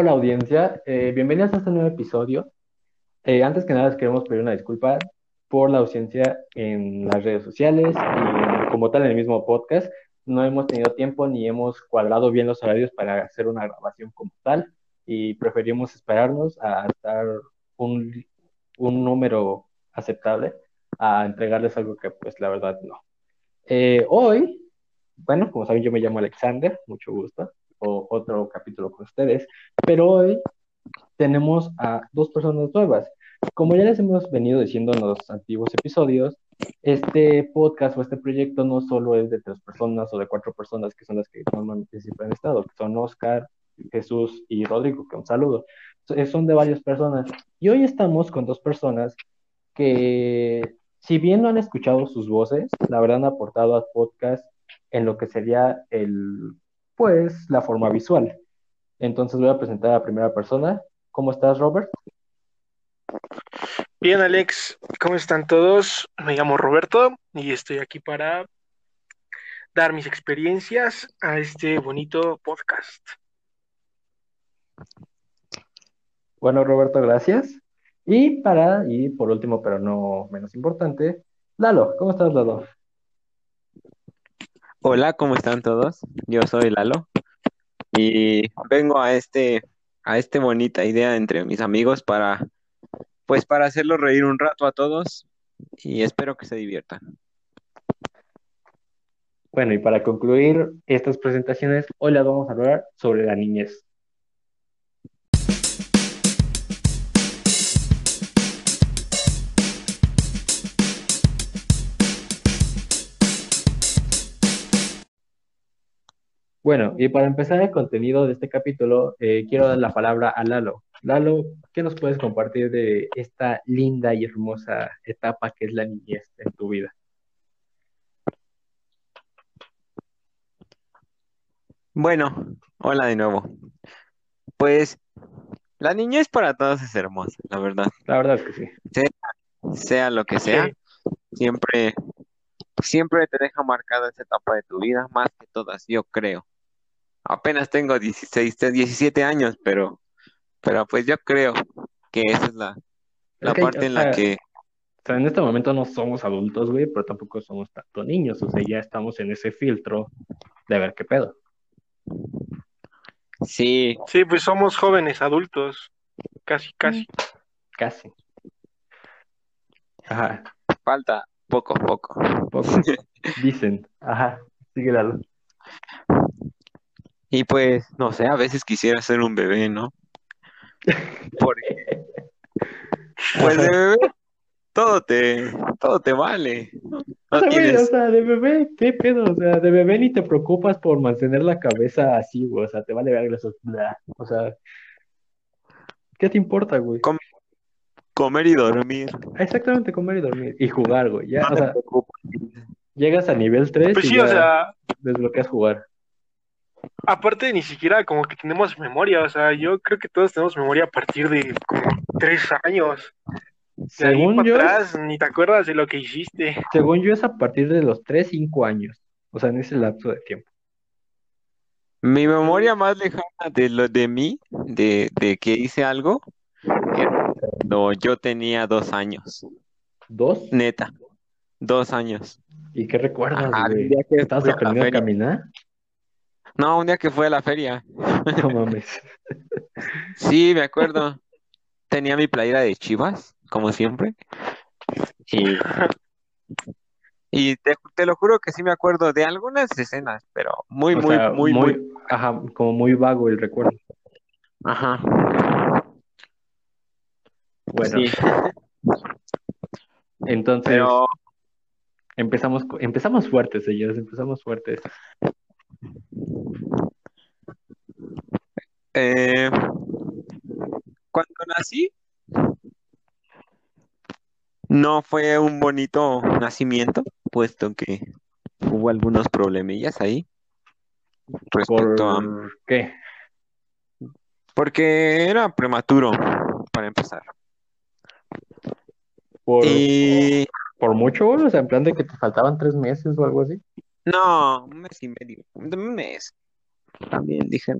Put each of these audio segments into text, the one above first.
Hola audiencia, eh, bienvenidos a este nuevo episodio. Eh, antes que nada les queremos pedir una disculpa por la ausencia en las redes sociales y como tal en el mismo podcast. No hemos tenido tiempo ni hemos cuadrado bien los horarios para hacer una grabación como tal y preferimos esperarnos a estar un, un número aceptable a entregarles algo que pues la verdad no. Eh, hoy, bueno, como saben yo me llamo Alexander, mucho gusto o otro capítulo con ustedes, pero hoy tenemos a dos personas nuevas. Como ya les hemos venido diciendo en los antiguos episodios, este podcast o este proyecto no solo es de tres personas o de cuatro personas que son las que normalmente siempre han estado, son Oscar, Jesús y Rodrigo, que un saludo. Son de varias personas. Y hoy estamos con dos personas que, si bien no han escuchado sus voces, la verdad han aportado al podcast en lo que sería el pues la forma visual. Entonces voy a presentar a la primera persona. ¿Cómo estás, Robert? Bien, Alex, ¿cómo están todos? Me llamo Roberto y estoy aquí para dar mis experiencias a este bonito podcast. Bueno, Roberto, gracias. Y para, y por último, pero no menos importante, Lalo, ¿cómo estás, Lalo? Hola, ¿cómo están todos? Yo soy Lalo y vengo a este a esta bonita idea entre mis amigos para pues para hacerlos reír un rato a todos y espero que se diviertan. Bueno, y para concluir estas presentaciones, hoy les vamos a hablar sobre la niñez. Bueno, y para empezar el contenido de este capítulo, eh, quiero dar la palabra a Lalo. Lalo, ¿qué nos puedes compartir de esta linda y hermosa etapa que es la niñez en tu vida? Bueno, hola de nuevo. Pues la niñez para todos es hermosa, la verdad. La verdad es que sí. Sea, sea lo que sea, siempre, siempre te deja marcada esa etapa de tu vida, más que todas, yo creo. Apenas tengo 16, 17 años, pero, pero pues yo creo que esa es la, la parte en la que... O sea, en este momento no somos adultos, güey, pero tampoco somos tanto niños, o sea, ya estamos en ese filtro de ver qué pedo. Sí. Sí, pues somos jóvenes adultos, casi, casi. Casi. Ajá. Falta poco, poco. Poco. Dicen. Ajá. Sigue la y pues, no sé, a veces quisiera ser un bebé, ¿no? Porque, pues de bebé, todo te, todo te vale. No o, sea, o sea, de bebé, ¿qué pedo? O sea, de bebé ni te preocupas por mantener la cabeza así, güey. O sea, te vale ver eso. O sea, ¿qué te importa, güey? comer y dormir. Exactamente, comer y dormir. Y jugar, güey. Ya, o sea, llegas a nivel 3 pues y sí, ya o sea, desbloqueas jugar aparte ni siquiera como que tenemos memoria, o sea, yo creo que todos tenemos memoria a partir de como tres años. según yo, atrás, ni te acuerdas de lo que hiciste. Según yo es a partir de los tres, cinco años, o sea, en ese lapso de tiempo. Mi memoria más lejana de lo de mí, de, de que hice algo, cuando yo tenía dos años. ¿Dos? Neta, dos años. ¿Y qué recuerdas? de que ¿Estabas aprendiendo a caminar? No, un día que fue a la feria. No mames. Sí, me acuerdo. Tenía mi playera de Chivas, como siempre. Y, y te, lo juro que sí me acuerdo de algunas escenas, pero muy, muy, muy, muy, Ajá, como muy vago el recuerdo. Ajá. Bueno. Entonces, empezamos, empezamos fuertes, señores, empezamos fuertes. Eh, cuando nací, no fue un bonito nacimiento, puesto que hubo algunos problemillas ahí respecto a... qué? Porque era prematuro, para empezar. Por, y... por mucho, o sea, en plan de que te faltaban tres meses o algo así. No, un mes y medio, un mes. También dije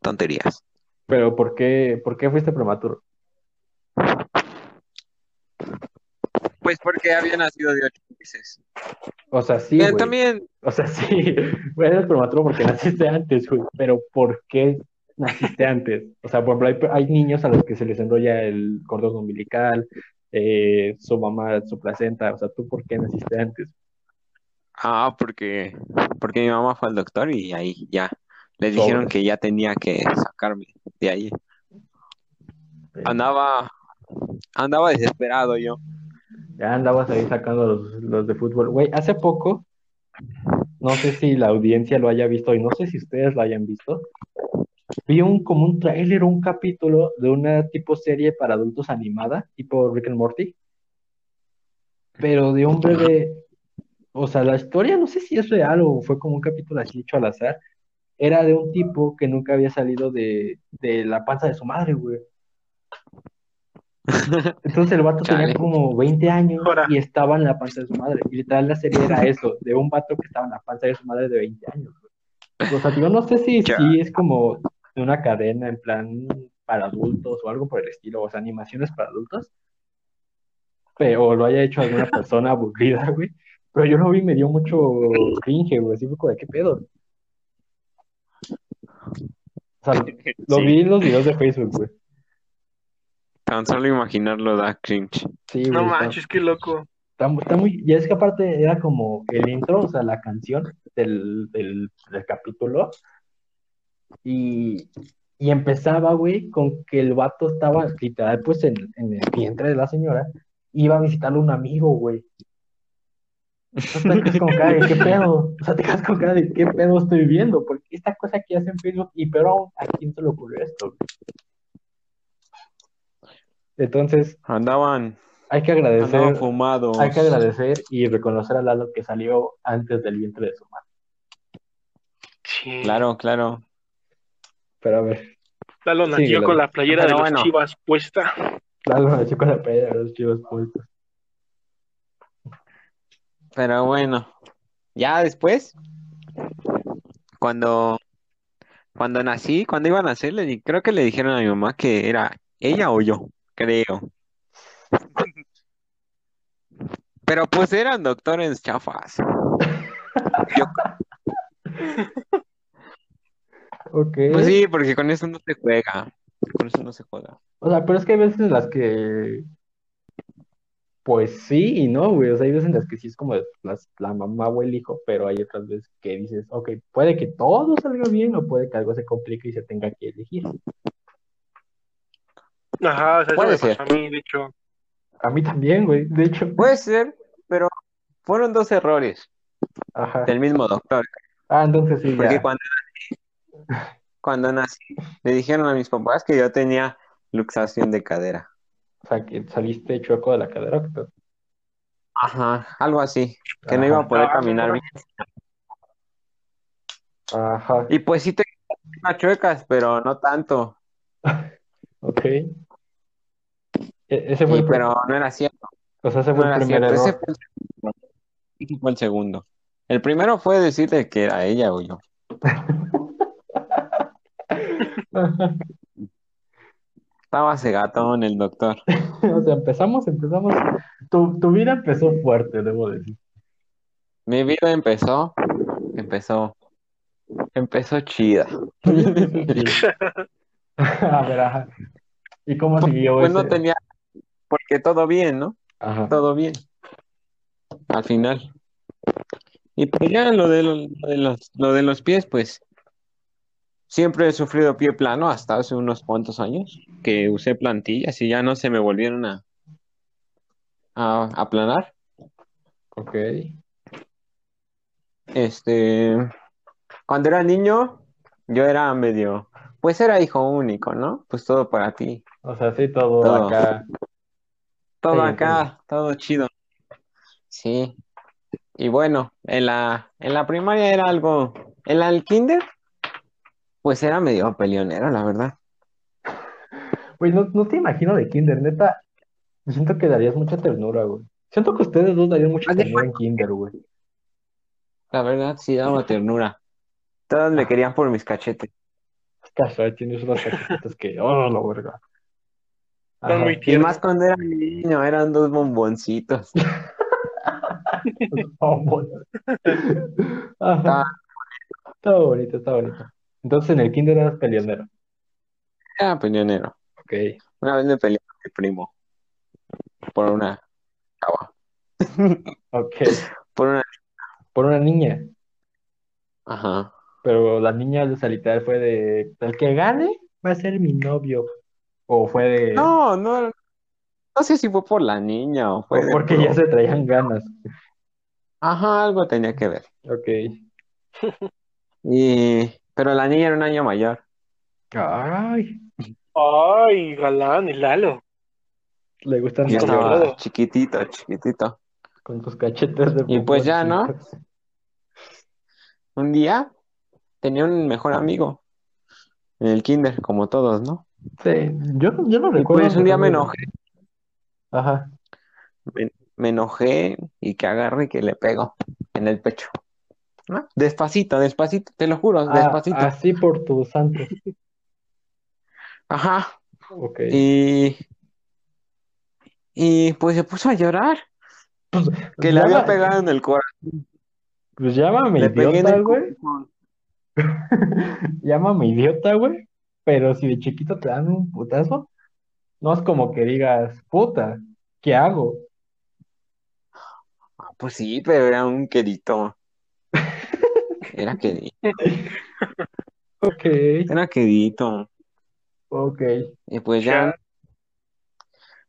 tonterías. Pero ¿por qué, por qué fuiste prematuro? Pues porque había nacido de ocho meses. O sea, sí, Pero güey. también, O sea, sí, eres prematuro porque naciste antes, güey. Pero ¿por qué naciste antes? O sea, por ejemplo, hay, hay niños a los que se les enrolla el cordón umbilical, eh, su mamá, su placenta. O sea, ¿tú por qué naciste antes? Ah, porque, porque mi mamá fue al doctor y ahí ya. Le dijeron que ya tenía que sacarme de ahí. Andaba, andaba desesperado yo. Ya andabas ahí sacando los, los de fútbol. Güey, hace poco, no sé si la audiencia lo haya visto y no sé si ustedes lo hayan visto. Vi un como un tráiler, un capítulo de una tipo serie para adultos animada, tipo Rick and Morty. Pero de un bebé, o sea, la historia no sé si es real o fue como un capítulo así hecho al azar. Era de un tipo que nunca había salido de, de la panza de su madre, güey. Entonces el vato tenía como 20 años Ahora. y estaba en la panza de su madre. Y literal la serie era eso, de un vato que estaba en la panza de su madre de 20 años. güey. O sea, yo no sé si, si es como de una cadena en plan para adultos o algo por el estilo, o sea, animaciones para adultos. Pero o lo haya hecho alguna persona aburrida, güey. Pero yo lo vi y me dio mucho cringe, güey. Así fue como de qué pedo. O sea, lo Sí, vi en los videos de Facebook, güey. tan solo imaginarlo da cringe. Sí, No güey, manches, qué loco. Está, está muy, y es que aparte era como el intro, o sea, la canción del, del, del capítulo, y, y empezaba, güey, con que el vato estaba literal, pues, en, en el vientre de la señora, iba a visitarle un amigo, güey. Entonces te quedas como cara de, ¿qué pedo? O sea, te quedas con cara de, ¿qué pedo estoy viendo? Porque esta cosa que hace en Facebook, y pero aún, ¿a quién se le ocurrió esto? Entonces, Andaban, hay que andaban agradecer fumados. Hay que agradecer y reconocer a Lalo que salió antes del vientre de su madre. Sí. Claro, claro. Pero a ver, Lalo Sí, nació Lalo. con la playera de Pero los bueno. chivas puesta. Lalo nació con la pelea de los chivos puestos. Pero bueno, ya después, cuando, cuando nací, cuando iba a nacer, le di- creo que le dijeron a mi mamá que era ella o yo, creo. Pero pues eran doctores chafas. Yo, Ok. pues sí, porque con eso no se juega. Con eso no se juega. O sea, pero es que hay veces en las que, pues sí y no, güey. O sea, hay veces en las que sí es como las- la mamá o el hijo, pero hay otras veces que dices, ok, puede que todo salga bien o puede que algo se complique y se tenga que elegir. Ajá, o sea, eso Puede me ser. pasó a mí, de hecho. A mí también, güey. De hecho, Puede ser, pero fueron dos errores ajá. del mismo doctor. Ah, entonces sí, Porque ya. cuando nací, cuando nací, le dijeron a mis papás que yo tenía luxación de cadera. O sea, que saliste chueco de la cadera. ¿o qué pedo? Ajá, algo así, que no iba a poder caminar no. bien. Ajá. Y pues sí tenía unas chuecas, pero no tanto. Ok. E- ese fue Y, el, pero no era cierto, o sea, ese no fue el era primer cierto. Ese error. fue el segundo. Ese fue el segundo. El primero fue decirle que era ella o yo. Estaba cegatón el doctor. O sea, empezamos, empezamos. Tu, tu vida empezó fuerte, debo decir. Mi vida empezó, empezó, empezó chida. A ver, ajá. ¿Y cómo siguió Pues no tenía, porque todo bien, ¿no? Ajá. Todo bien. Al final. Y pues ya lo de, lo, lo de los, lo de los pies, pues siempre he sufrido pie plano hasta hace unos cuantos años que usé plantillas y ya no se me volvieron a, a aplanar. Ok. Este, cuando era niño, yo era medio, pues era hijo único, ¿no? Pues todo para ti. O sea, sí, todo Todo. acá. Todo Sí, acá, todo chido. Sí. Y bueno, en la, en la primaria era algo, en la del kinder, pues era medio peleonero, la verdad. Güey, no, no te imagino de kinder, neta. Siento que darías mucha ternura, güey. Siento que ustedes dos darían mucha ternura en kinder, güey. La verdad sí daba ternura. Todos me querían por mis cachetes. Casual, tienes unas cachetitas que, oh, la verga. Muy Y más cuando era niño, eran dos bomboncitos. Bueno. Ajá. Está bonito, está bonito. Entonces en el kinder eras peleonero. Era peleonero. Ok. Una vez me peleé con mi primo por una chava, Ok. por una, Por una niña. ajá. Pero la niña, o sea, literal fue de, el que gane va a ser mi novio. O fue de, No, no, no sé si fue por la niña o fue o de porque ya se traían ganas. Ajá, algo tenía que ver. Ok. Y, pero la niña era un año mayor. Ay, Ay, galán, el Lalo. le gustan Yo estaba chiquitito, chiquitito. con tus cachetes de Y pues ya, ¿no? Un día tenía un mejor amigo en el kinder, como todos, ¿no? Sí, yo, yo no Y recuerdo. pues un día me enojé, Ajá. me, me enojé y que agarre y que le pego en el pecho. ¿No? Despacito, despacito, te lo juro, Ah, despacito. así por tu santo. Ajá. Ok. Y, y pues se puso a llorar, Pues, que le llama- había pegado en el corazón. Pues llámame Le idiota, güey. Llámame idiota, güey. Pero si de chiquito te dan un putazo, no es como que digas, puta, ¿qué hago? Ah, Pues sí, pero era un quedito. Era quedito, Ok, era quedito. ok. Y pues ya,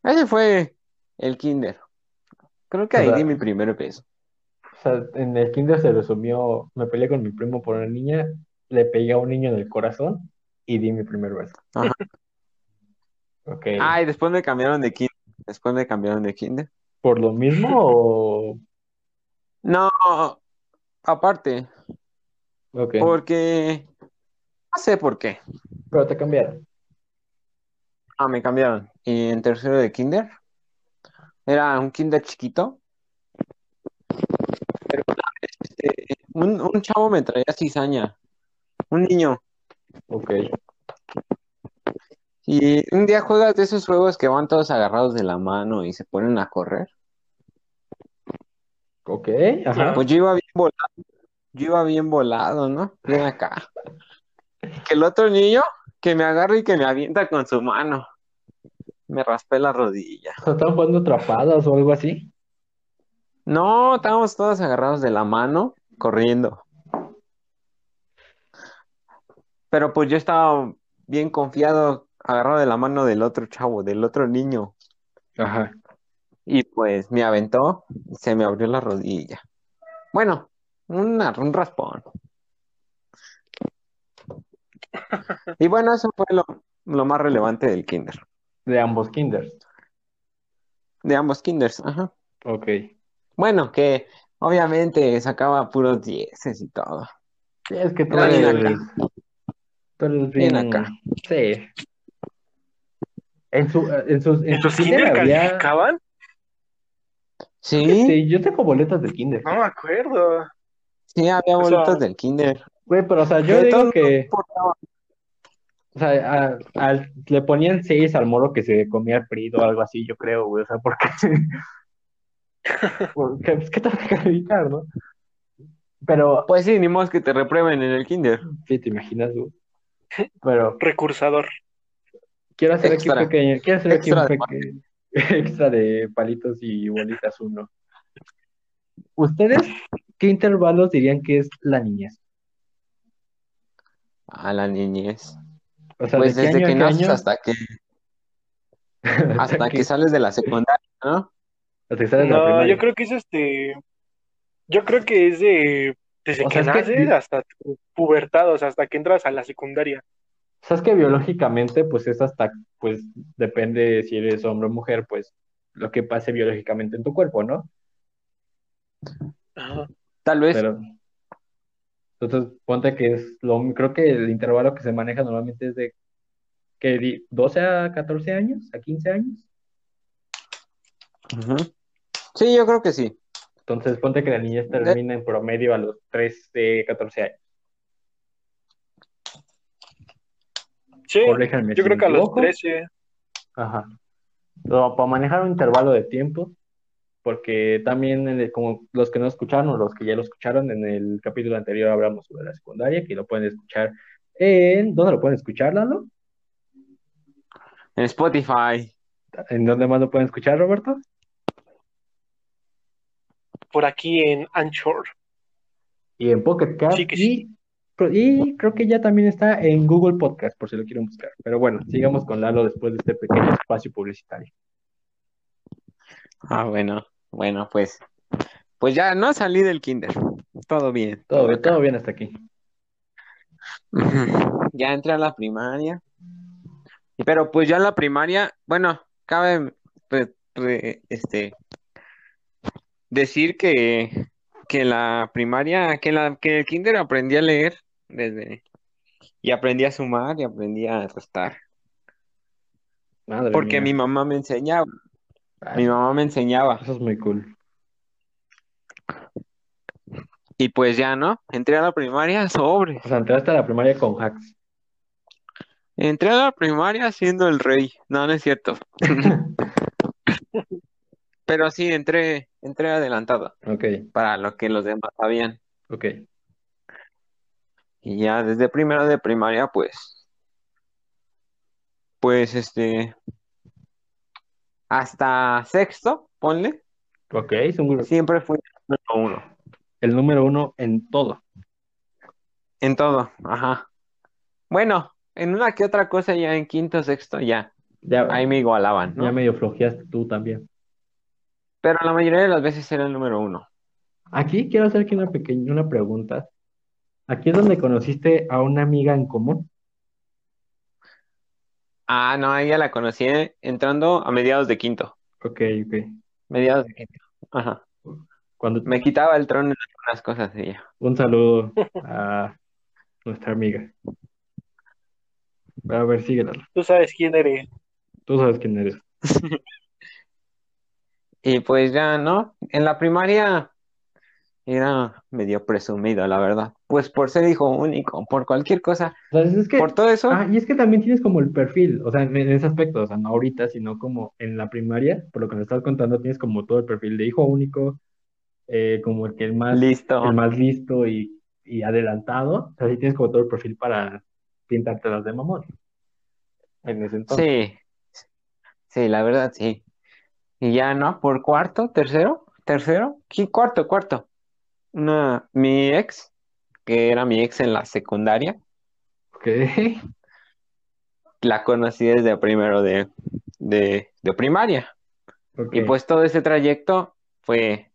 ese fue el kinder. Creo que O ahí sea, di mi primer beso. O sea, en el kinder se resumió, me peleé con mi primo por una niña, le pegué a un niño en el corazón y di mi primer beso. Ajá. Ok. Ah, y después me cambiaron de kinder. Después me cambiaron de kinder. ¿Por lo mismo o...? No, aparte, Ok, porque no sé por qué. pero te cambiaron. Ah, me cambiaron. Y en tercero de kinder era un kinder chiquito. Pero una vez, este, un, un chavo me traía cizaña. Un niño. Ok, Y un día juegas de esos juegos que van todos agarrados de la mano y se ponen a correr. ok, ajá. Pues yo iba bien volado. Yo iba bien volado, ¿no? Bien acá. Que el otro niño que me agarra y que me avienta con su mano. Me raspé la rodilla. ¿Estaban jugando atrapadas o algo así? No, estábamos todos agarrados de la mano, corriendo. Pero pues yo estaba bien confiado, agarrado de la mano del otro chavo, del otro niño. Ajá. Y pues me aventó y se me abrió la rodilla. Bueno, una- un raspón. Y bueno, eso fue lo, lo más relevante del kinder. De ambos kinders. De ambos kinders, ajá. Ok. Bueno, que obviamente sacaba puros dieces y todo. Sí, es que tú Era bien acá. Tú eres Bien bien... acá. Sí. En su, en sus, en ¿En su tus kinder kinder había... calificaban? Sí, Sí, yo tengo boletas de kinder. No me acuerdo. Sí, había O sea- del kinder. Güey, pero o sea, yo De digo que... O sea, a- al- le ponían seis al moro que se comía el PRI o algo así, yo creo, güey. O sea, porque... porque pues, ¿qué te va a calificar, no? Pero, Pues sí, ni modo que te reprueben en el kinder. sí, te imaginas, güey. Pero Recursador. quiero hacer aquí un pequeño... Quiero hacer aquí un de pequeño... Extra de palitos y bolitas uno. ¿Ustedes qué intervalos dirían que es la niñez? A la niñez. O sea, Pues ¿de qué desde que naces año? hasta que, Hasta que- que sales de la secundaria, ¿no? hasta que sales de la No, primaria. yo creo que es este. Yo creo que es de. Desde O que sea, es que- naces hasta tu pubertad, o sea, hasta que entras a la secundaria. Sabes que biológicamente, pues es hasta, pues depende si eres hombre o mujer, pues lo que pase biológicamente en tu cuerpo, ¿no? Ajá. Tal vez. Pero, entonces, ponte que es lo, creo que el intervalo que se maneja normalmente es de, que di- 12 a 14 años, a 15 años. Sí, yo creo que sí. Entonces, ponte que la niñez termina en promedio a los 13, 14 años. Sí, corríjanme yo creo que a los equivoco. 13. Ajá. Pero para manejar un intervalo de tiempo, porque también en el- como los que no escucharon o los que ya lo escucharon en el capítulo anterior hablamos sobre la secundaria, que lo pueden escuchar en ¿dónde lo pueden escuchar, Lalo? En Spotify. ¿En dónde más lo pueden escuchar, Roberto? por aquí en Anchor. Y en Pocket Cast Sí que y, sí. y creo que ya también está en Google Podcast, por si lo quieren buscar. Pero bueno, sigamos con Lalo después de este pequeño espacio publicitario. Ah, bueno, bueno, pues, pues ya no salí del kinder. Todo bien. Todo bien, todo bien hasta aquí. Ya entré a la primaria. Pero pues ya en la primaria, bueno, cabe pues, este decir que, que la primaria, que la, que el kinder aprendí a leer desde y aprendí a sumar y aprendí a restar. Madre Porque mi mamá me enseñaba, mi mamá me enseñaba. Eso es muy cool. Y pues ya, ¿no? Entré a la primaria sobre. O sea, entraste a la primaria con hacks. Entré a la primaria siendo el rey. No, no es cierto. Pero sí, entré, entré adelantado Ok, para lo que los demás sabían. ok. Y ya desde primero de primaria, pues, pues este, hasta sexto, ponle, Ok, es un- siempre fui el número uno. el número uno en todo. En todo, ajá. Bueno, en una que otra cosa ya en quinto, sexto, ya, Ya, ahí me igualaban, ya ¿no? medio flojeaste tú también. Pero la mayoría de las veces era el número uno. Aquí quiero hacerte una pequeña una pregunta. Aquí es donde conociste a una amiga en común. Ah, no, ella la conocí entrando a mediados de quinto. Ok, ok. Mediados de quinto. Ajá. Cuando Me quitaba el trono en algunas cosas ella. un saludo a nuestra amiga. A ver, síguela. Tú sabes quién eres. Tú sabes quién eres. Y pues ya, ¿no? En la primaria era medio presumido, la verdad. Pues por ser hijo único, por cualquier cosa, es que, por todo eso, ah, y es que también tienes como el perfil, o sea, en, ese aspecto, o sea, no ahorita, sino como en la primaria, por lo que me estás contando, tienes como todo el perfil de hijo único, eh, como el que el más, listo. el más listo y, y adelantado, o sea, sí tienes como todo el perfil para pintarte las de mamón. En ese entonces. Sí, sí, la verdad, sí. Y ya, ¿no? Por cuarto, tercero, tercero, ¿qué? Cuarto, cuarto. Una, mi ex, que era mi ex en la secundaria, Ok, la conocí desde primero de, de, de primaria. Y pues todo ese trayecto fue,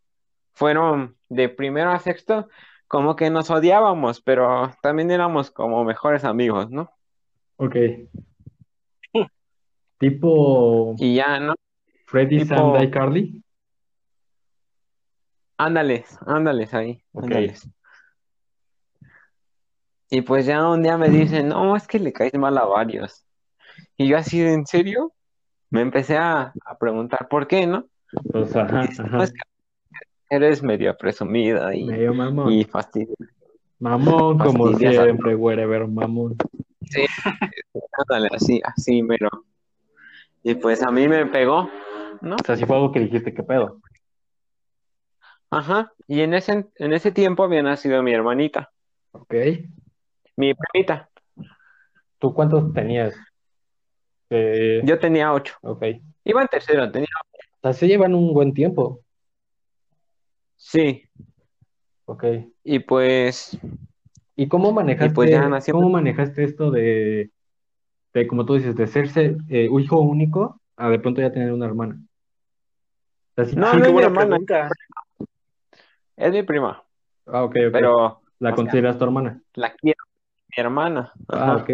fueron de primero a sexto, como que nos odiábamos, pero también éramos como mejores amigos, ¿no? Ok. Tipo Y ya, ¿no? Freddy, tipo- Sam, Carly. Ándales, ándales ahí, Ok. ándales. Y pues ya un día me dicen, no, es que le caes mal a varios. Y yo así, ¿en serio? Me empecé a, a preguntar por qué, ¿no? Pues, ajá, Y dice, "No, ajá. es que eres medio presumida y, Medio mamón. y fastidiosa. Mamón, como siempre, wherever, mamón. Ándale, así, así, pero. Y pues a mí me pegó, ¿no? O sea, si fue algo que dijiste, ¿qué pedo? Ajá. Y en ese, en ese tiempo había nacido mi hermanita, Ok. mi primita. ¿Tú cuántos tenías? Eh, Yo tenía ocho. ok. Iba en tercero, tenía. Se llevan un buen tiempo. Sí. Ok. Y pues. ¿Y cómo manejaste, pues ya nació- cómo manejaste esto de, de, como tú dices, de serse eh, hijo único a de pronto ya tener una hermana? O sea, sí- No, sí- no Qué es mi buena hermana, pregunta. Es mi prima. Ah, ok, ok. Pero ¿La o sea, consideras tu hermana? la quiero, mi hermana. Ah, ok,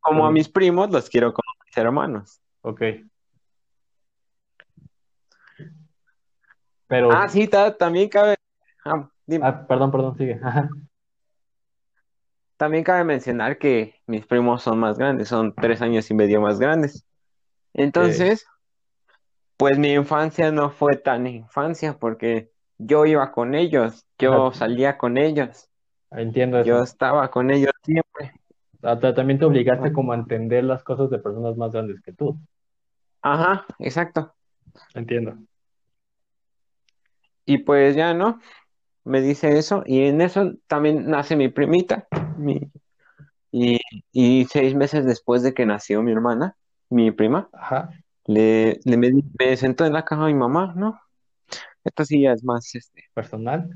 Como a mis primos los quiero como mis hermanos. ok. Pero, Ah, sí, ta- también cabe. ah, dime. ah, perdón, perdón, sigue. Ajá. También cabe mencionar que mis primos son más grandes, son tres años y medio más grandes. Entonces, pues mi infancia no fue tan infancia porque yo iba con ellos, yo salía con ellos, Entiendo eso. yo estaba con ellos siempre. O sea, también te obligaste como a entender las cosas de personas más grandes que tú. Ajá, exacto. Entiendo. Y pues ya, ¿no? Me dice eso y en eso también nace mi primita. mi- y, y seis meses después de que nació mi hermana, mi prima, Ajá. le, le me, me sentó en la cama mi mamá, ¿no? Esta sí ya es más, este, Personal,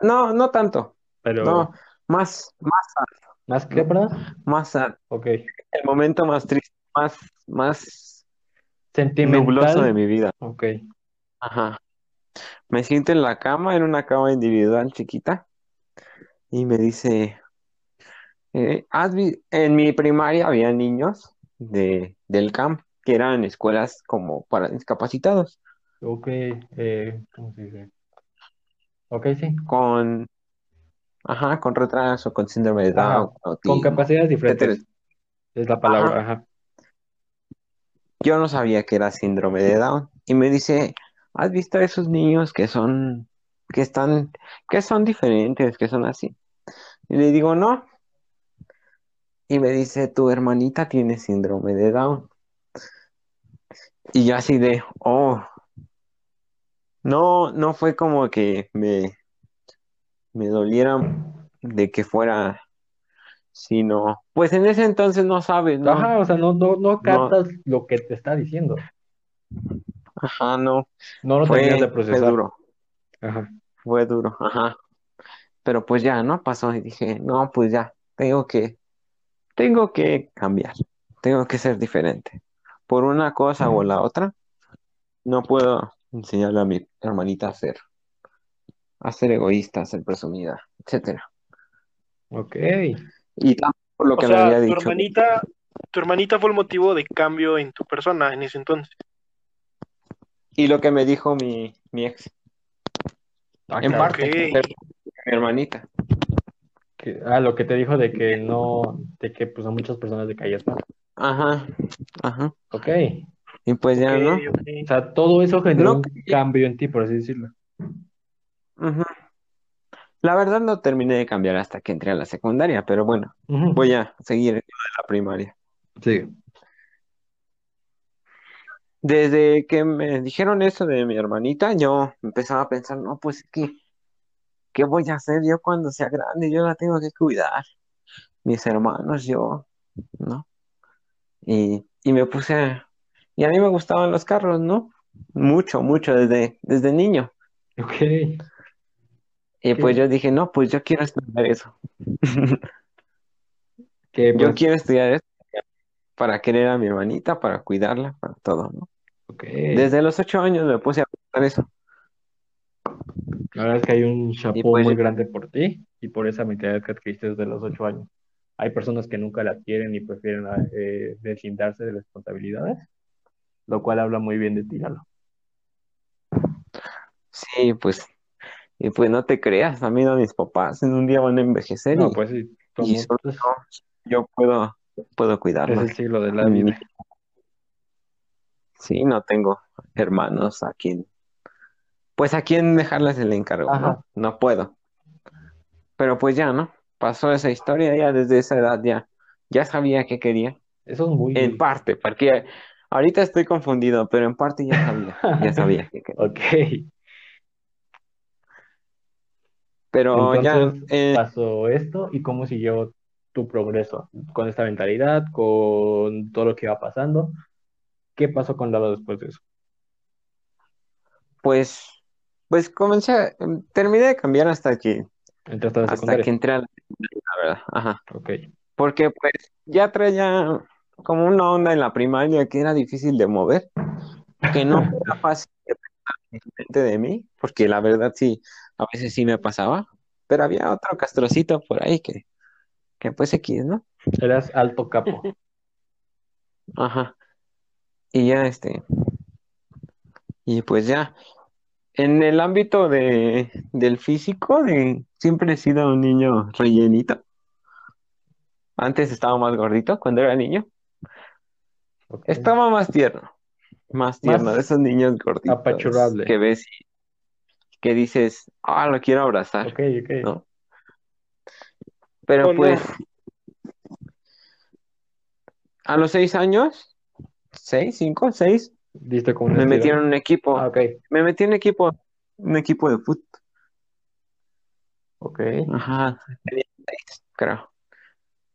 no, no tanto, pero no, más, más sad, más que verdad. más sad. Ok. El momento más triste, más, más Sentimental. nubloso de mi vida. Ok. Ajá. Me siento en la cama, en una cama individual chiquita, y me dice, eh, ¿has vi- en mi primaria había niños de, del camp que eran escuelas como para discapacitados, Ok. Eh, ¿cómo se dice? Ok, sí. con, ajá, con retraso, con síndrome de Ajá, Down, Con autismo, capacidades diferentes. etcétera. Es la palabra. Ajá. Ajá. Yo no sabía que era síndrome de Down, y me dice, ¿has visto a esos niños que son, que están, que son diferentes, que son así? Y le digo, no. Y me dice, tu hermanita tiene síndrome de Down. Y yo así de, oh, no, no fue como que me, me doliera de que fuera, sino, pues en ese entonces no sabes, ¿no? Ajá, o sea, no, no, no captas lo que te está diciendo. Ajá, no, No lo fue, terminas de fue procesar. duro, Ajá. fue duro, ajá. Pero pues ya, ¿no? Pasó y dije, no, pues ya, tengo que, tengo que cambiar, tengo que ser diferente. Por una cosa o la otra, no puedo enseñarle a mi hermanita a ser, a ser egoísta, a ser presumida, etcétera. Ok. Y por lo O que me sea, había tu dicho. hermanita, tu hermanita fue el motivo de cambio en tu persona en ese entonces. Y lo que me dijo mi, mi ex, Ah, en claro. parte, mi hermanita. Que- ah, lo que te dijo de que no, de que pues a muchas personas le caías mal. Ajá, ajá. Ok. Y pues ya, ¿no? O sea, todo eso generó No, un cambio en ti, por así decirlo. La verdad no terminé de cambiar hasta que entré a la secundaria, pero bueno, voy a seguir de la primaria. Sí. Desde que me dijeron eso de mi hermanita, yo empezaba a pensar, no, pues ¿qué, qué voy a hacer yo cuando sea grande? Yo la tengo que cuidar. Mis hermanos, yo, ¿no? Y, y me puse a... Y a mí me gustaban los carros, ¿no? Mucho, mucho, desde, desde niño. Ok. Y ¿Qué? pues yo dije, no, pues yo quiero estudiar eso. Que Yo pues, quiero estudiar eso para querer a mi hermanita, para cuidarla, para todo, ¿no? ok. Desde los ocho años me puse a pensar eso. La verdad es que hay un chapeau pues- muy grande por ti y por esa mentalidad que adquiriste desde los ocho años. Hay personas que nunca la adquieren y prefieren eh, deslindarse de responsabilidades, lo cual habla muy bien de ti, Lalo. Sí, pues, y pues no te creas, a mis papás en un día van a envejecer No, y, pues sí, y solo pues, yo, yo puedo, puedo es cuidarlos. el siglo de la vida. Sí, no tengo hermanos a quien, pues a quien dejarles el encargo. ¿no? No puedo. Pero pues ya, ¿no? Pasó esa historia, ya desde esa edad ya, ya sabía que quería. Eso es muy... En parte, porque ahorita estoy confundido, pero en parte ya sabía, ya sabía que. Ok. Pero ya, eh, pasó esto y cómo siguió tu progreso con esta mentalidad, con todo lo que iba pasando. ¿Qué pasó con Lalo después de eso? pues, pues comencé, a- em, terminé de cambiar hasta que, hasta que entré a la la verdad. Ajá. Ok. Porque pues ya traía como una onda en la primaria que era difícil de mover, que no era fácil de pensar enfrente de mí, porque la verdad sí, a veces sí me pasaba, pero había otro castrocito por ahí que, que pues X, ¿no? Eras alto capo. Ajá. Y ya este, y pues ya, en el ámbito de, del físico, de, siempre he sido un niño rellenito. Antes estaba más gordito cuando era niño. Estaba más tierno, más tierno, Más de esos niños gorditos apachurrable. que ves y que dices, ah, lo quiero abrazar, Ok, ok. ¿no? Pero Oh, no. pues a los seis años, seis, cinco, seis, ¿Diste como un me metieron en un equipo. Ah, Me metí en equipo, un equipo de fútbol. ok. Ajá, creo.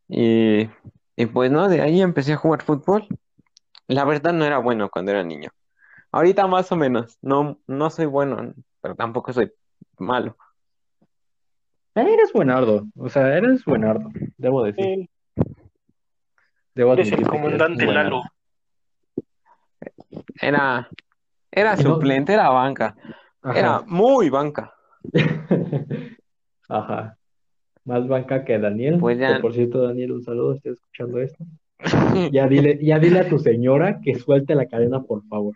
Y, y pues no, de ahí empecé a jugar fútbol. La verdad no era bueno cuando era niño. Ahorita más o menos. No, no soy bueno, pero tampoco soy malo. Eh, Eres buenardo, o sea, eres buenardo, debo decir. Debo es el eres comandante. Lalo. Era, era suplente, era banca. Era muy banca. Ajá. Más banca que Daniel. Pues ya- por cierto, Daniel, un saludo, estoy escuchando esto. Ya dile, ya dile a tu señora que suelte la cadena, por favor.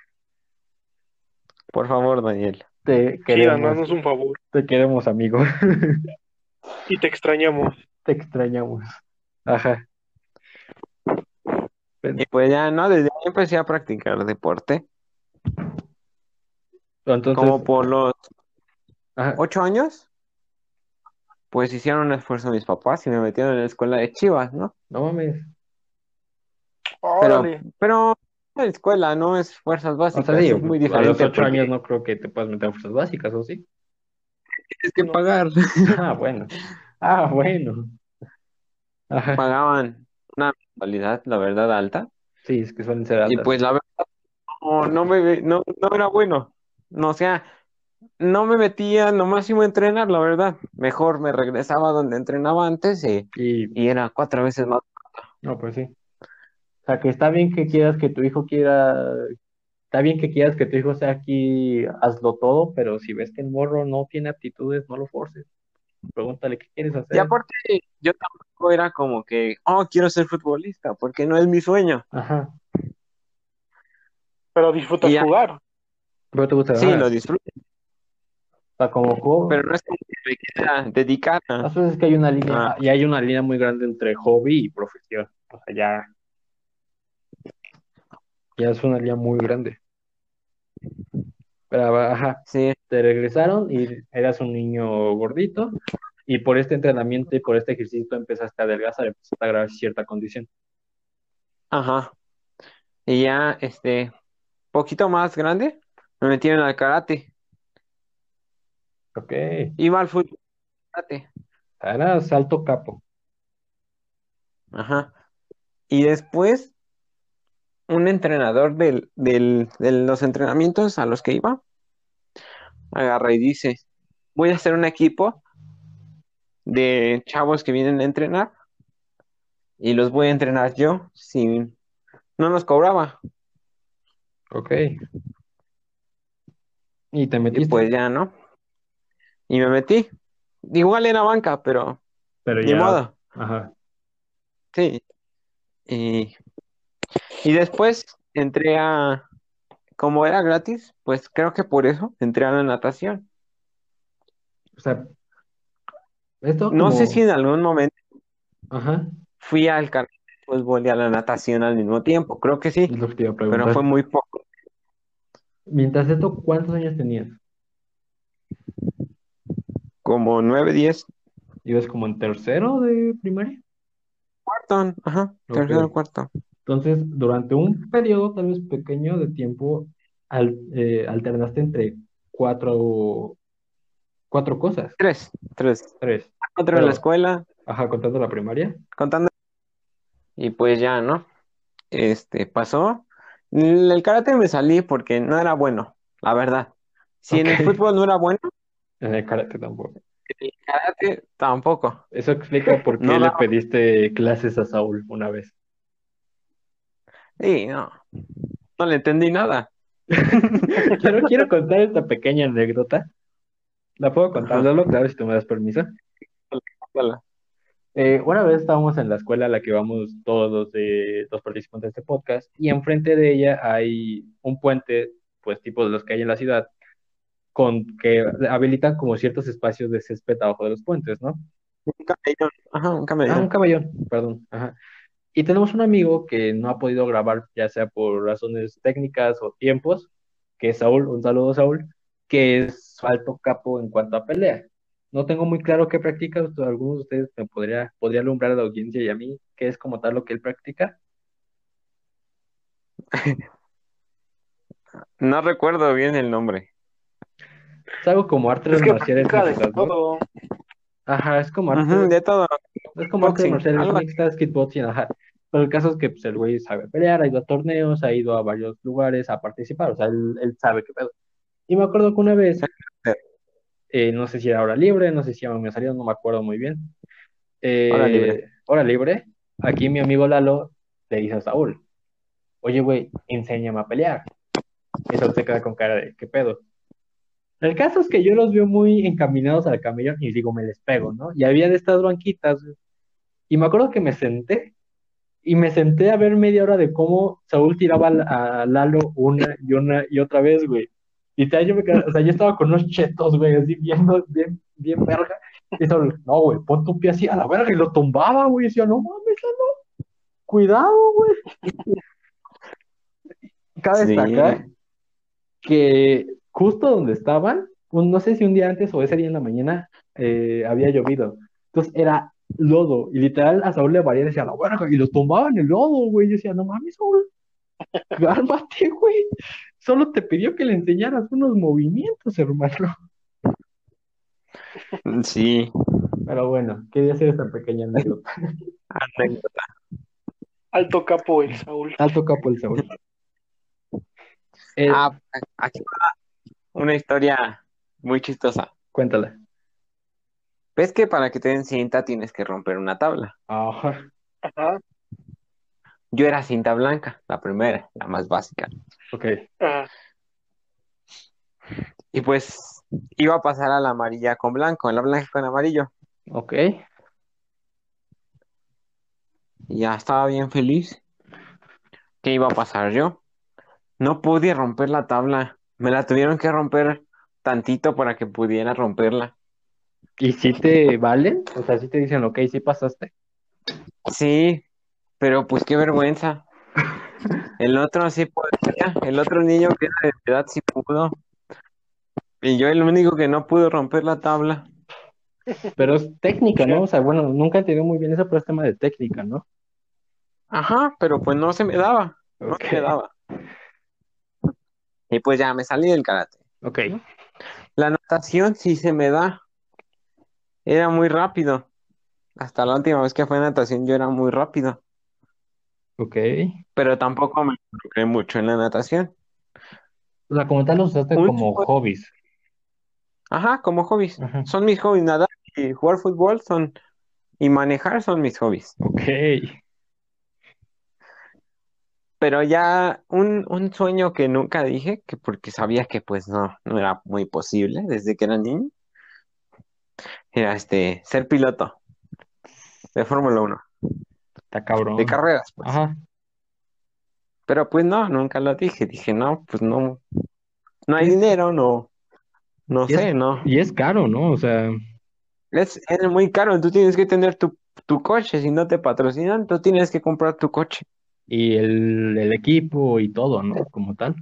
Por favor, Daniel. Te Sí, queremos, haznos un favor. te queremos, amigo. Y te extrañamos. Te extrañamos. Ajá. Y pues ya, ¿no? Desde ahí empecé a practicar deporte. Entonces, Como por los ajá. ocho años, pues hicieron un esfuerzo mis papás y me metieron en la escuela de Chivas, ¿no? No mames. Pero, Órale. pero la escuela no es fuerzas O básicas, sea, sí, es muy a los diferente ocho porque años no creo que te puedas meter a fuerzas básicas, ¿o sí? tienes que pagar. Ah, bueno. Ah, bueno. Ajá. Pagaban una mensualidad, la verdad, alta. Sí, es que suelen ser Y altas. pues la verdad, no, no me, no, no era bueno. No, o sea, no me metía, nomás iba a entrenar, la verdad. Mejor me regresaba donde entrenaba antes y, Y y era cuatro veces más. No, pues sí. O sea, que está bien que quieras que tu hijo quiera, está bien que quieras que tu hijo sea aquí, hazlo todo, pero si ves que el morro no tiene aptitudes, no lo forces. Pregúntale qué quieres Y hacer. aparte, yo tampoco era como que, oh, quiero ser futbolista, porque no es mi sueño. Ajá. Pero disfrutas Y ya. jugar. Pero te gusta, Sí, ajá. lo disfruto, O sea, como juego, pero no es como que me quiera dedicar a... las veces que hay una línea, Ah. y hay una línea muy grande entre hobby y profesión. O sea, ya, ya es una línea muy grande. Pero, ajá, Sí, te regresaron y eras un niño gordito y por este entrenamiento y por este ejercicio empezaste a adelgazar, empezaste a agarrar cierta condición. ajá. Y ya, este, poquito más grande, me metieron al karate. Ok, Iba al fútbol, karate. era salto capo. Ajá. Y después, un entrenador del, del, de los entrenamientos a los que iba, agarra y dice, voy a hacer un equipo de chavos que vienen a entrenar y los voy a entrenar yo sin... No nos cobraba. Ok. Y te Y metiste, pues ya, ¿no? Y me metí. Igual era banca, pero pero ni ya, modo. ajá, Sí. Y, y después entré a, como era gratis, pues creo que por eso entré a la natación. o sea, esto No sé si en algún momento ajá, fui al karate, fútbol y a la natación al mismo tiempo. Creo que sí, que pero fue muy poco. Mientras esto, ¿cuántos años tenías? Como nueve, diez, ¿Ibas como en tercero de primaria? cuarto, ajá, Ok. tercero, cuarto. Entonces, durante un periodo tal vez pequeño de tiempo, al- eh, alternaste entre cuatro, cuatro cosas, Tres, tres. tres. Otro en la escuela, Ajá, contando la primaria. contando. Y pues ya, ¿no? Este, pasó. El karate me salí porque no era bueno, la verdad. Si en el fútbol no era bueno, En el karate tampoco. en el karate tampoco. Eso explica por qué No le pediste clases a Saúl una vez. Sí, no. No le entendí nada. Quiero, quiero contar esta pequeña anécdota. ¿La puedo contar. Lolo? Claro, si tú me das permiso. Hola. Eh, una vez estábamos en la escuela a la que vamos todos los, participantes de este podcast y enfrente de ella hay un puente, pues tipo de los que hay en la ciudad, con que habilitan como ciertos espacios de césped abajo de los puentes, ¿no? Un camellón. Ajá, un Ah, un camellón. camellón, perdón. Ajá. Y tenemos un amigo que no ha podido grabar, ya sea por razones técnicas o tiempos, que es Saúl, un saludo Saúl, que es alto capo en cuanto a pelea. No tengo muy claro qué practica, algunos de ustedes me podría, podría alumbrar a la audiencia y a mí qué es como tal lo que él practica. No recuerdo bien el nombre. Es algo como artes Es que marciales mixtas. Ajá, es como artes, de todo. es como artes marciales mixtas, kickboxing, ajá. Pero el caso es que pues, el güey sabe pelear, ha ido a torneos, ha ido a varios lugares a participar, o sea, él, él sabe qué pedo. Y me acuerdo que una vez, eh, no sé si era hora libre, no sé si me salió, no me acuerdo muy bien. Eh, Hora libre. hora libre, aquí mi amigo Lalo le dice a Saúl, oye, güey, enséñame a pelear. Saúl se queda con cara de, ¿qué pedo? El caso es que yo los veo muy encaminados al camellón y digo, me les pego, ¿no? Y había de estas banquitas, y me acuerdo que me senté, y me senté a ver media hora de cómo Saúl tiraba a Lalo una y una y otra vez, güey. Y tal, yo me quedé- o sea, yo estaba con unos chetos, güey, así viendo, bien, bien verga. Y Saúl, no, güey, pon tu pie así a la verga, y lo tumbaba, güey, y decía, no mames, Lalo, cuidado, güey. Cabe Sí. destacar que justo donde estaban, un- no sé si un día antes o ese día en la mañana, eh, había llovido. Entonces era lodo. Y literal a Saúl le valía y decía, la verga, y lo tumbaba en el lodo, güey. Yo decía, no mames, Saúl, cálmate, güey. Solo te pidió que le enseñaras unos movimientos, hermano. Sí, Pero bueno, quería hacer esta pequeña anécdota. anécdota. Alto capo el Saúl. Alto capo el Saúl. Eh, Ah, aquí va una historia muy chistosa. cuéntala. ¿Ves que para que te den cinta tienes que romper una tabla? Ajá. Ajá. Yo era cinta blanca, la primera, la más básica. Ok. Ajá. Y pues iba a pasar a la amarilla con blanco, a la blanca con amarillo. Ok. Y ya estaba bien feliz. ¿Qué iba a pasar yo? No pude romper la tabla. Me la tuvieron que romper tantito para que pudiera romperla. ¿Y si te valen? O sea, si te dicen, ok, sí pasaste. Sí, pero pues qué vergüenza. El otro sí podía, el otro niño que era de edad sí pudo. Y yo el único que no pudo romper la tabla. Pero es técnica, ¿no? O sea, bueno, nunca entendido muy bien eso, pero es tema de técnica, ¿no? Ajá, pero pues no se me daba, no se me daba. Y pues ya me salí del karate. Ok. La natación sí se me da. Era muy rápido. Hasta la última vez que fue a natación yo era muy rápido. Ok. Pero tampoco me involucré mucho en la natación. O sea, como tal los usaste Un como tipo- hobbies. Ajá, como hobbies. Ajá. Son mis hobbies. Nadar y jugar fútbol son... Y manejar son mis hobbies. Ok. Pero ya un, un sueño que nunca dije, que porque sabía que pues no, no era muy posible desde que era niño, era este, ser piloto de Fórmula 1, Está cabrón. de carreras, pues. Ajá. Pero pues no, nunca lo dije. Dije, no, pues no, no hay dinero, no, no es- sé, no. Y es caro, ¿no? O sea, Es, es muy caro, tú tienes que tener tu, tu coche, si no te patrocinan, tú tienes que comprar tu coche. y el, el equipo y todo, ¿no? Como tal.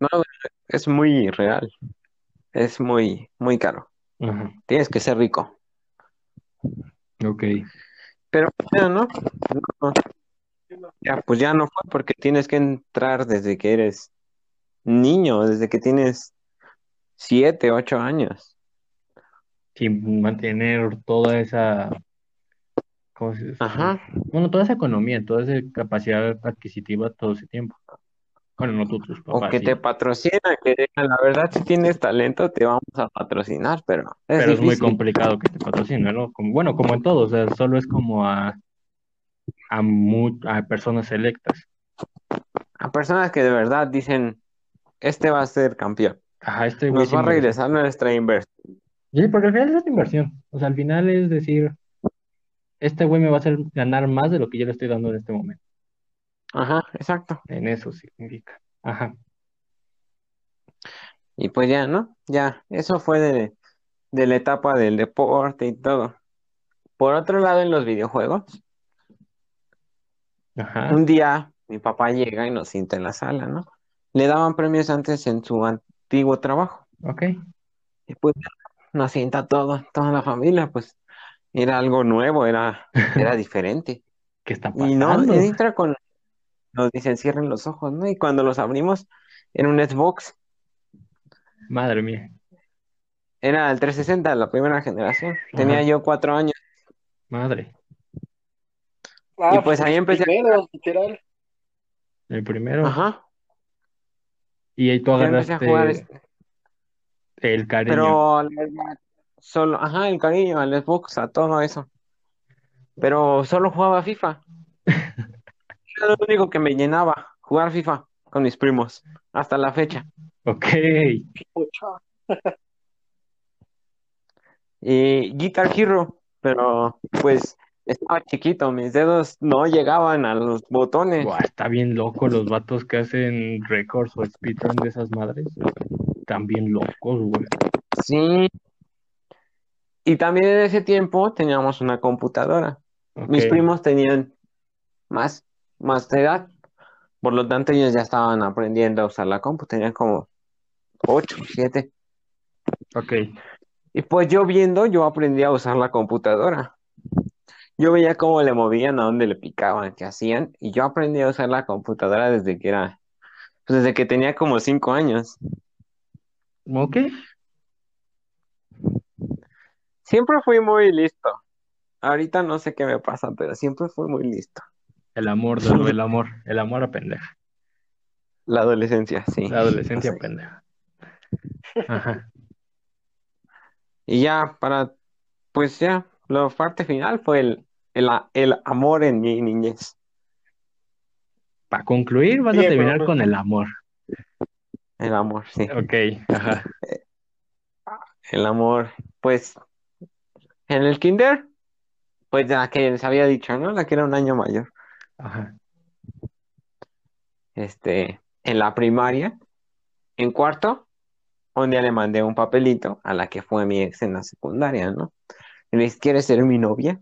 No, es muy real, es muy, muy caro. Tienes que ser rico. Ok. Pero ya no, no, ya pues ya no fue porque tienes que entrar desde que eres niño, desde que tienes siete, ocho años. Sin mantener toda esa. ¿Cómo se dice? Ajá. Bueno, toda esa economía, toda esa capacidad adquisitiva todo ese tiempo. Bueno, no tú, tus O papás, que sí. te patrocinan, que la verdad, si tienes talento, te vamos a patrocinar, pero es Pero es muy complicado que te patrocinen, ¿no? Como, bueno, como en todo, o sea, solo es como a, a, mu- a personas selectas. A personas que de verdad dicen, este va a ser campeón, Ajá, este nos va a regresar nuestra inversión. Sí, porque al final es inversión. O sea, al final es decir, este güey me va a hacer ganar más de lo que yo le estoy dando en este momento. Ajá, exacto. En eso significa. Ajá. Y pues ya, ¿no? Ya, eso fue de, de la etapa del deporte y todo. Por otro lado, en los videojuegos, Ajá. un día mi papá llega y nos sienta en la sala, ¿no? Le daban premios antes en su antiguo trabajo. Ok. Y pues nos sienta todo, toda la familia, pues era algo nuevo, era, era diferente. ¿Qué está Y no, pasando? entra con, nos dicen cierren los ojos, ¿no? Y cuando los abrimos, era un Xbox, Madre mía. era el 360, la primera generación. Tenía yo cuatro años. Madre. Ah, Y pues ahí empecé- primero, literal. El primero. Ajá. Y ahí tú empecé a jugar, agarraste el cariño. pero solo, ajá, el cariño, al Xbox, a todo eso. Pero solo jugaba FIFA. Era lo único que me llenaba, jugar FIFA con mis primos, hasta la fecha. Ok. Y Guitar Hero, pero pues estaba chiquito, mis dedos no llegaban a los botones. Buah, está bien loco los vatos que hacen récords o speedrun de esas madres. Están bien locos, güey. Sí. Y también en ese tiempo teníamos una computadora. Mis primos tenían más, más de edad, por lo tanto ellos ya estaban aprendiendo a usar la compu, tenían como 8, 7. Ok. Y pues yo viendo, yo aprendí a usar la computadora. Yo veía cómo le movían, a dónde le picaban, qué hacían, y yo aprendí a usar la computadora desde que era, pues desde que tenía como 5 años. Ok. Siempre fui muy listo. Ahorita no sé qué me pasa, pero siempre fui muy listo. El amor, Dolo, el amor. El amor a pendeja. La adolescencia, sí. La adolescencia Sí. pendeja. Ajá. Y ya para, pues ya, la parte final fue el, el, el amor en mi niñez. Para concluir, vas a terminar pero- con el amor. El amor, sí. Ok. Ajá. El amor, pues, en el kinder, pues la que les había dicho, ¿no? La que era un año mayor. Ajá. Este, en la primaria, en cuarto, un día le mandé un papelito a la que fue mi ex en la secundaria, ¿no? Y le dije, ¿quieres ser mi novia?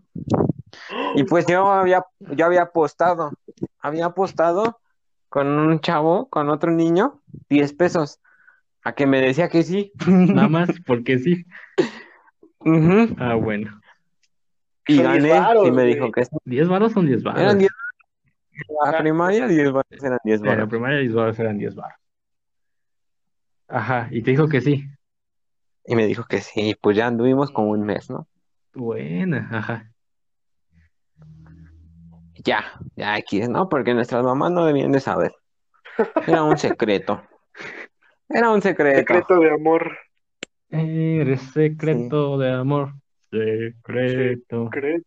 Y pues yo había, yo había apostado, había apostado con un chavo, con otro niño, 10 pesos, a que me decía que sí. Nada más porque sí. Ah, bueno. Y Son 10 gané, varos, y me güey. dijo que sí. ¿10 varos son 10 varos? Eran 10 En la primaria, 10 varos eran 10 En la primaria 10 varos eran 10 varos. Ajá. Y te dijo que sí. Y me dijo que sí, pues ya anduvimos como un mes, ¿no? Buena. Ajá. Ya, ya X, ¿no? Porque nuestras mamás no debían de saber. Era un secreto. Era un secreto. Secreto de amor. Eres secreto de amor. Secreto. Secreto.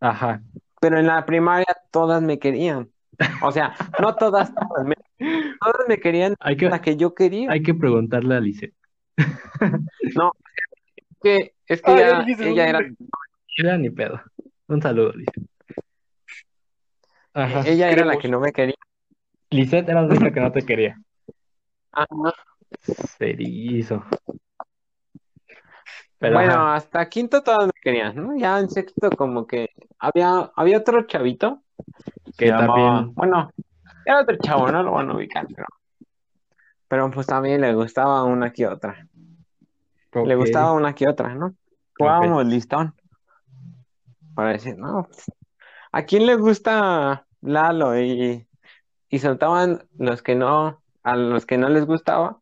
Ajá. Pero en la primaria todas me querían. O sea, no todas, todas me, todas me querían Hay que, la que yo quería. hay que preguntarle a Lisette. que, es que Ah, ya ella, era. Era ni pedo. Un saludo, Lisette. Ajá. ella era la que no me quería. Lisette era la única que no te quería. Ajá. Serizo. Pero Bueno, ajá. hasta quinto todas me querían, ¿no? Ya en sexto como que había, había otro chavito Que llamaba- también. bueno, era otro chavo, no lo van a ubicar, pero, pero pues también le gustaba una que otra. Le gustaba una que otra, ¿no? Jugábamos listón. Para decir, no, pues, ¿a quién le gusta Lalo? Y, y soltaban los que no, a los que no les gustaba,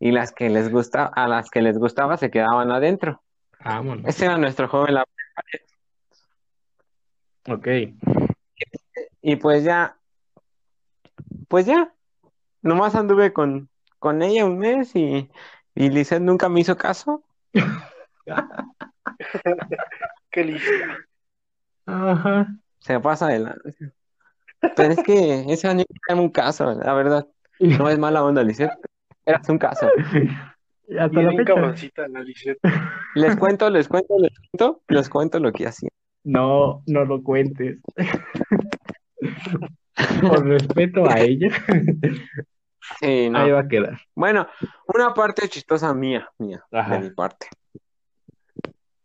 y las que les gusta, a las que les gustaba se quedaban adentro. Vámonos. Ese era nuestro juego en la Ok. Y pues ya, pues ya, nomás anduve con, con ella un mes y, y Lizeth nunca me hizo caso. Qué lista. Ajá. Se pasa de la... Pero es que esa niña era un caso, la verdad. No es mala onda, Lizeth. Eras un caso. Y hasta la Bien fecha. la. Les cuento, les cuento, les cuento, les cuento lo que hacía. No, no lo cuentes. Por respeto a ella, Sí, no. ahí va a quedar. Bueno, una parte chistosa mía, mía, Ajá. de mi parte.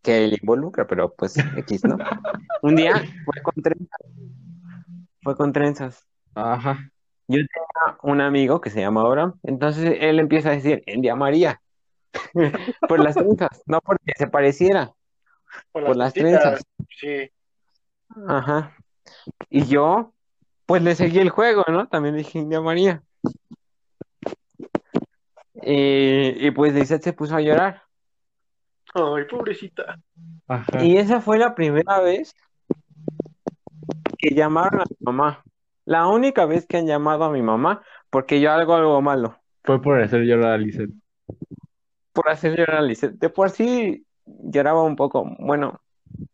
Que le involucra, pero pues X, ¿no? Un día fue con trenzas. Fue con trenzas. Ajá. Un amigo que se llama Abraham. Entonces él empieza a decir, en día María. Por las trenzas, no porque se pareciera, Por por las trenzas. Sí. Ajá. Y yo, pues le seguí el juego, ¿no? También dije India María. Y, y pues Lisette se puso a llorar. Ay, pobrecita. Ajá. Y esa fue la primera vez que llamaron a mi mamá. La única vez que han llamado a mi mamá porque yo hago algo malo. Fue por hacer llorar a Lisette. Por hacer llorar a Lisette. De por sí lloraba un poco, bueno,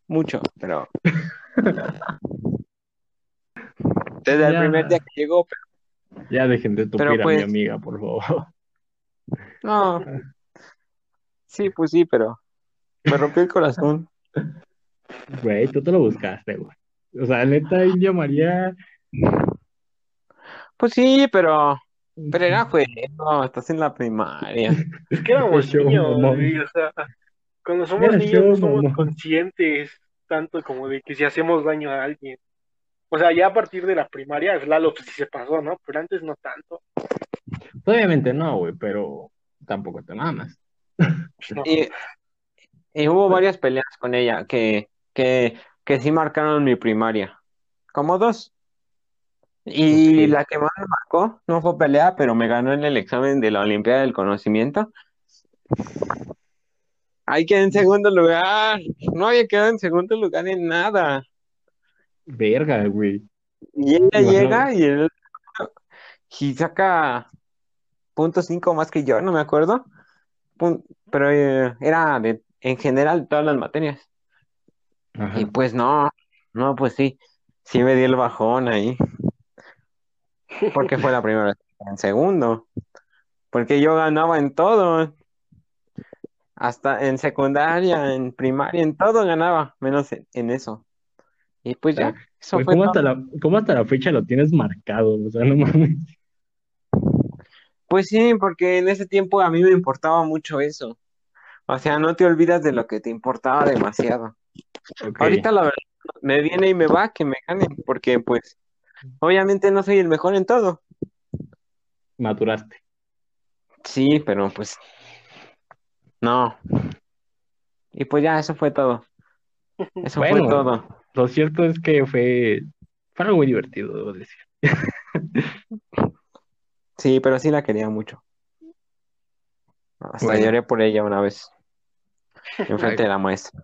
mucho, pero desde el primer día que llegó, pero Ya dejen de tupir Pero a mi pues- amiga, por favor. no. Sí, pues sí, pero me rompió el corazón. Güey, tú te lo buscaste, güey. O sea, neta, India María. Pues sí, pero pero era juego, estás en la primaria. Es que éramos Show, niños, güey, o sea, cuando somos Era niños show, no somos conscientes tanto como de que si hacemos daño a alguien. O sea, ya a partir de la primaria, pues, Lalo pues sí se pasó, ¿no? Pero antes no tanto. Obviamente no, güey, pero tampoco te mamas. Pues, no. Y, y hubo varias peleas con ella que, que, que sí marcaron mi primaria. Como dos. Y la que más me marcó no fue pelea, pero me ganó en el examen de la Olimpiada del Conocimiento. Ahí quedé en segundo lugar. No había quedado en segundo lugar en nada. Verga, güey. Y ella Wow. llega y, él- y saca punto cinco más que yo, no me acuerdo. Pero eh, era de, en general todas las materias. Ajá. Y pues no, no, pues sí, sí me di el bajón ahí. Porque fue la primera vez en segundo. Porque yo ganaba en todo. Hasta en secundaria, en primaria, en todo ganaba, menos en, en eso. Y pues ya, eso Güey, fue ¿cómo hasta la, cómo hasta la fecha lo tienes marcado? O sea, no mames. Pues sí, porque en ese tiempo a mí me importaba mucho eso. O sea, no te olvidas de lo que te importaba demasiado. Ahorita la verdad me viene y me va que me ganen, porque pues obviamente no soy el mejor en todo. Maturaste. Sí, pero pues no. Y pues ya, eso fue todo. Eso fue todo. Lo cierto es que fue, fue algo muy divertido, debo decir. Sí, pero sí la quería mucho. Hasta Bueno. lloré por ella una vez. Enfrente de la maestra.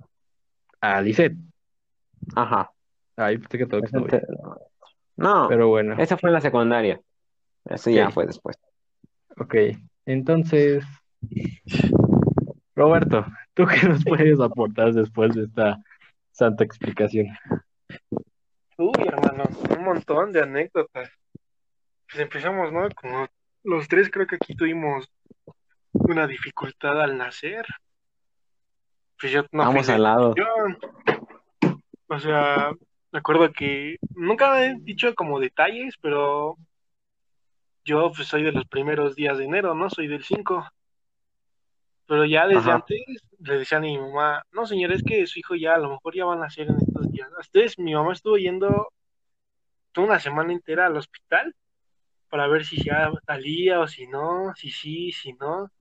A Lisette. Ajá. Ay, pensé que todo maestra. No, Pero bueno, esa fue en la secundaria. Eso ya fue después. ok. Entonces, Roberto, ¿tú qué nos puedes aportar después de esta santa explicación? Uy, hermano, un montón de anécdotas. Pues empezamos, ¿no? Como los tres creo que aquí tuvimos una dificultad al nacer. Pues yo no Vamos al lado. O sea, me acuerdo que nunca me he dicho como detalles, pero yo pues soy de los primeros días de enero, ¿no? Soy del 5. Pero ya desde Ajá. antes le decían a mi mamá, no señor, es que su hijo ya a lo mejor ya van a nacer en estos días. Entonces mi mamá estuvo yendo toda una semana entera al hospital para ver si ya salía o si no, si sí, si no.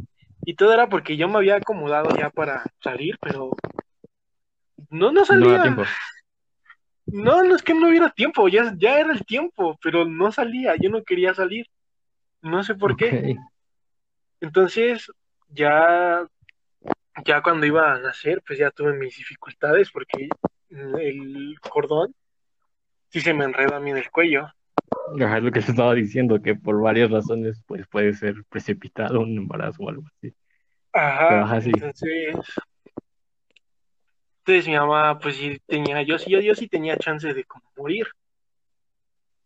Y todo era porque yo me había acomodado ya para salir, pero no, no No salía. tiempo. No, no es que no hubiera tiempo, ya, ya era el tiempo, pero no salía, yo no quería salir. No sé por qué. Entonces, ya, ya cuando iba a nacer, pues ya tuve mis dificultades porque el cordón sí se me enreda a mí en el cuello. Ajá, es lo que te estaba diciendo, que por varias razones pues puede ser precipitado un embarazo o algo así. Pero, ajá, sí. entonces, entonces mi mamá, pues sí tenía, yo sí, yo, yo sí tenía chances de como morir.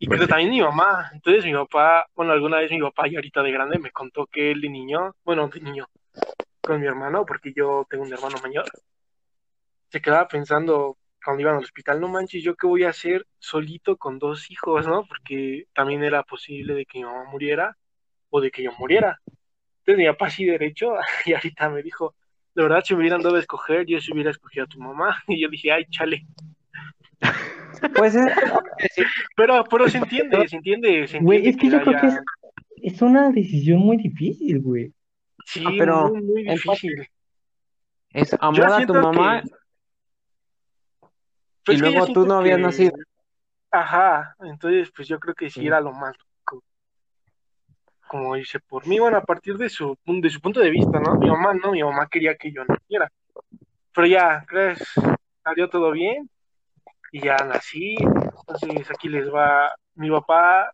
Y pero sí. también mi mamá, entonces mi papá, bueno, alguna vez mi papá ya ahorita de grande me contó que él de niño, bueno, de niño, con mi hermano, porque yo tengo un hermano mayor, se quedaba pensando cuando iban al hospital, no manches, ¿yo qué voy a hacer solito con dos hijos, no? Porque también era posible de que mi mamá muriera o de que yo muriera. Entonces mi papá así derecho, y ahorita me dijo, de verdad, si me hubieran dado a escoger, yo sí hubiera escogido a tu mamá. Y yo dije, ay, chale. Pues es, Pero, pero se entiende, se entiende, se Güey, entiende es que yo creo que es, es una decisión muy difícil, güey. Sí, Ah, pero muy, muy difícil. es Yo amor a tu mamá que- Pero y luego tú no habías que- nacido. Ajá, entonces pues yo creo que sí Sí. era lo más. Como dice, por mí, bueno, a partir de su, de su punto de vista, ¿no? Mi mamá no, mi mamá quería que yo naciera. Pero ya, ¿crees? Salió todo bien y ya nací. Entonces aquí les va, mi papá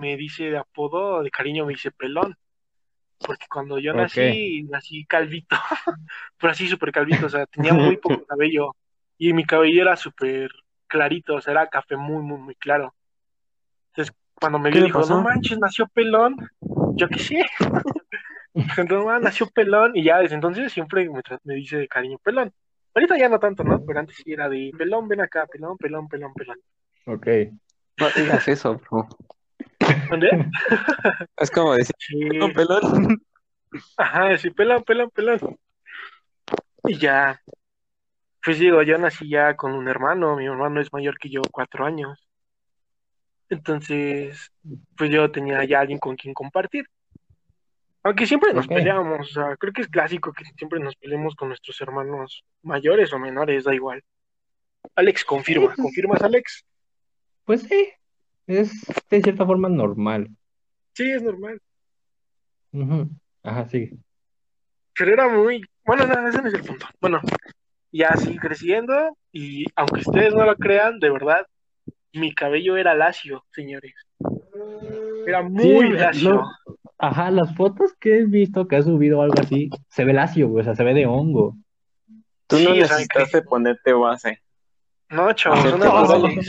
me dice de apodo, de cariño me dice pelón. Porque cuando yo nací, nací calvito, pero así súper calvito, o sea, tenía muy poco cabello y mi cabello era súper clarito, o sea, era café muy, muy, muy claro. Cuando me ¿Qué vio, le dijo, pasó? no manches, nació pelón. Yo qué sé. no, ah, nació pelón y ya desde entonces siempre me, dice de cariño pelón. Ahorita ya no tanto, ¿no? Pero antes sí era de pelón, ven acá, pelón, pelón, pelón, pelón. Ok. No digas eso, bro. ¿Dónde? Es como decir, Sí. "No, pelón. Ajá, sí, pelón, pelón, pelón. Y ya, pues digo, yo nací ya con un hermano, mi hermano es mayor que yo cuatro años. Entonces, pues yo tenía ya alguien con quien compartir. Aunque siempre nos Ok. peleábamos, o sea, creo que es clásico que siempre nos peleemos con nuestros hermanos mayores o menores, da igual. Alex, confirma. ¿confirmas, Alex? Pues sí, es de cierta forma normal. Sí, es normal. Ujú. Ajá, sí. Pero era muy, bueno, no, ese no es el punto. Bueno, ya así creciendo y aunque ustedes no lo crean, de verdad, mi cabello era lacio, señores. Era muy Sí, lacio. lo- Ajá, las fotos que he visto que has subido o algo así, se ve lacio, güey, o sea, se ve de hongo. Tú no Sí, o sea, necesitaste ponerte base. No, chavos, son naturales.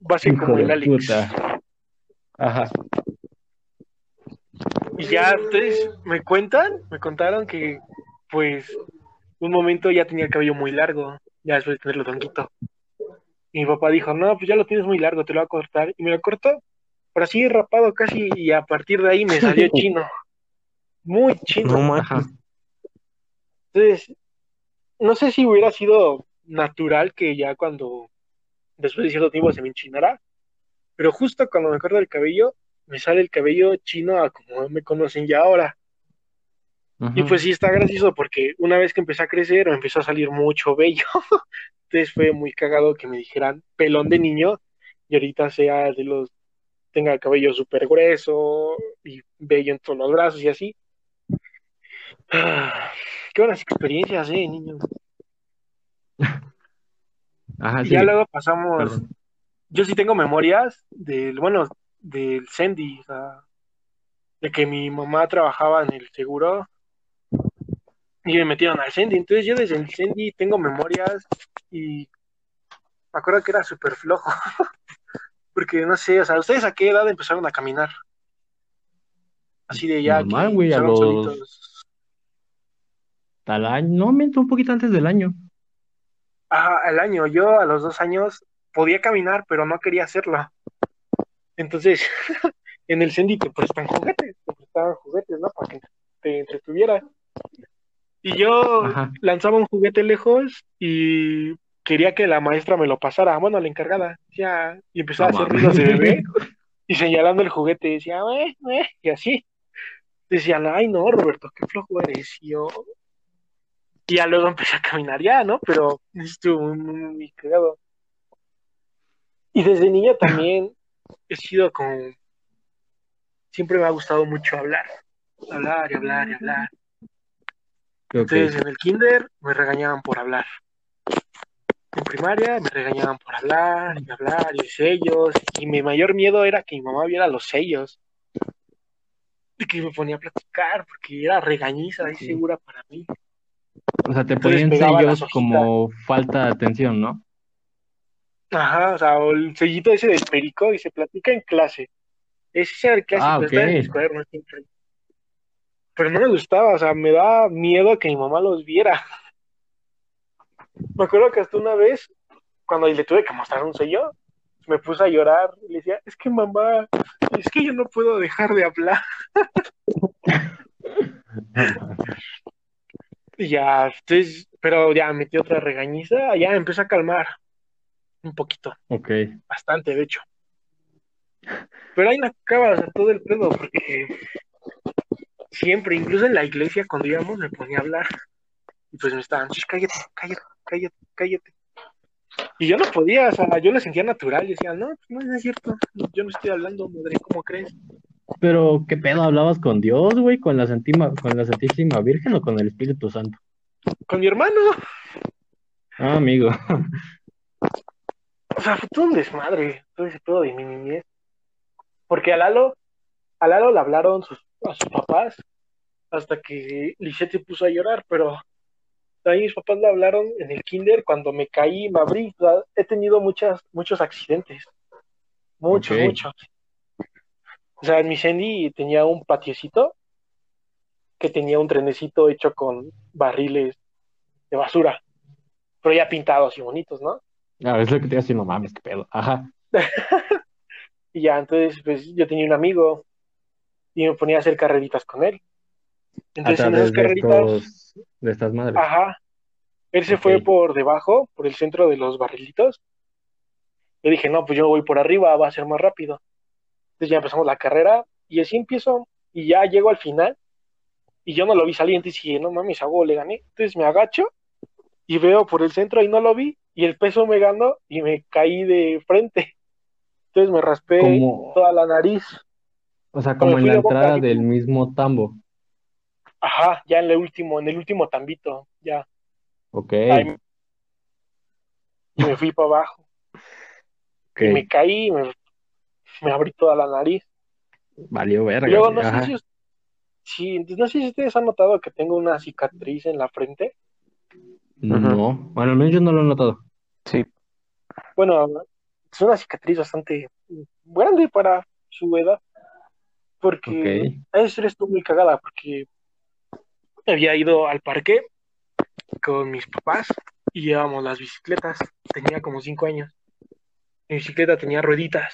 Base como el Alex. puta. Ajá. Y ya, entonces, me cuentan, me contaron que, pues, un momento ya tenía el cabello muy largo, ya después de tenerlo tonquito. Y mi papá dijo, no, pues ya lo tienes muy largo, te lo voy a cortar. Y me lo cortó, pero así rapado casi, y a partir de ahí me salió chino. Muy chino. No. Entonces, no sé si hubiera sido natural que ya cuando, después de cierto tiempo se me enchinara, pero justo cuando me corto el cabello, me sale el cabello chino a como me conocen ya ahora. Y pues sí está gracioso porque una vez que empecé a crecer me empezó a salir mucho vello. Entonces fue muy cagado que me dijeran pelón de niño y ahorita sea de los tenga el cabello súper grueso y vello en todos los brazos y así. Ah, qué buenas experiencias, eh, niño. Ajá, Y sí. ya luego pasamos, Perdón. yo sí tengo memorias del, bueno, del Sendy, o sea, de que mi mamá trabajaba en el seguro y me metieron al Sendy. Entonces yo desde el Sendy tengo memorias y me acuerdo que era súper flojo. Porque no sé, o sea, ¿ustedes a qué edad empezaron a caminar? Así de ya Normal, güey, a los- solitos. Al año, no, miento un poquito antes del año. Ajá, al año. Yo a los dos años podía caminar, pero no quería hacerlo. Entonces, en el Sendy te prestan juguetes, te prestaban juguetes, ¿no? Para que te entretuviera. Y yo Ajá. lanzaba un juguete lejos y quería que la maestra me lo pasara, bueno, la encargada, ya, y empezaba No a hacer ruidos de bebé y señalando el juguete, decía, "Eh, eh", y así. Decían, ay, no, Roberto, qué flojo eres. Y yo, y ya luego empecé a caminar ya, ¿no? Pero estuvo muy, muy, muy cagado. Y desde niño también he sido como, siempre me ha gustado mucho hablar, hablar y hablar y hablar. Entonces en el kinder me regañaban por hablar. En primaria me regañaban por hablar y hablar y sellos. Y mi mayor miedo era que mi mamá viera los sellos. Y que me ponía a platicar porque era regañiza y Sí. segura para mí. O sea, te ponían sellos como falta de atención, ¿no? Ajá, o sea, o el sellito ese del perico y se platica en clase. Ese era el clásico, Ah, ok. está en cuadernos siempre. Pero no me gustaba, o sea, me da miedo que mi mamá los viera. Me acuerdo que hasta una vez, cuando le tuve que mostrar un sello, me puse a llorar y le decía, es que mamá, es que yo no puedo dejar de hablar. Y ya, entonces, pero ya metí otra regañiza, ya empecé a calmar un poquito. Ok. bastante, de hecho. Pero ahí no acaba o sea, todo el pedo, porque siempre, incluso en la iglesia, cuando íbamos, me ponía a hablar. Y pues me estaban, "Shh, cállate, cállate, cállate, cállate. Y yo no podía, o sea, yo lo sentía natural. Y decía, no, pues no es cierto. Yo no estoy hablando, madre, ¿cómo crees? Pero, ¿qué pedo? ¿Hablabas con Dios, güey? ¿Con la Santísima, con la Santísima Virgen o con el Espíritu Santo? Con mi hermano. Ah, amigo. O sea, fue todo un desmadre, todo ese pedo de mi niñez. Porque a Lalo, a Lalo le hablaron sus, a sus papás hasta que Lisette se puso a llorar, pero ahí mis papás le hablaron en el kinder cuando me caí, me abrí. He tenido muchas, muchos accidentes. Muchos, muchos. O sea, en mi Sandy tenía un patiecito que tenía un trenecito hecho con barriles de basura, pero ya pintados y bonitos, ¿no? Ah, es lo que te iba a decir, no mames, qué pedo. Ajá. Y ya, entonces, pues yo tenía un amigo y me ponía a hacer carreritas con él. A Entonces, en esas de carreritas, estos, de estas madres. ajá, él se fue por debajo, por el centro de los barrilitos. Yo dije, no, pues yo voy por arriba, va a ser más rápido. Entonces ya empezamos la carrera y así empiezo y ya llego al final y yo no lo vi salir, entonces dije, no mames, huevo le gané. Entonces me agacho y veo por el centro y no lo vi y el peso me ganó y me caí de frente. Entonces me raspé toda la nariz. O sea, como en la boca entrada del mismo tambo. Ajá, ya en el último, en el último tambito, ya. Ok, Ahí me fui para abajo ok. y me caí, me, me abrí toda la nariz. Valió verga. Luego no sé ajá. si, sí, no sé si ustedes han notado que tengo una cicatriz en la frente. No, bueno, al menos yo no lo he notado. Sí, Bueno, es una cicatriz bastante grande para su edad, porque Ok. esa historia estuvo muy cagada, porque había ido al parque con mis papás y llevábamos las bicicletas. Tenía como cinco años. Mi bicicleta tenía rueditas.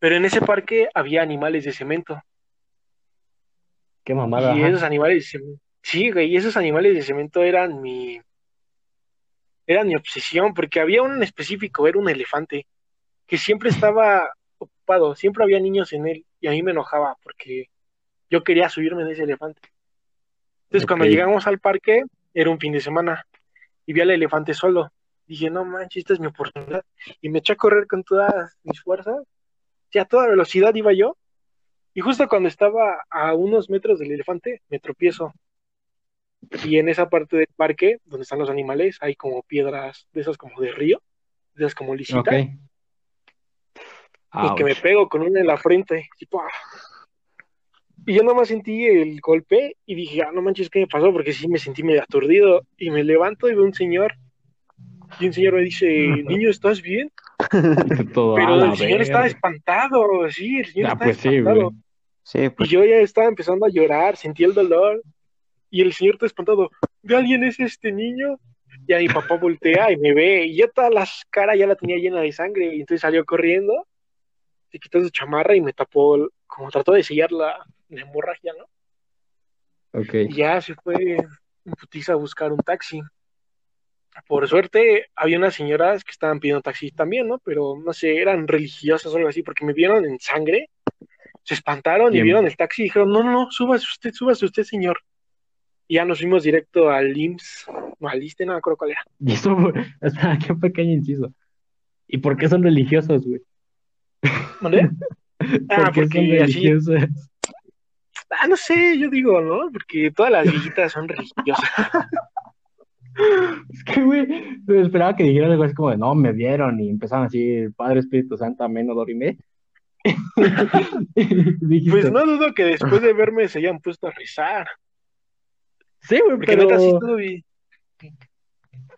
Pero en ese parque había animales de cemento. Qué mamada. Y esos animales de cemento. Sí, güey, y esos animales de cemento eran mi. Eran mi obsesión, porque había uno en específico, era un elefante, que siempre estaba ocupado, siempre había niños en él, y a mí me enojaba porque yo quería subirme en ese elefante. Entonces, cuando llegamos al parque, era un fin de semana, y vi al elefante solo. Dije, no manches, esta es mi oportunidad. Y me eché a correr con todas mis fuerzas. Y a toda velocidad iba yo. Y justo cuando estaba a unos metros del elefante, me tropiezo. Y en esa parte del parque, donde están los animales, hay como piedras de esas como de río, de esas como lisitas. Ok. Y que me Ouch. pego con una en la frente. Y, ¡pua! y yo nomás sentí el golpe y dije, ah, no manches, ¿qué me pasó? Porque sí me sentí medio aturdido. Y me levanto y veo un señor. Y un señor me dice, niño, ¿estás bien? Todo Pero el señor estaba verga. espantado, sí, el señor Ah, estaba pues espantado. sí, Y pues yo ya estaba empezando a llorar, sentí el dolor. Y el señor está espantado. ¿De alguien es este niño? Y a mi papá voltea y me ve. Y yo toda la cara ya la tenía llena de sangre. Y entonces salió corriendo, se quitó su chamarra y me tapó, como trató de sellar la, la hemorragia, ¿no? Ok. Y ya se fue en putiza a buscar un taxi. Por suerte, había unas señoras que estaban pidiendo taxi también, ¿no? Pero no sé, eran religiosas o algo así, porque me vieron en sangre, se espantaron y vieron el taxi y dijeron, no, no, no, súbase usted, súbase usted, señor. Y ya nos fuimos directo al IMSS, no, al ISSSTE, no me acuerdo cuál era. Y eso, espera, qué pequeño inciso. ¿Y por qué son religiosos, güey? ¿Mandé? Ah, ¿Por qué porque así, ah, no sé, yo digo, ¿no? Porque todas las viejitas son religiosas. Es que, güey, me esperaba que dijeran algo así como de, no, me vieron y empezaron así, Padre Espíritu Santo, amén, dorime. Pues no dudo que después de verme se hayan puesto a rezar, sí, güey, porque neta sí pero, estuvo bien.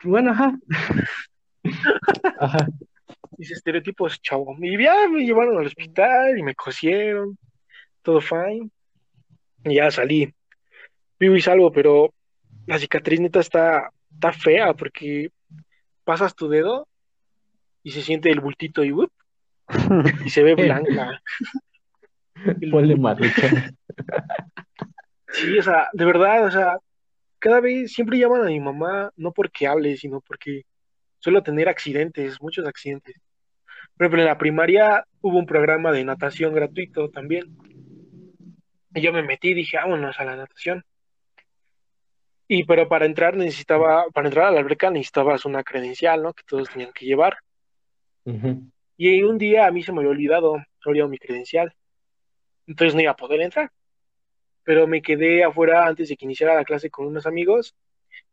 bueno, ajá. Ajá, Mis estereotipos, chavo. Y ya me llevaron al hospital y me cosieron, todo fine. Y ya salí, vivo y salvo, pero la cicatriz neta está, está fea porque pasas tu dedo y se siente el bultito y, y se ve blanca. Ponle bulto. marucha. Sí, o sea, de verdad, o sea, cada vez siempre llaman a mi mamá, no porque hable, sino porque suelo tener accidentes, muchos accidentes. Por ejemplo, en la primaria hubo un programa de natación gratuito también. Y yo me metí y dije, vámonos a la natación. Y pero para entrar necesitaba, para entrar a la alberca necesitabas una credencial, ¿no? Que todos tenían que llevar. Y un día a mí se me había olvidado, se me había olvidado mi credencial. Entonces no iba a poder entrar. Pero me quedé afuera antes de que iniciara la clase con unos amigos.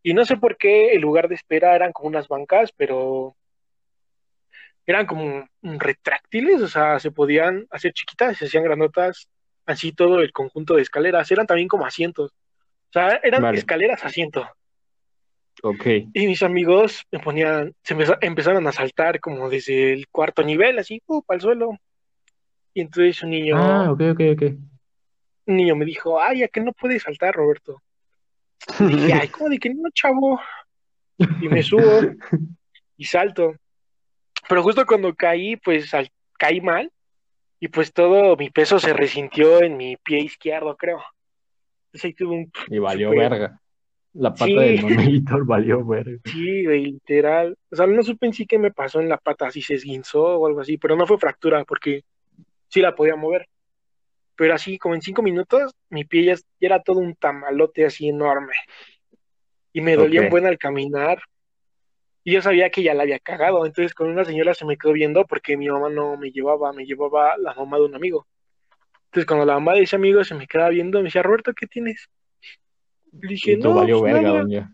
Y no sé por qué el lugar de espera eran como unas bancas, pero eran como retráctiles, o sea, se podían hacer chiquitas, se hacían granotas, así todo el conjunto de escaleras. Eran también como asientos. O sea, eran Vale. escaleras asiento. Ok. Y mis amigos me ponían, se empeza- empezaron a saltar como desde el cuarto nivel, así, uh, para el suelo. Y entonces un niño, Ah, ok, ok, ok. un niño me dijo, ay, ¿a que no puedes saltar, Roberto? Y dije, ay, ¿cómo de que no, chavo? Y me subo y salto. Pero justo cuando caí, pues caí mal y pues todo mi peso se resintió en mi pie izquierdo, creo. Entonces ahí tuve un... Y valió verga. La pata Sí. del Manuelito valió verga. Sí, literal. O sea, no supe en sí qué me pasó en la pata, si se esguinzó o algo así, pero no fue fractura porque sí la podía mover. Pero así, como en cinco minutos, mi pie ya, era todo un tamalote así enorme. Y me dolía Ok. un buen al caminar. Y yo sabía que ya la había cagado. Entonces con una señora se me quedó viendo porque mi mamá no me llevaba, me llevaba la mamá de un amigo. Entonces cuando la mamá de ese amigo se me quedaba viendo, me decía, Roberto, ¿qué tienes? Le dije, no, valió pues verga, nada". doña.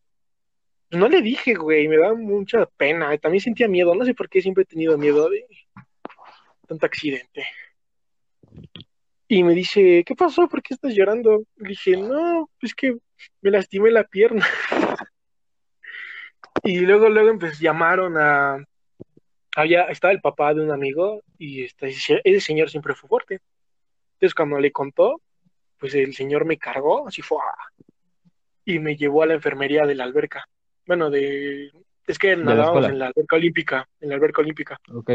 No le dije, güey, me da mucha pena. También sentía miedo, no sé por qué siempre he tenido miedo de tanto accidente. Y me dice, ¿qué pasó? ¿Por qué estás llorando? Le dije, no, pues que me lastimé la pierna. Y luego, luego, pues llamaron a... Había, estaba el papá de un amigo y este, ese señor siempre fue fuerte. Entonces cuando le contó, pues el señor me cargó, así fue, y me llevó a la enfermería de la alberca. Bueno, de... Es que nadábamos en la alberca olímpica, en la alberca olímpica. Ok.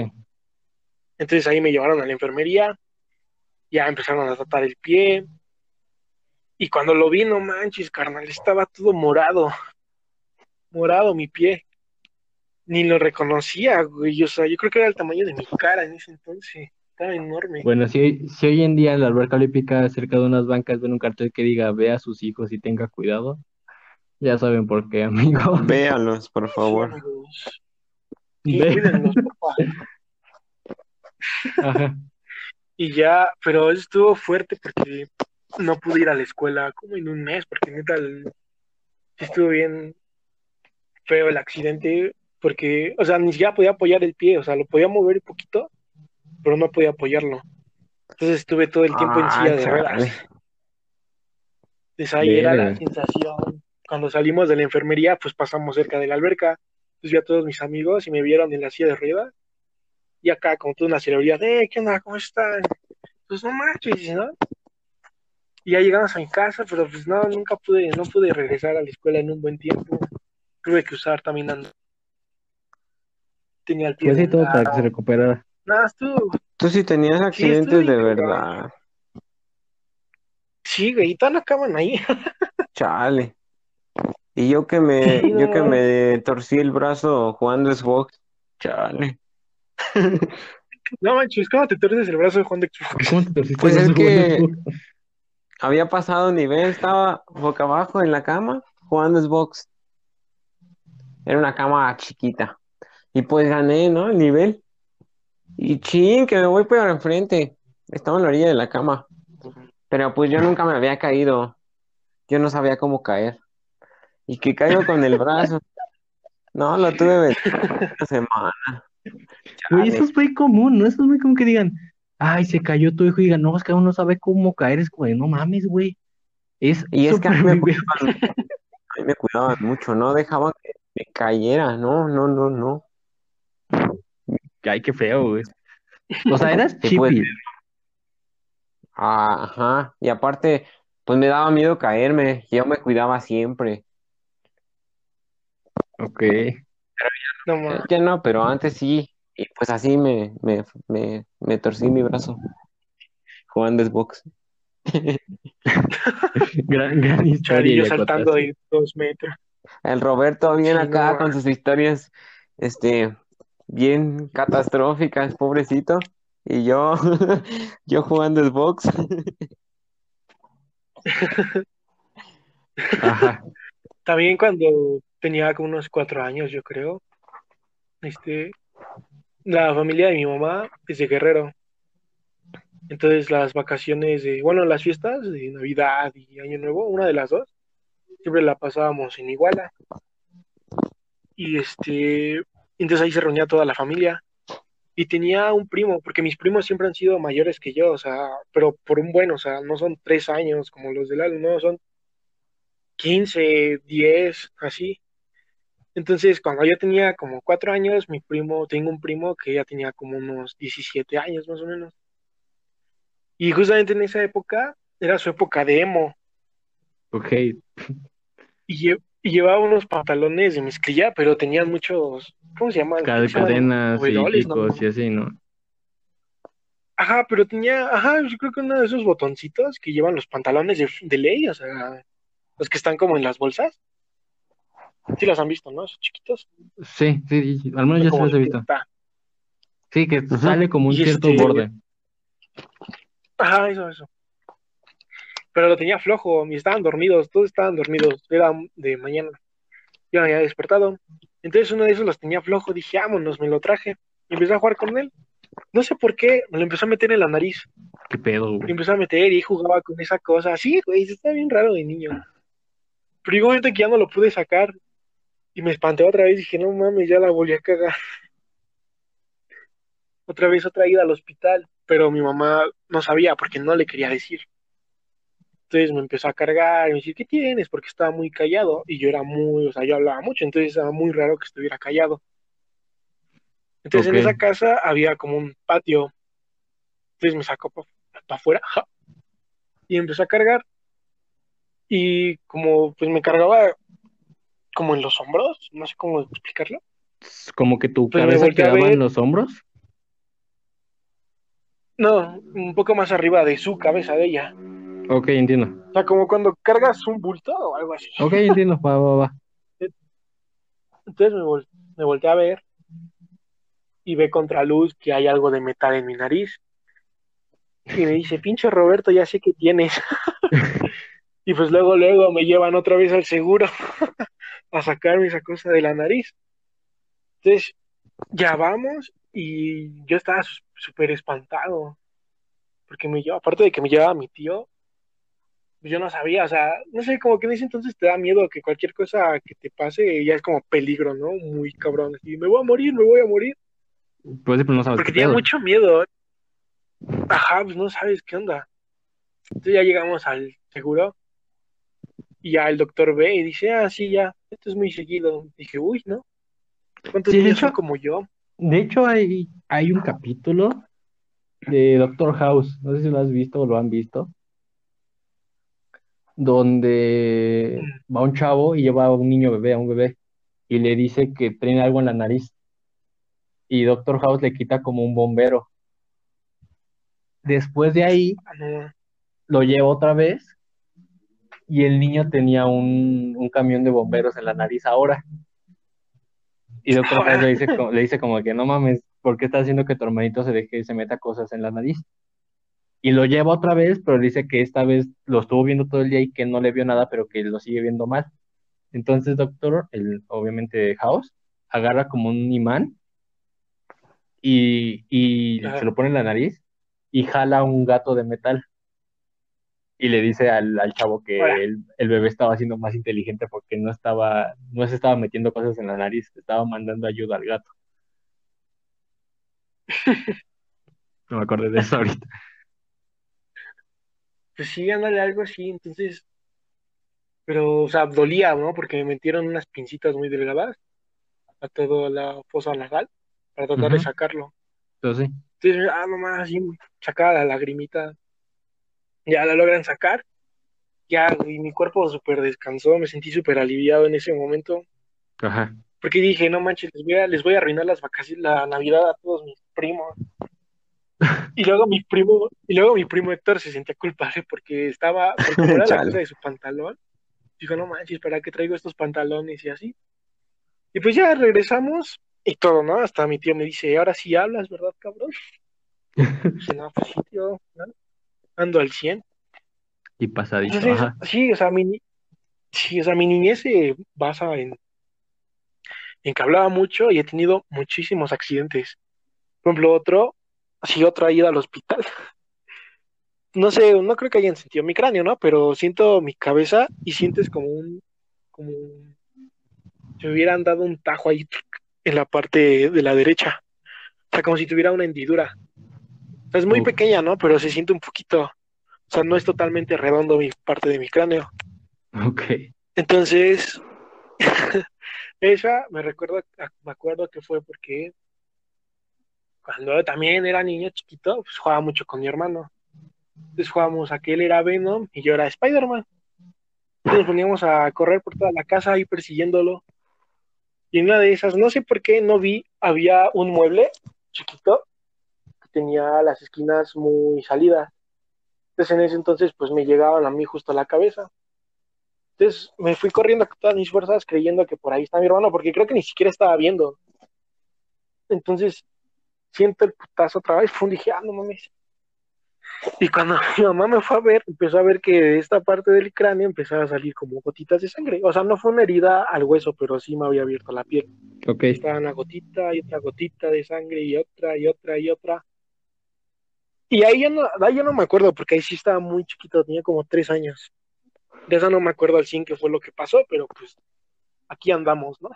Entonces ahí me llevaron a la enfermería, ya empezaron a tratar el pie. Y cuando lo vi, no manches, carnal, estaba todo morado. Morado mi pie. Ni lo reconocía, güey. O sea, yo creo que era el tamaño de mi cara en ese entonces. Estaba enorme. Bueno, si, si hoy en día en la alberca olímpica, cerca de unas bancas, ven un cartel que diga ve a sus hijos y tenga cuidado, ya saben por qué, amigo. Véalos, por Sí, favor. amigos. Sí, Ve. cuídenlos, por favor. Ajá. Y ya, pero estuvo fuerte porque no pude ir a la escuela como en un mes, porque neta estuvo bien feo el accidente, porque, o sea, ni siquiera podía apoyar el pie, o sea, lo podía mover un poquito, pero no podía apoyarlo. Entonces estuve todo el tiempo en Ah, silla de chale. ruedas. Entonces ahí era la sensación. Cuando salimos de la enfermería, pues pasamos cerca de la alberca. Entonces vi a todos mis amigos y me vieron en la silla de ruedas. Y acá con toda una celebridad, eh, ¿qué onda? ¿Cómo están? Pues no manches, ¿no? Y ya llegamos a mi casa, pero pues no, nunca pude, no pude regresar a la escuela en un buen tiempo. Tuve que usar también. Tenía el pie Pues sí, todo para que se vendado. recuperara. Nada, estuvo. Tú sí tenías accidentes de verdad. Sí, güey, y no acaban ahí. Chale. Y yo que me, Sí, yo no. que me torcí el brazo jugando Xbox. Chale. No manches, ¿cómo te torces el brazo de Juan de Xbox? ¿Cómo te torciste Pues el es que-? Había pasado nivel, estaba boca abajo en la cama jugando Xbox. Era una cama chiquita. Y pues gané, ¿no? El nivel. Y chin, que me voy para enfrente. Estaba en la orilla de la cama. Pero pues yo nunca me había caído. Yo no sabía cómo caer. Y que caigo con el brazo. No, lo tuve una semana. Güey, eso es muy común, ¿no? Eso es muy común que digan, ay, se cayó tu hijo y digan, no, es que uno no sabe cómo caer, es como de, no mames, güey. Es Y es que a mí me cuidaban, a mí me cuidaban mucho, no dejaban que me cayera, no, no, no, no. Ay, qué feo, güey. O sea, eras Y pues. Ajá, y aparte, pues me daba miedo caerme, yo me cuidaba siempre. Ok. No Eh. Ya no, pero antes sí, y pues así me, me, me, me torcí mi brazo jugando Xbox. Gran, gran historia yo saltando de dos metros. El Roberto bien Sí, acá no, con sus historias, este, bien catastróficas, pobrecito, y yo, yo jugando Xbox. Ajá. También cuando tenía como unos cuatro años, yo creo, este, la familia de mi mamá es de Guerrero. Entonces las vacaciones de, bueno, las fiestas de Navidad y Año Nuevo, una de las dos, siempre la pasábamos en Iguala. Y este, entonces ahí se reunía toda la familia. Y tenía un primo, porque mis primos siempre han sido mayores que yo, o sea, pero por un buen, o sea, no son tres años como los del álbum, no, son 15, 10, así. Entonces, cuando yo tenía como cuatro años, mi primo, tengo un primo que ya tenía como unos 17 años más o menos. Y justamente en esa época era su época de emo. Ok. Y, llevaba unos pantalones de mezclilla, pero tenían muchos, ¿cómo se llaman? cadenas y y así, ¿no? Ajá, pero tenía, ajá, yo creo que uno de esos botoncitos que llevan los pantalones de, de ley, o sea, los que están como en las bolsas. Sí los han visto, ¿no? Esos chiquitos. Sí, sí, al menos ya se los he visto. Sí, que sale como un cierto este borde. Ajá, eso, eso. Pero lo tenía flojo, estaban dormidos, todos estaban dormidos, era de mañana. Yo me había despertado. Entonces uno de esos los tenía flojo, dije, vámonos, me lo traje. Y empecé a jugar con él. No sé por qué, me lo empezó a meter en la nariz. ¿Qué pedo, güey? Me empezó a meter y jugaba con esa cosa. Sí, güey, está bien raro de niño. Pero igual un que ya no lo pude sacar. Y me espanté otra vez. Dije, no mames, ya la volví a cagar. Otra vez otra ida al hospital. Pero mi mamá no sabía porque no le quería decir. Entonces me empezó a cargar y me decía, ¿qué tienes? Porque estaba muy callado. Y yo era muy, o sea, yo hablaba mucho. Entonces era muy raro que estuviera callado. Entonces en esa casa había como un patio. Entonces me sacó para afuera. Y empezó a cargar y como pues me cargaba como en los hombros, no sé cómo explicarlo. Como que tu pues cabeza quedaba en los hombros. No, un poco más arriba de su cabeza de ella. Ok, entiendo. O sea, como cuando cargas un bulto o algo así. Ok, entiendo, va, va, va. Entonces me, me volteé a ver y ve contra luz que hay algo de metal en mi nariz. Y me dice, pinche Roberto, ya sé que tienes. Y pues luego, luego me llevan otra vez al seguro a sacarme esa cosa de la nariz. Entonces, ya vamos y yo estaba súper espantado. Porque me lleva, aparte de que me llevaba mi tío, pues yo no sabía, o sea, no sé, como que en ese entonces te da miedo que cualquier cosa que te pase ya es como peligro, ¿no? Muy cabrón. Y me voy a morir, me voy a morir. Pues, no sabes Porque tenía mucho miedo. Ajá, pues no sabes qué onda. Entonces ya llegamos al seguro y ya el doctor ve y dice, ah, sí, ya, esto es muy seguido. Dije, uy, ¿no? ¿Cuántos sí, niños como yo? De hecho, hay, hay un capítulo de Doctor House, no sé si lo has visto o lo han visto, donde mm. va un chavo y lleva a un niño bebé, a un bebé, y le dice que tiene algo en la nariz. Y Doctor House le quita como un bombero. Después de ahí, ah, lo lleva otra vez y el niño tenía un, camión de bomberos en la nariz ahora. Y doctor le dice, le dice como que no mames, ¿por qué estás haciendo que tu hermanito se deje, se meta cosas en la nariz? Y lo lleva otra vez, pero dice que esta vez lo estuvo viendo todo el día y que no le vio nada, pero que lo sigue viendo mal. Entonces, doctor, el, obviamente House, agarra como un imán y, y se lo pone en la nariz y jala un gato de metal y le dice al, chavo que el, bebé estaba siendo más inteligente porque no estaba, no se estaba metiendo cosas en la nariz, estaba mandando ayuda al gato. no me acordé de eso ahorita. Pues sí, ándale algo así, entonces, pero, o sea, dolía, ¿no? Porque me metieron unas pincitas muy delgadas a toda la fosa nasal para tratar de sacarlo. Sí. Entonces, ah, nomás así, sacaba la lagrimita ya la logran sacar, ya, y mi cuerpo súper descansó, me sentí súper aliviado en ese momento. Ajá. Porque dije, no manches, les voy a, les voy a arruinar las vacaciones, la Navidad a todos mis primos. y luego mi primo, y luego mi primo Héctor se sentía culpable porque estaba, porque era la cosa de su pantalón. Dijo, no manches, ¿para qué traigo estos pantalones y así? Y pues ya regresamos y todo, ¿no? Hasta mi tío me dice, ahora sí hablas, ¿verdad, cabrón? dice, no, pues sí, tío, ¿no? Ando al 100. Y pasadito. sí, o sea, mi, Sí, o sea, mi niñez se basa en, en que hablaba mucho y he tenido muchísimos accidentes. Por ejemplo, otro, sí, otra ida al hospital. No sé, no creo que hayan sentido mi cráneo, ¿no? Pero siento mi cabeza y sientes como un, como si me hubieran dado un tajo ahí en la parte de la derecha. O sea, como si tuviera una hendidura. O sea, es muy Uf. pequeña, ¿no? Pero se siente un poquito. O sea, no es totalmente redondo mi parte de mi cráneo. Ok. Entonces, esa me recuerdo, me acuerdo que fue porque cuando también era niño chiquito, pues jugaba mucho con mi hermano. Entonces jugábamos a que él era Venom y yo era Spider-Man. Entonces nos poníamos a correr por toda la casa ahí persiguiéndolo. Y en una de esas, no sé por qué no vi, había un mueble chiquito tenía las esquinas muy salidas. Entonces en ese entonces pues me llegaban a mí justo a la cabeza. Entonces me fui corriendo con todas mis fuerzas creyendo que por ahí está mi hermano, porque creo que ni siquiera estaba viendo. Entonces siento el putazo otra vez, fue dije, ah, no mames. Y cuando mi mamá me fue a ver, empezó a ver que de esta parte del cráneo empezaba a salir como gotitas de sangre. O sea, no fue una herida al hueso, pero sí me había abierto la piel. Ok. Estaba una gotita y otra gotita de sangre y otra y otra y otra. Y ahí yo no, ahí yo no me acuerdo porque ahí sí estaba muy chiquito, tenía como tres años. De esa no me acuerdo al 100 qué fue lo que pasó, pero pues aquí andamos, ¿no?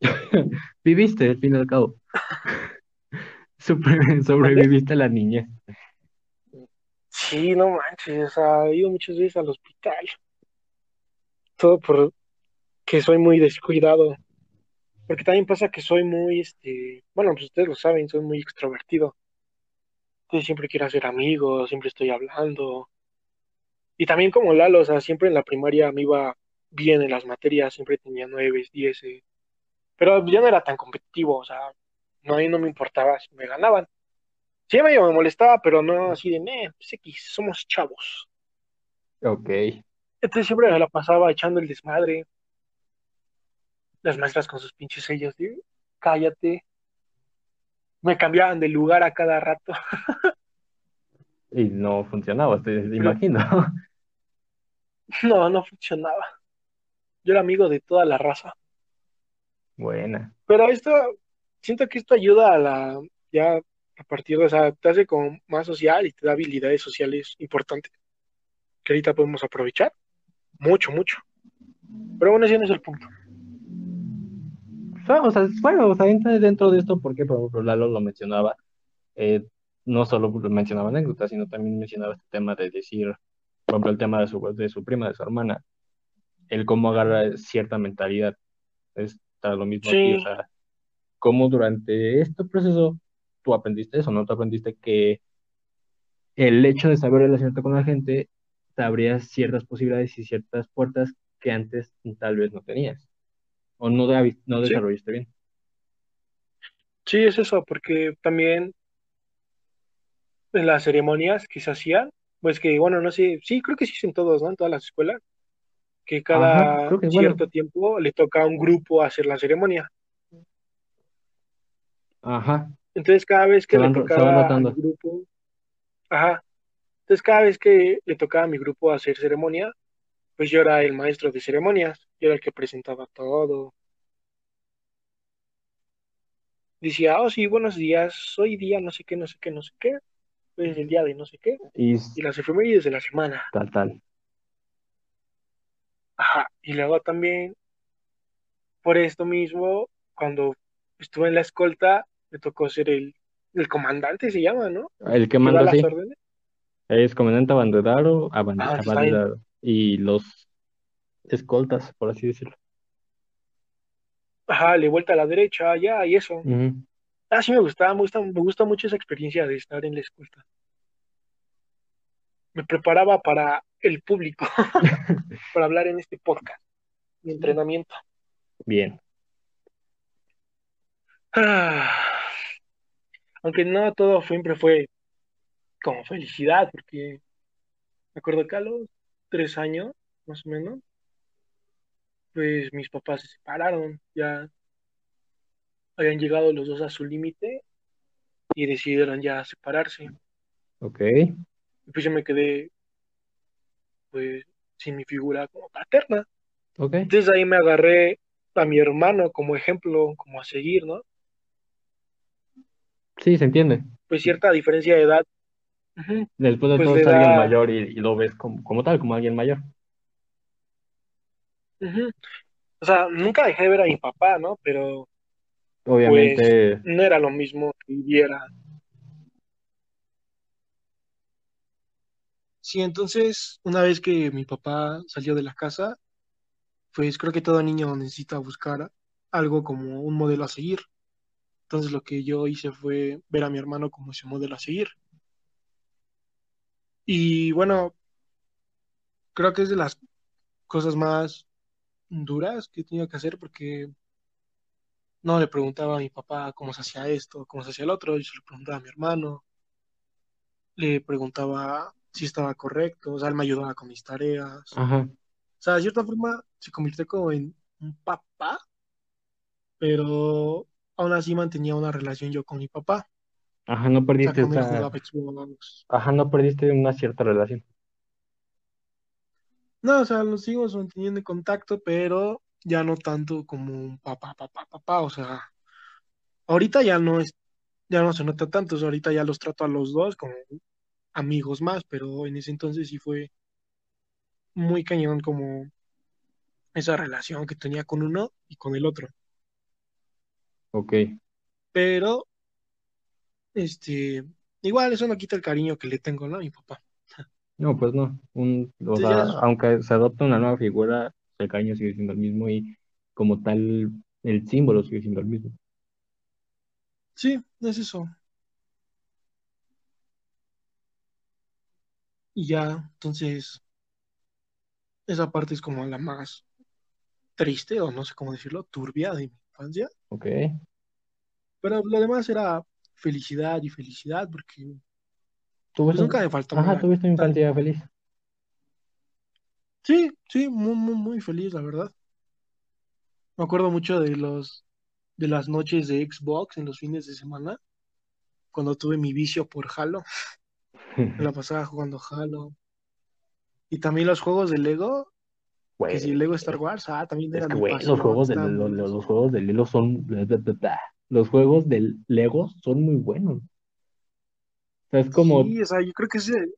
Viviste, al fin y al cabo. Sobreviviste a la niñez. Sí, no manches, o sea, he ido muchas veces al hospital. Todo por que soy muy descuidado. Porque también pasa que soy muy, este, bueno, pues ustedes lo saben, soy muy extrovertido. Entonces siempre quiero hacer amigos, siempre estoy hablando. Y también como Lalo, o sea, siempre en la primaria me iba bien en las materias, siempre tenía nueve, diez. Pero yo no era tan competitivo, o sea, no, a mí no me importaba si me ganaban. Sí, medio me molestaba, pero no así de, eh, pues X, somos chavos. Ok. Entonces siempre me la pasaba echando el desmadre. Las maestras con sus pinches sellos de, cállate. Me cambiaban de lugar a cada rato. Y no funcionaba, te te imagino. No, no funcionaba. Yo era amigo de toda la raza. Buena. Pero esto, siento que esto ayuda a la, ya a partir de, o sea, te hace como más social y te da habilidades sociales importantes que ahorita podemos aprovechar. Mucho, mucho. Pero bueno, ese no es el punto. O sea, o sea, bueno, o sea, entra dentro de esto porque, por ejemplo, Lalo lo mencionaba, eh, no solo mencionaba anécdotas, sino también mencionaba este tema de decir, por ejemplo, el tema de su, de su prima, de su hermana, el cómo agarra cierta mentalidad. Está lo mismo aquí, o Sí, sea, cómo durante este proceso tú aprendiste eso, ¿no? Tú aprendiste que el hecho de saber relacionarte con la gente te abría ciertas posibilidades y ciertas puertas que antes tal vez no tenías o no, de- no sí, desarrollaste bien. sí, es eso, porque también en las ceremonias que se hacían, pues que, bueno, no sé, sí, creo que sí en todos, ¿no? En todas las escuelas, que cada creo que bueno, cierto tiempo le toca a un grupo hacer la ceremonia. ajá, Entonces, cada vez que le van, tocaba a mi grupo, ajá, entonces cada vez que le tocaba a mi grupo hacer ceremonia, pues yo era el maestro de ceremonias, yo era el que presentaba todo. Decía, oh, sí, buenos días, hoy día no sé qué, no sé qué, no sé qué, hoy es el día de no sé qué, Y y las efemérides de la semana. tal, tal. Ajá, y luego también, por esto mismo, cuando estuve en la escolta, me tocó ser el, el comandante, se llama, ¿no? El que Que da manda, las sí, órdenes. es comandante abanderado, abande- Ah, abanderado y los escoltas, por así decirlo. Ajá, le vuelta a la derecha, ya, y eso. Ah, sí me gustaba, me gusta, me gusta mucho esa experiencia de estar en la escolta. Me preparaba para el público, para hablar en este podcast, mi entrenamiento. Bien. Ah, aunque no todo siempre fue como felicidad, porque me acuerdo que a los tres años, más o menos, pues mis papás se separaron, ya habían llegado los dos a su límite y decidieron ya separarse. Ok. Y pues yo me quedé, pues, sin mi figura como paterna. Ok. Entonces ahí me agarré a mi hermano como ejemplo, como a seguir, ¿no? Sí, se entiende. Pues cierta diferencia de edad. Después de Pues todo es alguien mayor y, y lo ves como, como tal, como alguien mayor. O sea, nunca dejé de ver a mi papá, ¿no? Pero Obviamente, no era lo mismo que viviera. Sí, entonces, una vez que mi papá salió de la casa, pues creo que todo niño necesita buscar algo como un modelo a seguir. Entonces lo que yo hice fue ver a mi hermano como ese modelo a seguir. Y bueno, creo que es de las cosas más duras que tenía que hacer porque no le preguntaba a mi papá cómo se hacía esto, cómo se hacía el otro, yo se lo preguntaba a mi hermano, le preguntaba si estaba correcto, o sea, él me ayudaba con mis tareas. ajá, O sea, de cierta forma se convirtió como en un papá, pero aún así mantenía una relación yo con mi papá. Ajá, no O sea, perdiste jugaba Xbox. ajá, no perdiste una cierta relación. No, o sea, nos seguimos manteniendo en contacto, pero ya no tanto como un papá, papá, papá. O sea, ahorita ya no es, ya no se nota tanto, o sea, ahorita ya los trato a los dos como amigos más, pero en ese entonces sí fue muy cañón como esa relación que tenía con uno y con el otro. Ok. Pero, este, igual eso no quita el cariño que le tengo, ¿no? A mi papá. No, pues no. Un, o Entonces sea, ya es- aunque se adopta una nueva figura, el cariño sigue siendo el mismo y como tal, el símbolo sigue siendo el mismo. sí, es eso. Y ya, entonces, esa parte es como la más triste, o no sé cómo decirlo, turbia de mi infancia. Ok. Pero lo demás era felicidad y felicidad, porque pues Tuviste, nunca me faltó ajá, tuviste una infancia feliz. Sí, sí, muy, muy, muy feliz, la verdad. Me acuerdo mucho de los, de las noches de Xbox en los fines de semana, cuando tuve mi vicio por Halo. Me la pasaba jugando Halo. Y también los juegos de Lego, que si Lego Star Wars, ah, también es era que, güey, los juegos de, los, los juegos de Lego son, los juegos del Lego son muy buenos. O sea, es como, Sí, o sea, yo creo que ese-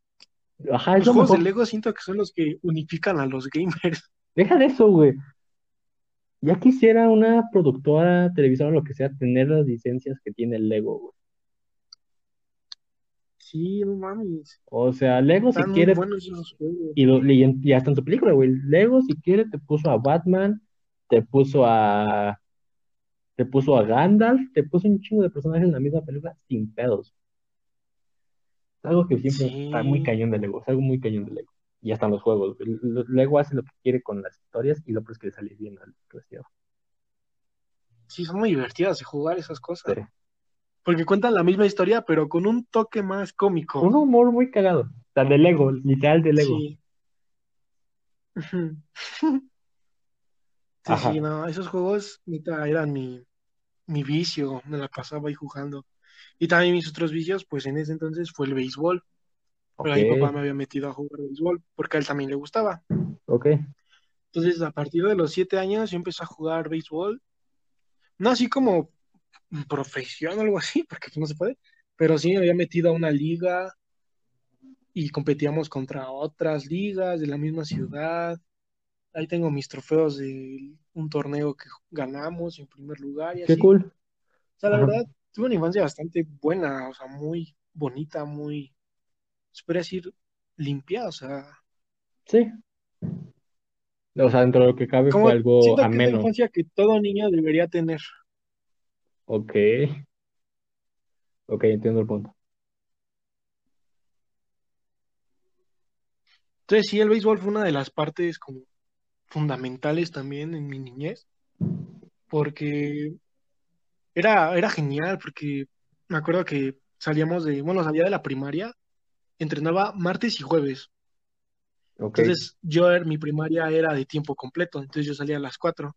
ajá, los lo juegos de mejor. Lego siento que son los que unifican a los gamers. Deja de eso, güey. Ya quisiera una productora, televisora, lo que sea, tener las licencias que tiene el Lego, güey. Sí, no mames. O sea, Lego si Están quiere, esos y, lo, y, y hasta en su película, güey. Lego si quiere te puso a Batman, te puso a, te puso a Gandalf, te puso un chingo de personajes en la misma película sin pedos. Es algo que siempre está muy cañón de Lego, es algo muy cañón de Lego. Y hasta en los juegos. Lego hace lo que quiere con las historias y lo que es que le sale bien al creativo. sí, son muy divertidas de jugar esas cosas. Sí. Porque cuentan la misma historia, pero con un toque más cómico. Un humor muy cagado. O sea, de Lego, literal de Lego. Sí. Sí, Ajá. sí, no, esos juegos neta, eran mi, mi vicio, me la pasaba ahí jugando. Y también mis otros vicios, pues en ese entonces fue el béisbol. Pero Ok, ahí mi papá me había metido a jugar béisbol porque a él también le gustaba. ok. Entonces, a partir de los siete años, yo empecé a jugar béisbol. No así como profesión o algo así, porque no se puede, pero sí me había metido a una liga y competíamos contra otras ligas de la misma ciudad. Ahí tengo mis trofeos de un torneo que ganamos en primer lugar y Qué así. cool. O sea, la Ajá. verdad, tuve una infancia bastante buena, o sea, muy bonita, muy, se podría decir, limpia, o sea, Sí. O sea, dentro de lo que cabe fue algo siento que es la ameno. infancia que todo niño debería tener. Ok. Ok, entiendo el punto. Entonces, sí, el béisbol fue una de las partes como fundamentales también en mi niñez, porque era, era genial, porque me acuerdo que salíamos de, bueno, salía de la primaria, entrenaba martes y jueves. Ok. Entonces, yo, er- mi primaria era de tiempo completo, entonces yo salía a las 4,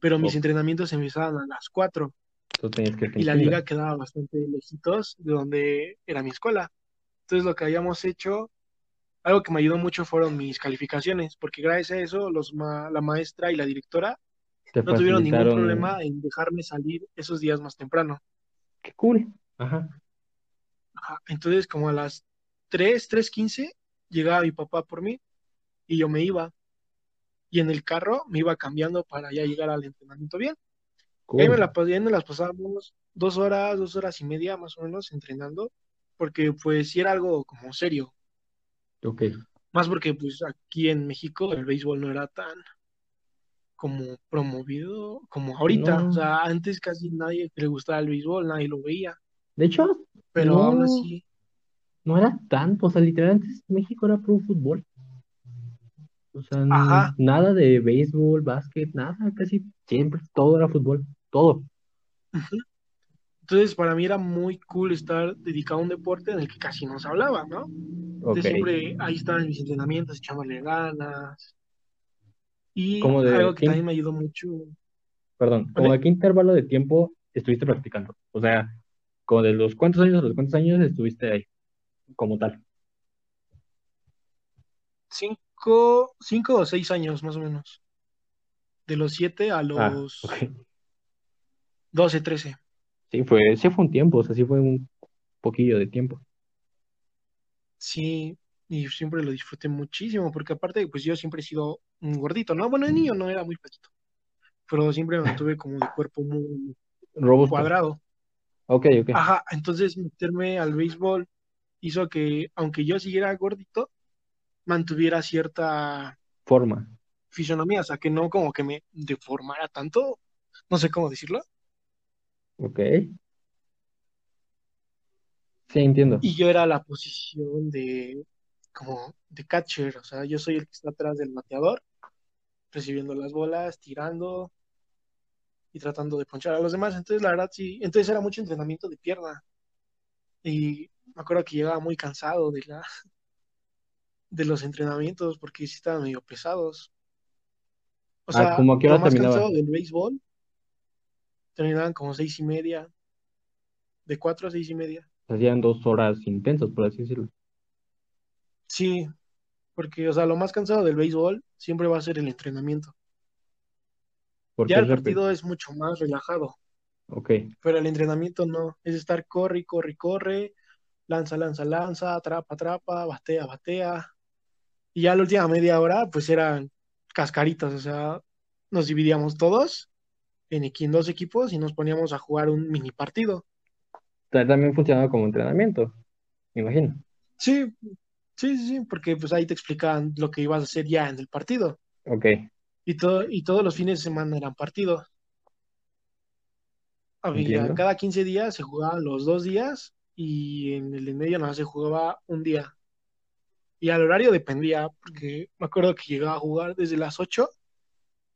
pero mis Ok. entrenamientos empezaban a las 4 Tú tenías que y la liga quedaba bastante lejitos de donde era mi escuela. Entonces, lo que habíamos hecho algo que me ayudó mucho fueron mis calificaciones, porque gracias a eso los la maestra y la directora Te no tuvieron ningún problema en dejarme salir esos días más temprano. Qué cool. Ajá. Ajá, Entonces, como a las 3, 3.15, llegaba mi papá por mí y yo me iba. Y en el carro me iba cambiando para ya llegar al entrenamiento bien. Y ahí me, Cool. la, me las pasábamos dos horas, dos horas y media más o menos entrenando, porque pues sí era algo como serio. Ok. Más porque pues aquí en México el béisbol no era tan como promovido como ahorita. No. O sea, antes casi nadie le gustaba el béisbol, nadie lo veía. De hecho, Pero No. aún así, no era tanto. O sea, literal, antes México era pro fútbol. O sea, Ajá. nada de béisbol, básquet, nada. Casi siempre todo era fútbol. Todo. Entonces, para mí era muy cool estar dedicado a un deporte en el que casi no se hablaba, ¿no? Ok. Entonces, siempre ahí estaban mis entrenamientos, echándole ganas. Y ¿Cómo de algo que qué? también me ayudó mucho. Perdón, ¿como a qué intervalo de tiempo estuviste practicando? O sea, como de los cuántos años a los cuántos años estuviste ahí, como tal. Cinco, cinco o seis años más o menos. De los siete a Ah, los doce, trece. Sí, fue, sí fue un tiempo, o sea, sí fue un poquillo de tiempo. Sí, y siempre lo disfruté muchísimo, porque aparte, pues yo siempre he sido un gordito, ¿no? Bueno, de niño no era muy flaquito, pero siempre me mantuve como de cuerpo muy Robusto. cuadrado. Ok, ok. Ajá, entonces meterme al béisbol hizo que, aunque yo siguiera gordito, mantuviera cierta Forma. fisonomía, o sea, que no como que me deformara tanto, no sé cómo decirlo. Ok. Sí, entiendo. Y yo era la posición de, como, de catcher, o sea, yo soy el que está atrás del bateador, recibiendo las bolas, tirando y tratando de ponchar a los demás. Entonces, la verdad, sí, entonces era mucho entrenamiento de pierna. Y me acuerdo que llegaba muy cansado de la, de los entrenamientos porque sí estaban medio pesados. O Ah, sea, ¿cómo a qué lo hora más terminaba? cansado del béisbol terminaban como seis y media, de cuatro a seis y media. Hacían dos horas intensas, por así decirlo. Sí, porque, o sea, lo más cansado del béisbol siempre va a ser el entrenamiento. Porque Ya el partido es mucho más relajado, Ok. pero el entrenamiento no, es estar corre, corre, corre, lanza, lanza, lanza, atrapa, atrapa, batea, batea. Y ya la última media hora, pues eran cascaritas, o sea, nos dividíamos todos en, dos equipos y nos poníamos a jugar un mini partido. Ta- También funcionaba como entrenamiento, me imagino. Sí, sí, sí, sí, porque pues ahí te explicaban lo que ibas a hacer ya en el partido. Ok. Y, todo, y todos los fines de semana eran partidos. Había, cada 15 días se jugaban los dos días y en el en medio nada más se jugaba un día. Y al horario dependía, porque me acuerdo que llegaba a jugar desde las 8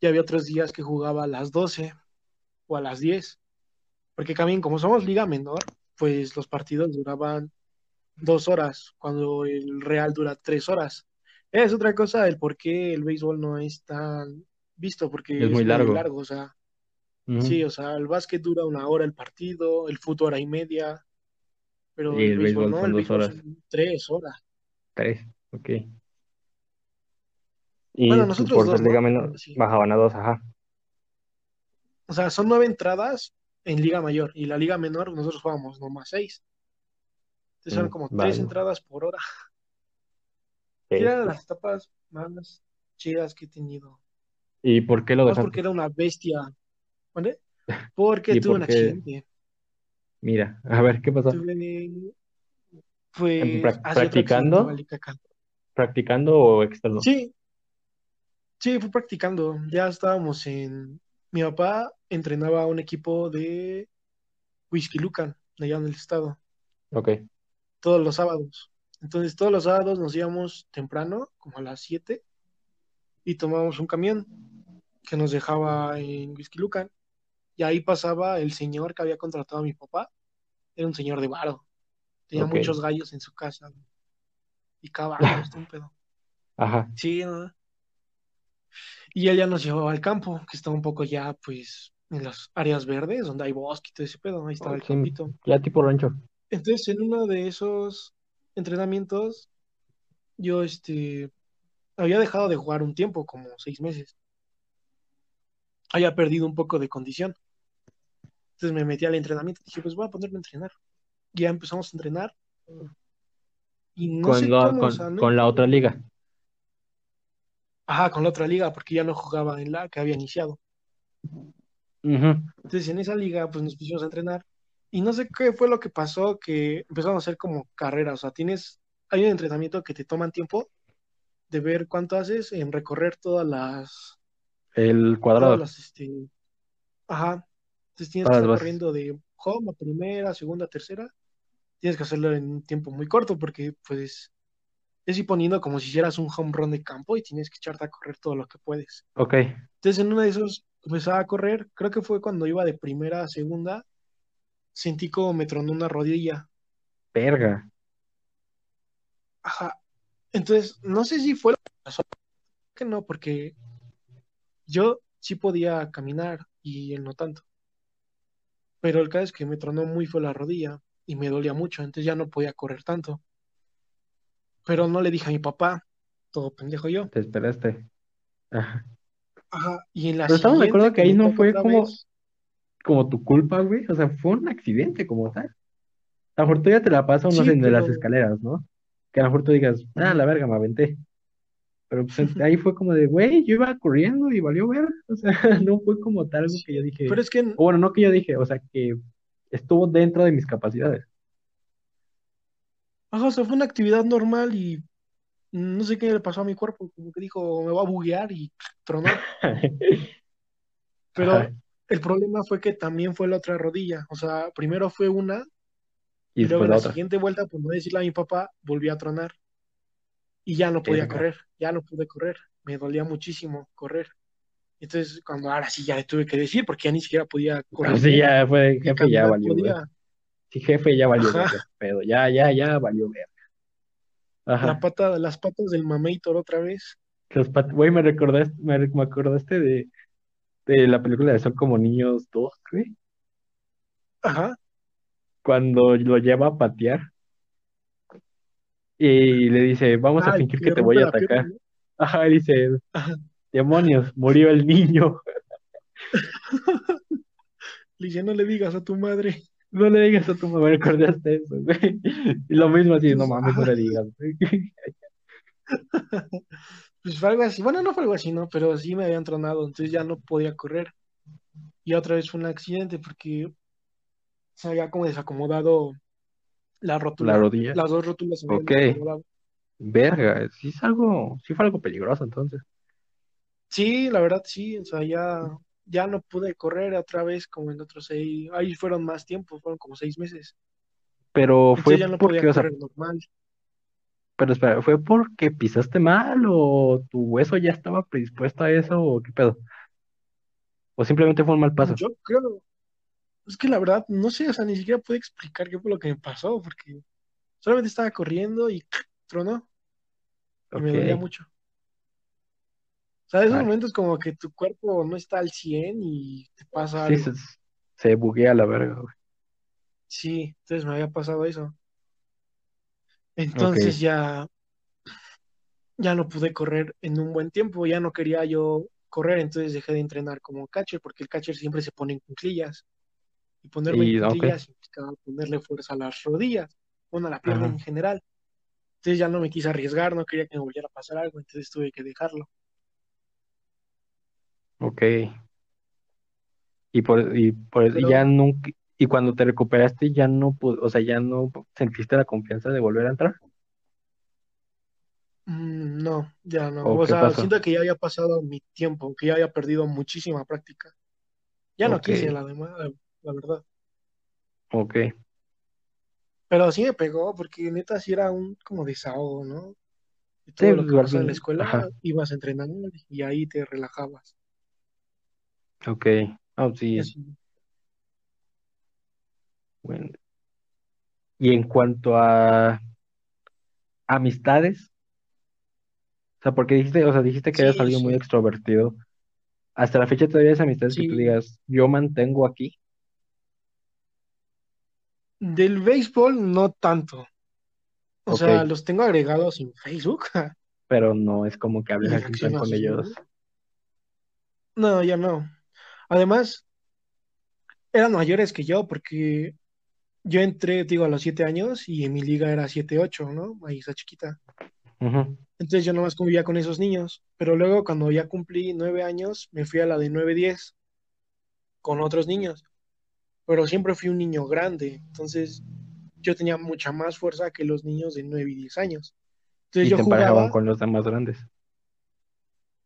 y había otros días que jugaba a las 12 o a las 10. Porque también, como somos liga menor, pues los partidos duraban dos horas, cuando el Real dura tres horas. Es otra cosa del por qué el béisbol no es tan visto, porque Es muy largo. largo, o sea, sí, o sea, el básquet dura una hora el partido, el fútbol hora y media, pero Y el el béisbol béisbol no, el béisbol horas. son tres horas. Tres. Ok. Y Bueno, tú, nosotros por dos, liga ¿no? menor, Sí. bajaban a dos, ajá. O sea, son nueve entradas en liga mayor y la liga menor nosotros jugábamos nomás seis. Entonces son Mm, como vale. tres entradas por hora. Y eran las etapas más chidas que he tenido. ¿Y por qué lo dejaste? porque era una bestia. ¿Vale? Porque ¿Y tuve por un qué? accidente. Mira, a ver, ¿qué pasó? Tuve, pues, accidente, practicando? vale, caca. ¿Practicando o externo? Sí, sí, fui practicando. Ya estábamos en. Mi papá entrenaba a un equipo de Whisky Lucan, de allá en el estado, Ok. todos los sábados. Entonces, todos los sábados nos íbamos temprano, como a las 7, y tomábamos un camión que nos dejaba en Whisky Lucan. Y ahí pasaba el señor que había contratado a mi papá. Era un señor de varo. Tenía muchos gallos en su casa. Y caballos, un pedo. Ajá. Sí, ¿no? Y él ya nos llevaba al campo, que está un poco ya, pues, en las áreas verdes, donde hay bosque y todo ese pedo. Ahí estaba el campito. ya tipo rancho. Entonces, en uno de esos entrenamientos, yo este, había dejado de jugar un tiempo, como seis meses. Había perdido un poco de condición. Entonces me metí al entrenamiento. Dije, pues voy a ponerme a entrenar. Y ya empezamos a entrenar. Y no Con sé la, cómo, o con, sea, no- con la otra liga. Ajá, con la otra liga, porque ya no jugaba en la que había iniciado. Entonces en esa liga, pues nos pusimos a entrenar. Y no sé qué fue lo que pasó, que empezaron a hacer como carreras. O sea, tienes, hay un entrenamiento que te toman tiempo de ver cuánto haces en recorrer todas las, El todas cuadrado. las, este, ajá. Entonces tienes que Todas estar corriendo de home a primera, segunda, tercera. Tienes que hacerlo en un tiempo muy corto porque, pues, es ir poniendo como si hicieras un home run de campo y tienes que echarte a correr todo lo que puedes. Ok. Entonces, en uno de esos empezaba a correr, creo que fue cuando iba de primera a segunda, sentí como me tronó una rodilla. Verga. Ajá. Entonces, no sé si fue lo que pasó, que no, porque yo sí podía caminar y él no tanto. Pero el caso es que me tronó muy fue la rodilla y me dolía mucho, entonces ya no podía correr tanto. Pero no le dije a mi papá, todo pendejo yo. Te esperaste. Ajá. Ajá. Y en la Pero estamos de acuerdo que ahí no fue como, vez, como tu culpa, güey. O sea, fue un accidente como tal. A lo mejor tú ya te la pasas, no sí, sé, de las pero escaleras, ¿no? Que a lo mejor tú digas, ah, la verga, me aventé. Pero pues ahí fue como de, güey, yo iba corriendo y valió ver. O sea, no fue como tal algo que yo dije, pero es que o bueno, no que yo dije, o sea, que estuvo dentro de mis capacidades. Ajá, o sea, fue una actividad normal y no sé qué le pasó a mi cuerpo, como que dijo, me va a buguear y tronó. Pero Ajá. el problema fue que también fue la otra rodilla. O sea, primero fue una Y luego en la otra. siguiente vuelta, por no decirle a mi papá, volví a tronar y ya no podía correr, ya no pude correr. Me dolía muchísimo correr. Entonces, cuando ahora sí ya le tuve que decir, porque ya ni siquiera podía correr Pero sí, bien, ya fue, valió podía. Sí, jefe, ya valió Ajá, ver. Pero ya, ya, ya valió ver. la Ajá. pata, las patas del mameitor otra vez. Los pat- Güey, me recordaste, me, me acordaste de, de la película de Son como niños 2, güey. Ajá. Cuando lo lleva a patear y le dice, vamos a fingir que te voy a la pierna, atacar. ¿no? Ajá, y dice, Ajá. demonios, murió el niño. Le dije, no le digas a tu madre. No le digas a tu mamá, recordaste eso, güey. Y lo mismo así, no mames, no le digas, güey. pues fue algo así. Bueno, no fue algo así, ¿no? Pero sí me habían tronado, entonces ya no podía correr. Y otra vez fue un accidente porque se había como desacomodado la La rótula. rodilla. Las dos rótulas se Ok, verga, sí es algo, sí fue algo peligroso entonces. Sí, la verdad sí, o sea, ya, ya no pude correr otra vez como en otros seis. Ahí fueron más tiempo, fueron como seis meses. Pero fue Entonces ya no podía porque, o sea, correr normal. pero espera, ¿fue porque pisaste mal o tu hueso ya estaba predispuesto a eso o qué pedo? O simplemente fue un mal paso. Yo creo, es que la verdad, no sé, o sea, ni siquiera pude explicar qué fue lo que me pasó, porque solamente estaba corriendo y tronó me dolía mucho. O sea, esos vale. momentos como que tu cuerpo no está al 100 y te pasa Sí, algo. se, se buguea la verga, güey. Sí, entonces me había pasado eso. Entonces ya, ya no pude correr en un buen tiempo, ya no quería yo correr, entonces dejé de entrenar como catcher, porque el catcher siempre se pone en cuclillas. Y ponerme en y ok, cuclillas implicaba ponerle fuerza a las rodillas, bueno, a la pierna en general. Entonces ya no me quise arriesgar, no quería que me volviera a pasar algo, entonces tuve que dejarlo. Ok. Y por, y por y Pero ya nunca, y cuando te recuperaste ya no o sea, ya no sentiste la confianza de volver a entrar. mm, no, ya no. ¿O sea, pasó? siento que ya había pasado mi tiempo, que ya había perdido muchísima práctica. Ya no quise, la demás, la verdad. ok. Pero sí me pegó, porque neta sí era un como desahogo, ¿no? Sí, todo lo pues, que pasaba en la escuela, ajá, ibas a entrenar y ahí te relajabas. Ok. Ah, Y sí, bueno. Y en cuanto a amistades, o sea, porque dijiste, o sea, dijiste que eres Sí, alguien muy sí, extrovertido. Hasta la fecha todavía hay amistades que tú sí. digas, yo mantengo aquí. Del béisbol no tanto. O sea, los tengo agregados en Facebook. Pero no es como que hables con ellos. No, ya no. Además, eran mayores que yo porque yo entré, digo, a los siete años y en mi liga era siete, ocho, ¿no? Ahí está chiquita. Entonces yo nomás convivía con esos niños. Pero luego cuando ya cumplí nueve años, me fui a la de nueve, diez con otros niños. Pero siempre fui un niño grande. Entonces yo tenía mucha más fuerza que los niños de nueve y diez años. Entonces ¿Y yo jugaba con los demás grandes.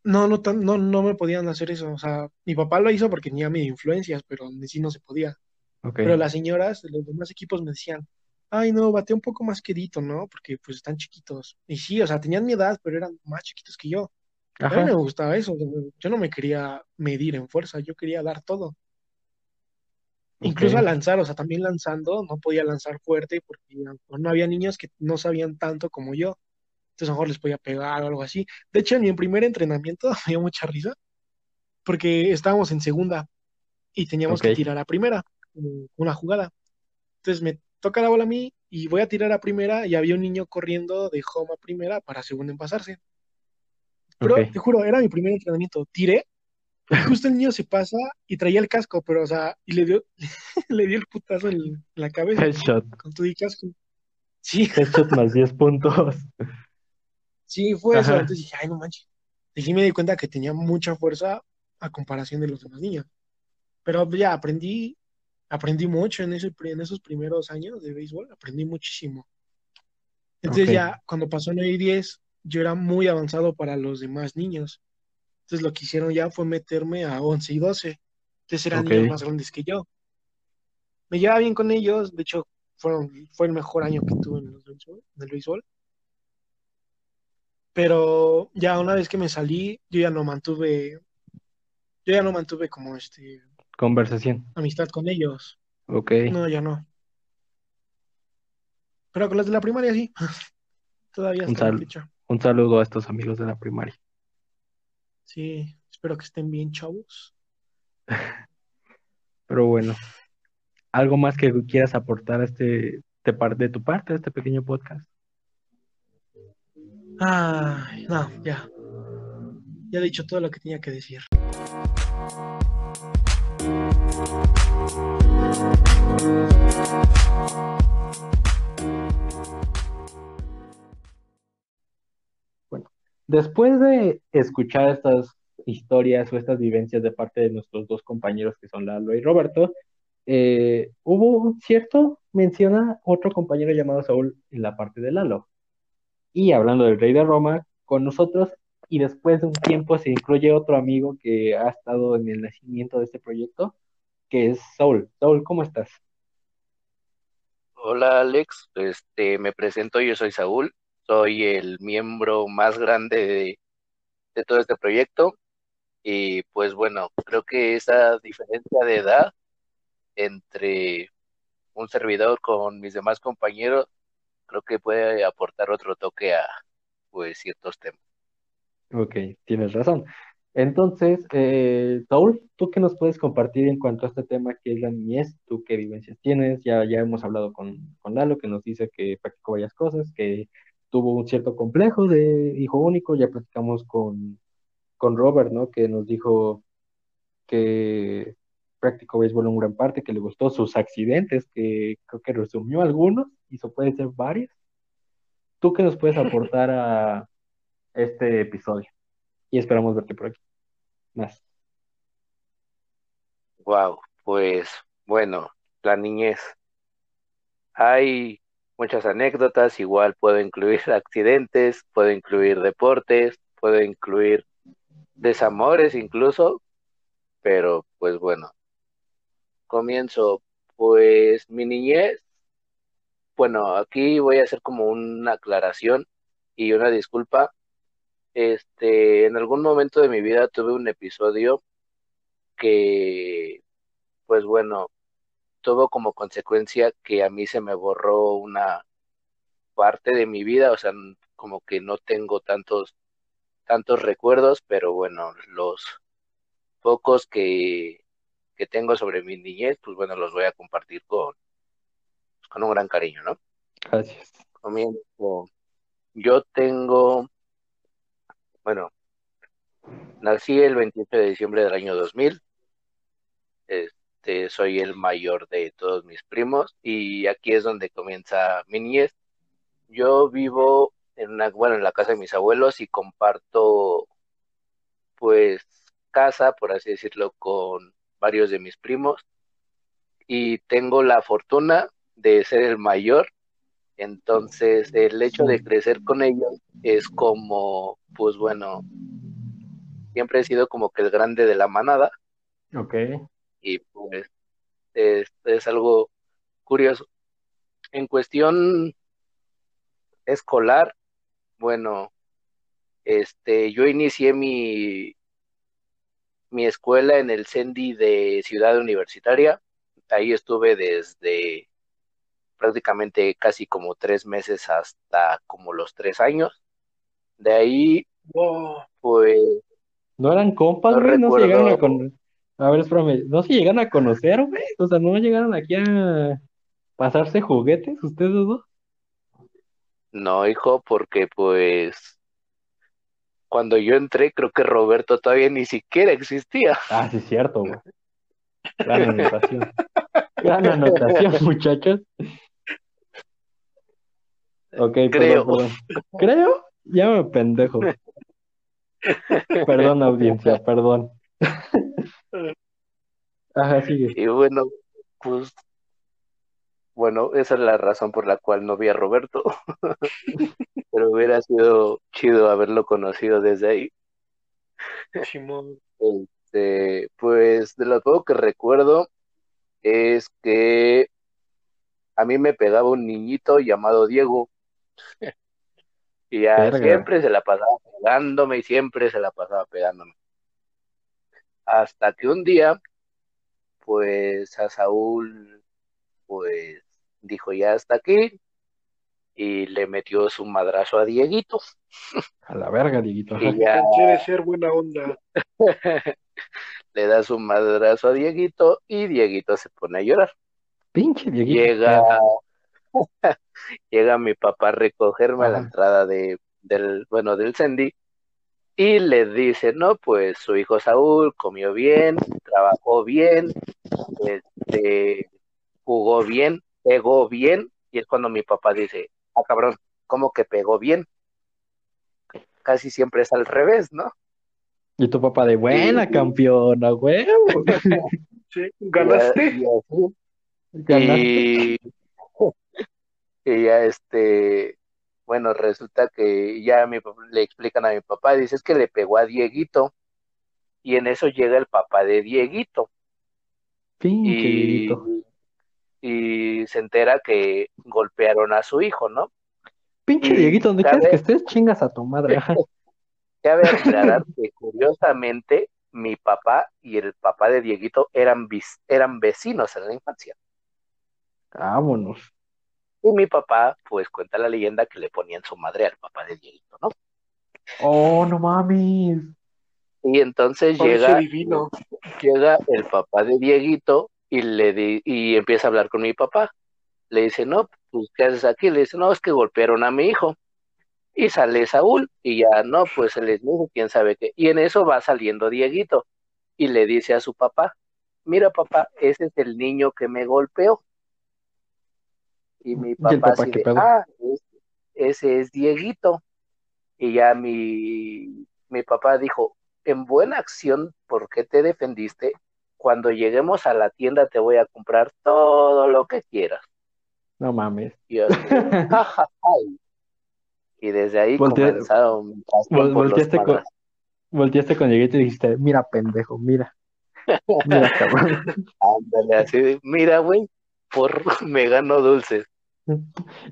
No, no, no, no me podían hacer eso. O sea, mi papá lo hizo porque tenía medio influencias, pero sí no se podía. Pero las señoras de los demás equipos me decían, ay, no, bate un poco más quedito, ¿no? Porque pues están chiquitos. Y sí, o sea, tenían mi edad, pero eran más chiquitos que yo. A mí me gustaba eso. Yo no me quería medir en fuerza, yo quería dar todo. Incluso a lanzar, o sea, también lanzando, no podía lanzar fuerte porque no había niños que no sabían tanto como yo. Entonces a lo mejor les podía pegar o algo así. De hecho, en mi primer entrenamiento me dio mucha risa porque estábamos en segunda y teníamos que tirar a primera, una jugada. Entonces me toca la bola a mí y voy a tirar a primera y había un niño corriendo de home a primera para segunda en pasarse. Pero te juro, era mi primer entrenamiento. Tiré justo el niño se pasa y traía el casco, pero o sea, y le dio, le dio el putazo en, la cabeza. Headshot. Con tu casco. Sí. Headshot más 10 puntos. Sí, fue eso. Entonces dije, ay, no manches. Y sí me di cuenta que tenía mucha fuerza a comparación de los demás niños. Pero ya aprendí, aprendí mucho en, ese, en esos primeros años de béisbol, aprendí muchísimo. Entonces ya cuando pasó 9 y 10, yo era muy avanzado para los demás niños. Entonces lo que hicieron ya fue meterme a 11 y 12. Entonces eran niños más grandes que yo. Me llevaba bien con ellos, de hecho fueron, fue el mejor año que tuve en, en el béisbol. Pero ya una vez que me salí, yo ya no mantuve, yo ya no mantuve como este conversación. Amistad con ellos. Ok. No, ya no. Pero con los de la primaria sí. Todavía un, sal un saludo a estos amigos de la primaria. Sí, espero que estén bien, chavos. Pero bueno, ¿algo más que quieras aportar a este, de tu parte, a este pequeño podcast? Ay, no, ya. Ya he dicho todo lo que tenía que decir. Bueno, después de escuchar estas historias o estas vivencias de parte de nuestros dos compañeros que son Lalo y Roberto, eh, hubo un cierto, menciona otro compañero llamado Saúl en la parte de Lalo. Y hablando del rey de Roma, con nosotros, y después de un tiempo se incluye otro amigo que ha estado en el nacimiento de este proyecto, que es Saúl. Saúl, ¿cómo estás? Hola Alex, este, me presento, yo soy Saúl, soy el miembro más grande de, de todo este proyecto y pues bueno, creo que esa diferencia de edad entre un servidor con mis demás compañeros creo que puede aportar otro toque a pues ciertos temas. Ok, tienes razón. Entonces, eh, ¿tú qué nos puedes compartir en cuanto a este tema que es la niñez? ¿Tú qué vivencias tienes? Ya, ya hemos hablado con, con Lalo, que nos dice que practicó varias cosas, que tuvo un cierto complejo de hijo único. Ya platicamos con, con Robert, ¿no? Que nos dijo que practicó béisbol en gran parte, que le gustó sus accidentes, que creo que resumió algunos, y eso puede ser varios. ¿Tú qué nos puedes aportar a este episodio? Y esperamos verte por aquí. Más. Wow, pues bueno, la niñez. Hay muchas anécdotas, igual puedo incluir accidentes, puedo incluir deportes, puedo incluir desamores incluso, pero pues bueno, comienzo. Pues mi niñez, bueno, aquí voy a hacer como una aclaración y una disculpa. Este, en algún momento de mi vida tuve un episodio que, pues bueno, tuvo como consecuencia que a mí se me borró una parte de mi vida, o sea, como que no tengo tantos tantos recuerdos, pero bueno, los pocos que que tengo sobre mi niñez, pues bueno, los voy a compartir con, con un gran cariño, ¿no? Gracias. comienzo. Yo tengo, bueno, nací el 28 de diciembre del año 2000. Este, soy el mayor de todos mis primos y aquí es donde comienza mi niñez. Yo vivo en una, bueno, en la casa de mis abuelos y comparto, pues, casa, por así decirlo, con varios de mis primos y tengo la fortuna de ser el mayor. Entonces, el hecho de crecer con ellos es como, pues bueno, siempre he sido como que el grande de la manada. Ok. Y pues es, es algo curioso. En cuestión escolar, bueno, este, yo inicié mi, mi escuela en el CENDI de Ciudad Universitaria. Ahí estuve desde prácticamente casi como tres meses hasta como los tres años. De ahí, pues... ¿No eran compas, No güey? ¿No se llegaron a conocer? A ver, espérame, ¿no se llegaron a conocer, güey? O sea, ¿no llegaron aquí a pasarse juguetes ustedes dos? No, hijo, porque pues cuando yo entré creo que Roberto todavía ni siquiera existía. Ah, sí, es cierto, güey. Gran anotación. Gran anotación, muchachos. Ok, perdón, Creo. perdón. Creo, ya me pendejo. Perdón, audiencia, perdón. Ajá, sigue. Y bueno, pues bueno, esa es la razón por la cual no vi a Roberto. Pero hubiera sido chido haberlo conocido desde ahí. Simón. Este, pues de lo poco que recuerdo es que a mí me pegaba un niñito llamado Diego. Y ya Verga. siempre se la pasaba pegándome y siempre se la pasaba pegándome. Hasta que un día, pues a Saúl, pues dijo ya hasta aquí y le metió su madrazo a Dieguito. A la verga, Dieguito. Y ya Quiere ser buena onda. le da su madrazo a Dieguito y Dieguito se pone a llorar. Pinche Dieguito. Llega, llega mi papá a recogerme a la entrada de, del, bueno, del Cendi y le dice, no, pues su hijo Saúl comió bien, trabajó bien, este, jugó bien, pegó bien, y es cuando mi papá dice, ah, cabrón, ¿cómo que pegó bien? Casi siempre es al revés, ¿no? Y tu papá de buena Sí. campeona, güey. Sí, ¿Ganaste? Y, así, Ganaste. Y, y ya este, bueno, resulta que ya mi le explican a mi papá, dice es que le pegó a Dieguito y en eso llega el papá de Dieguito Pinche y, Dieguito. y se entera que golpearon a su hijo, ¿no? Pinche y Dieguito, donde quieres que estés, chingas a tu madre. Cabe aclarar que curiosamente mi papá y el papá de Dieguito eran, vis- eran vecinos en la infancia. Vámonos. Y mi papá, pues cuenta la leyenda que le ponían su madre al papá de Dieguito, ¿no? Oh, no mames. Y entonces llega, divino. llega el papá de Dieguito y le di- y empieza a hablar con mi papá. Le dice, no, pues, ¿qué haces aquí? Le dice, no, es que golpearon a mi hijo. Y sale Saúl, y ya, no, pues él es mi hijo, quién sabe qué. Y en eso va saliendo Dieguito, y le dice a su papá, mira papá, ese es el niño que me golpeó. Y mi ¿Y papá papá así de, pedo? ah, es- ese es Dieguito. Y ya mi, mi papá dijo, en buena acción, ¿por qué te defendiste? Cuando lleguemos a la tienda te voy a comprar todo lo que quieras. No mames. Y, y desde ahí comenzaron Vol- volteaste con, volteaste con Dieguito y dijiste, mira, pendejo, mira. Mira, cabrón. Ándale, así mira, güey, por me gano dulces.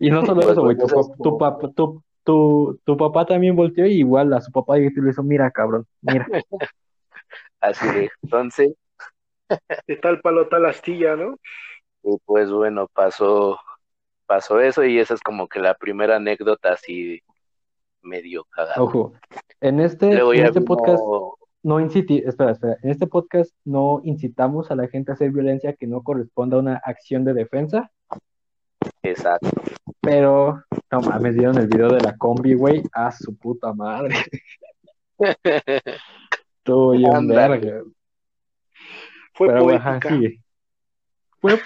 Y no solo eso, güey, tu, tu, pap- tu, tu, tu papá también volteó y igual a su papá Dieguito le hizo, mira, cabrón, mira. Así de, entonces, De tal palo, tal astilla, ¿no? y pues bueno, pasó, pasó eso y esa es como que la primera anécdota así medio cagada. Ojo, en este, en este vino- podcast no inciti, espera, espera, en este podcast no incitamos a la gente a hacer violencia que no corresponda a una acción de defensa, exacto. pero No mames, vieron el video de la combi, güey. A su puta madre. Bien Ándale. verga. Fue Pero, poética. ajá, sigue. Fue-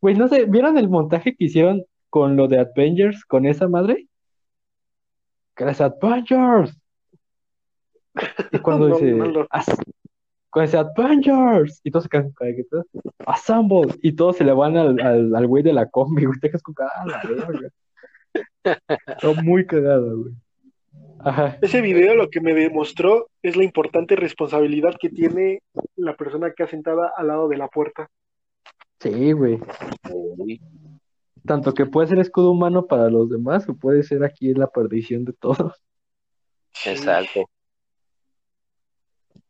Güey, no sé, ¿vieron el montaje que hicieron con lo de Avengers, con esa madre? Que es Avengers. Y cuando No, dice, no Cuando dice Avengers, y todos se quedan con Assemble, y todos se le van al, al, al güey de la combi, güey, te quedas con cara, "Ah, la verga". Está muy cagado, güey. Ajá, Ese video lo que me demostró es la importante responsabilidad que tiene la persona que ha sentada al lado de la puerta. sí, güey. Tanto que puede ser escudo humano para los demás, o puede ser aquí la perdición de todos. Exacto.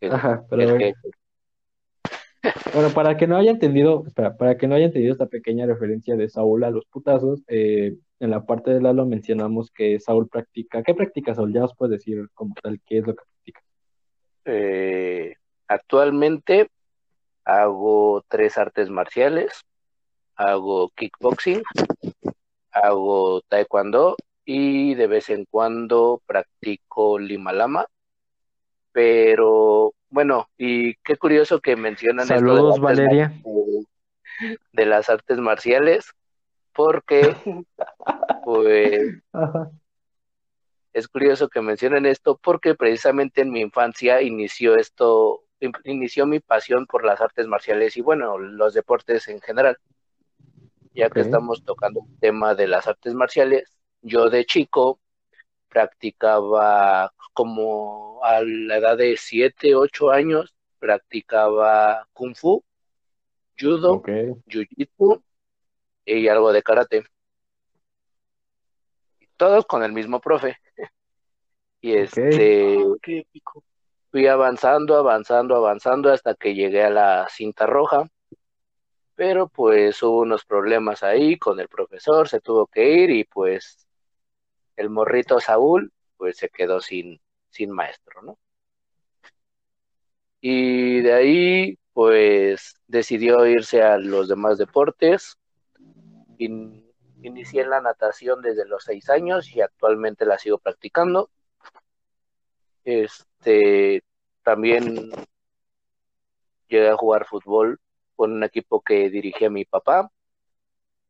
Ajá, pero es bueno. que- Bueno, para que no haya entendido, espera, para que no haya entendido esta pequeña referencia de Saúl a los putazos, eh, en la parte de Lalo mencionamos que Saúl practica. ¿Qué practica Saúl? Ya os puedes decir como tal qué es lo que practica. eh, actualmente hago tres artes marciales. Hago kickboxing, hago taekwondo y de vez en cuando practico lima lama. Pero bueno, y qué curioso que mencionan esto de Saludos, las artes Valeria. de las artes marciales, porque pues Ajá. es curioso que mencionen esto porque precisamente en mi infancia inició esto, in- inició mi pasión por las artes marciales y bueno, los deportes en general. Ya que estamos tocando el tema de las artes marciales, yo de chico practicaba como a la edad de 7, 8 años, practicaba kung fu, judo, jiu-jitsu y algo de karate. Todos con el mismo profe. Y este Qué épico. fui avanzando, avanzando, avanzando hasta que llegué a la cinta roja. Pero pues hubo unos problemas ahí con el profesor, se tuvo que ir y pues el morrito Saúl pues se quedó sin, sin maestro, ¿no? Y de ahí pues decidió irse a los demás deportes. In- inicié la natación desde los seis años y actualmente la sigo practicando. Este, también llegué a jugar fútbol con un equipo que dirigía mi papá,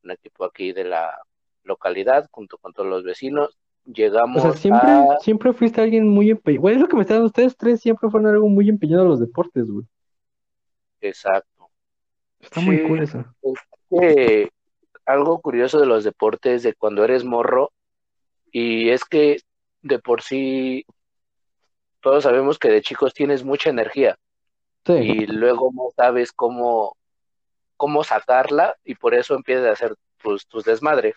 un equipo aquí de la localidad, junto con todos los vecinos. O Llegamos sea, siempre, a... siempre fuiste alguien muy empeñado. Güey, es lo que me están ustedes tres, siempre fueron algo muy empeñado a los deportes, güey. Exacto. Está muy cool eso. que algo curioso de los deportes de cuando eres morro, y es que de por sí todos sabemos que de chicos tienes mucha energía Sí, y luego no sabes cómo, cómo sacarla y por eso empiezas a hacer pues, tus desmadres.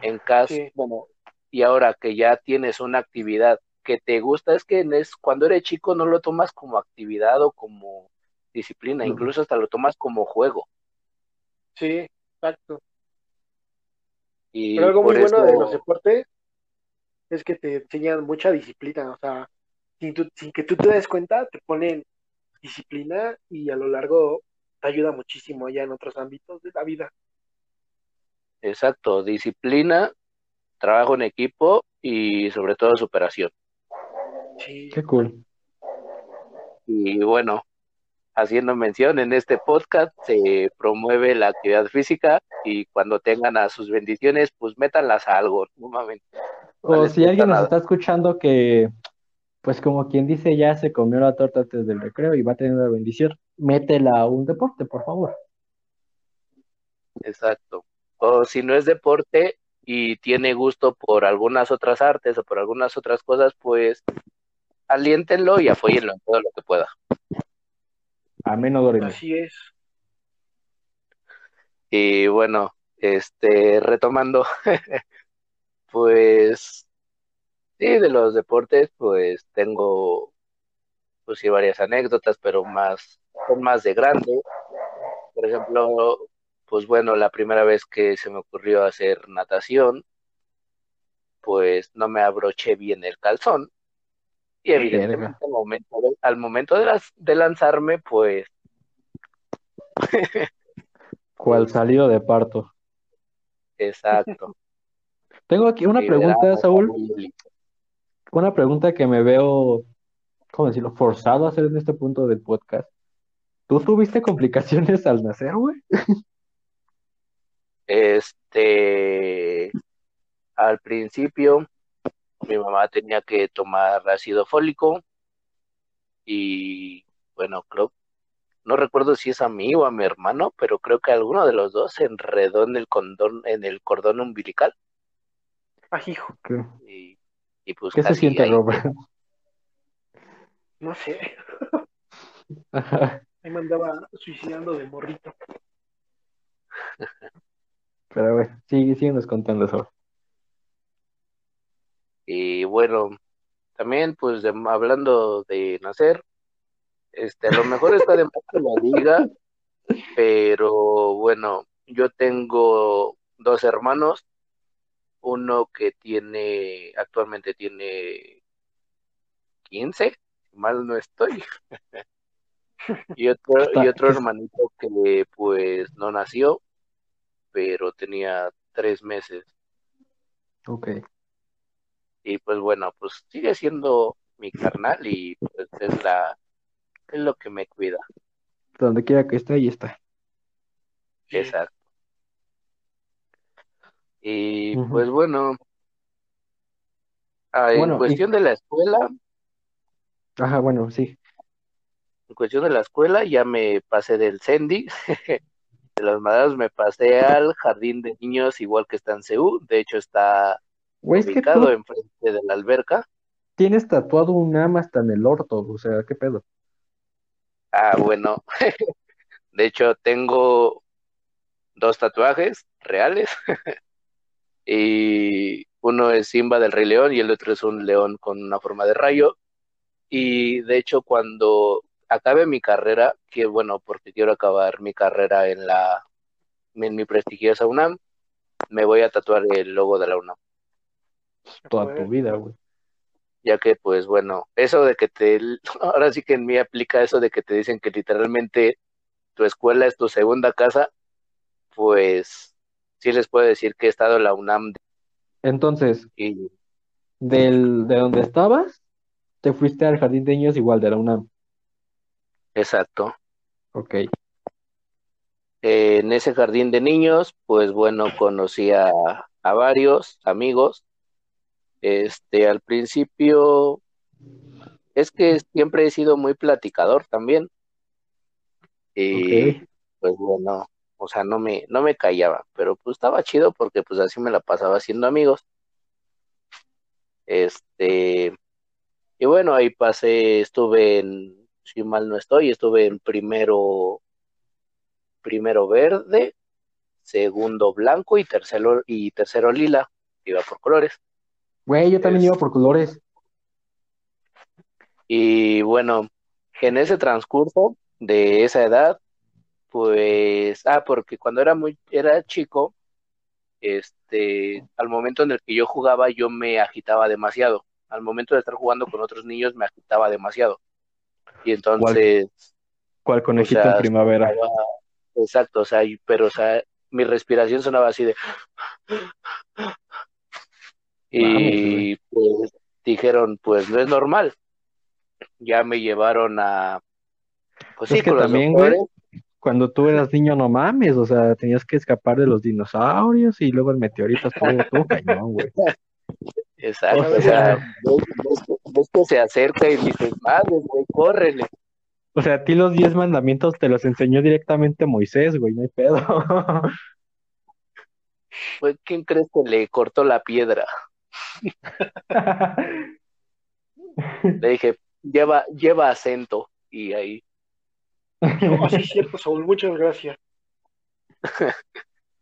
En caso, Sí. bueno, y ahora que ya tienes una actividad que te gusta, es que es, cuando eres chico no lo tomas como actividad o como disciplina, incluso hasta lo tomas como juego. Sí, exacto. Y Pero algo muy bueno de los deportes es que te enseñan mucha disciplina. O sea, sin, tú- sin que tú te des cuenta, te ponen disciplina y a lo largo te ayuda muchísimo ya en otros ámbitos de la vida. Exacto, disciplina, trabajo en equipo y sobre todo superación. Sí. qué cool. Y bueno, haciendo mención, en este podcast se promueve la actividad física y cuando tengan a sus bendiciones, pues métanlas a algo, no mames. No O si alguien nos está escuchando que, pues como quien dice, ya se comió la torta antes del recreo y va a tener una bendición, métela a un deporte, por favor. Exacto. O si no es deporte y tiene gusto por algunas otras artes o por algunas otras cosas, pues aliéntenlo y apóyenlo en todo lo que pueda. Amén, Dorime. Así es. Y bueno, este, retomando, pues sí, de los deportes, pues tengo, pues sí, varias anécdotas, pero más, son más de grande. Por ejemplo, pues bueno, la primera vez que se me ocurrió hacer natación, pues no me abroché bien el calzón. Y evidentemente al momento de, al momento de, las, de lanzarme, pues Cual salido de parto. Exacto. Tengo aquí una pregunta, Saúl. Una pregunta que me veo, ¿cómo decirlo? Forzado a hacer en este punto del podcast. ¿Tú tuviste complicaciones al nacer, güey? Este, al principio, mi mamá tenía que tomar ácido fólico y, bueno, creo, no recuerdo si es a mí o a mi hermano, pero creo que alguno de los dos se enredó en el condón, en el cordón umbilical Ay, hijo, ¿Qué, y, y pues qué se siente, ahí Robert? no sé. Ahí me andaba suicidando de morrito. Pero bueno, sigue, síguenos contando eso. Y bueno, también pues de- hablando de nacer, este, a lo mejor está de más que lo diga, pero bueno, yo tengo dos hermanos, uno que tiene, actualmente tiene 15, si mal no estoy, y otro, y otro hermanito que pues no nació, pero tenía tres meses. Ok. Y pues bueno, pues sigue siendo mi carnal y pues es la, es lo que me cuida. Donde quiera que esté, ahí está. Exacto. Y pues bueno, ah, en Bueno, y- cuestión de la escuela, Ajá, bueno, sí. en cuestión de la escuela ya me pasé del Cendi, de las madres me pasé al jardín de niños igual que está en Ceú, de hecho está Güey, es que ubicado tú enfrente de la alberca. tienes tatuado un ama hasta en el orto, o sea, ¿qué pedo? Ah, bueno, de hecho tengo dos tatuajes reales y uno es Simba del Rey León y el otro es un león con una forma de rayo. Y de hecho cuando acabe mi carrera, que bueno, porque quiero acabar mi carrera en la en mi prestigiosa UNAM, me voy a tatuar el logo de la UNAM, Toda tu vida, güey. ya que pues bueno, eso de que te ahora sí que en mí aplica eso de que te dicen que literalmente tu escuela es tu segunda casa, pues sí les puedo decir que he estado en la UNAM Entonces, y del, de donde estabas, te fuiste al jardín de niños igual de la UNAM. Exacto. Ok. Eh, en ese jardín de niños, pues bueno, conocí a, a varios amigos. Este, al principio, es que siempre he sido muy platicador también. Y pues bueno, o sea, no me, no me callaba, pero pues estaba chido porque pues así me la pasaba haciendo amigos. Este, y bueno, ahí pasé, estuve en, si mal no estoy, estuve en primero, primero verde, segundo blanco y tercero, y tercero lila, iba por colores. Güey, yo también Es- iba por colores. Y bueno, en ese transcurso de esa edad, pues, ah, porque cuando era muy, era chico, este, al momento en el que yo jugaba, yo me agitaba demasiado. Al momento de estar jugando con otros niños, me agitaba demasiado. Y entonces, ¿Cuál o conejito sea, en primavera? sonaba- exacto, o sea, pero, o sea, mi respiración sonaba así de, y pues dijeron, pues no es normal. Ya me llevaron a, pues Es sí, que también, güey. Cuando tú eras niño, no mames, o sea, tenías que escapar de los dinosaurios y luego el meteorito estuvo todo cañón, güey. Exacto, O o sea, ves, ves que- ves que se acerca y dices, madre, güey, córrele. O sea, a ti los diez mandamientos te los enseñó directamente Moisés, güey, no hay pedo. Pues, ¿quién crees que le cortó la piedra? Le dije, lleva, lleva acento. Y ahí, No, sí es cierto, Saúl, muchas gracias.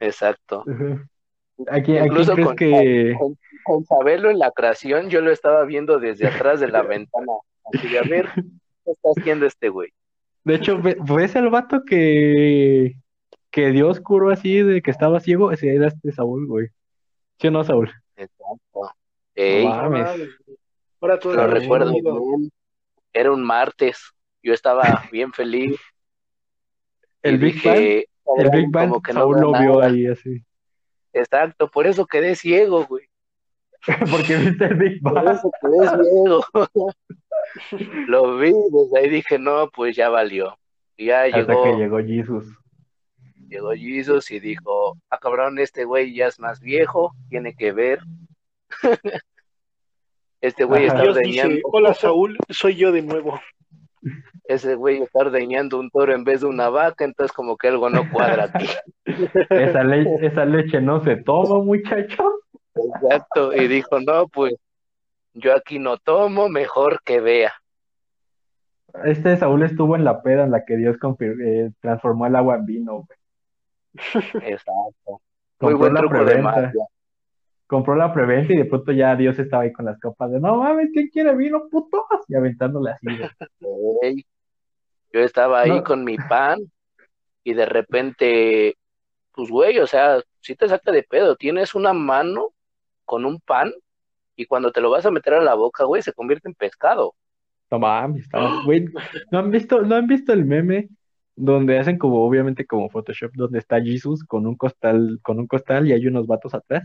exacto. ¿A quién, a quién Incluso crees con- que... Con, con Sabelo en la creación, yo lo estaba viendo desde atrás de la ventana. Así de, a ver, ¿qué está haciendo este güey? De hecho, ve- ¿ves el vato que... que Dios curó así de que estaba ciego? Ese era este Saúl, güey. ¿Sí o no, Saúl? Exacto. Ey, No mames. No. Ahora todo lo recuerdo bien. Era un martes. Yo estaba bien feliz. El Big Bang, el Big Bang, como que no Saúl veo lo vio ahí así. Exacto, por eso quedé ciego, güey. Porque viste el Big Por Bang. Lo vi, desde ahí dije, no, pues ya valió. Y ya Hasta llegó, que llegó Jesus. llegó Jesus y dijo, ah, cabrón, este güey ya es más viejo, tiene que ver. Este güey Ajá. está Dios dice, ordeñando, hola Saúl, soy yo de nuevo. ese güey está ordeñando un toro en vez de una vaca, entonces como que algo no cuadra. Esa, le- esa leche no se toma, muchacho. Exacto, y dijo, no, pues yo aquí no tomo, mejor que vea. Este Saúl estuvo en la peda en la que Dios eh, transformó el agua en vino, güey. Exacto. Muy Compró buen la truco de preventa. magia. Compró la preventa y de pronto ya Dios estaba ahí con las copas de, no mames, ¿quién quiere vino, putos? Y aventándole así, güey. Yo estaba ahí No. con mi pan y de repente, pues güey, o sea, si te saca de pedo, tienes una mano con un pan y cuando te lo vas a meter a la boca, güey, se convierte en pescado. No mames, güey. ¿No han visto, no han visto el meme donde hacen como, obviamente, como Photoshop, donde está Jesus con un costal, con un costal y hay unos vatos atrás?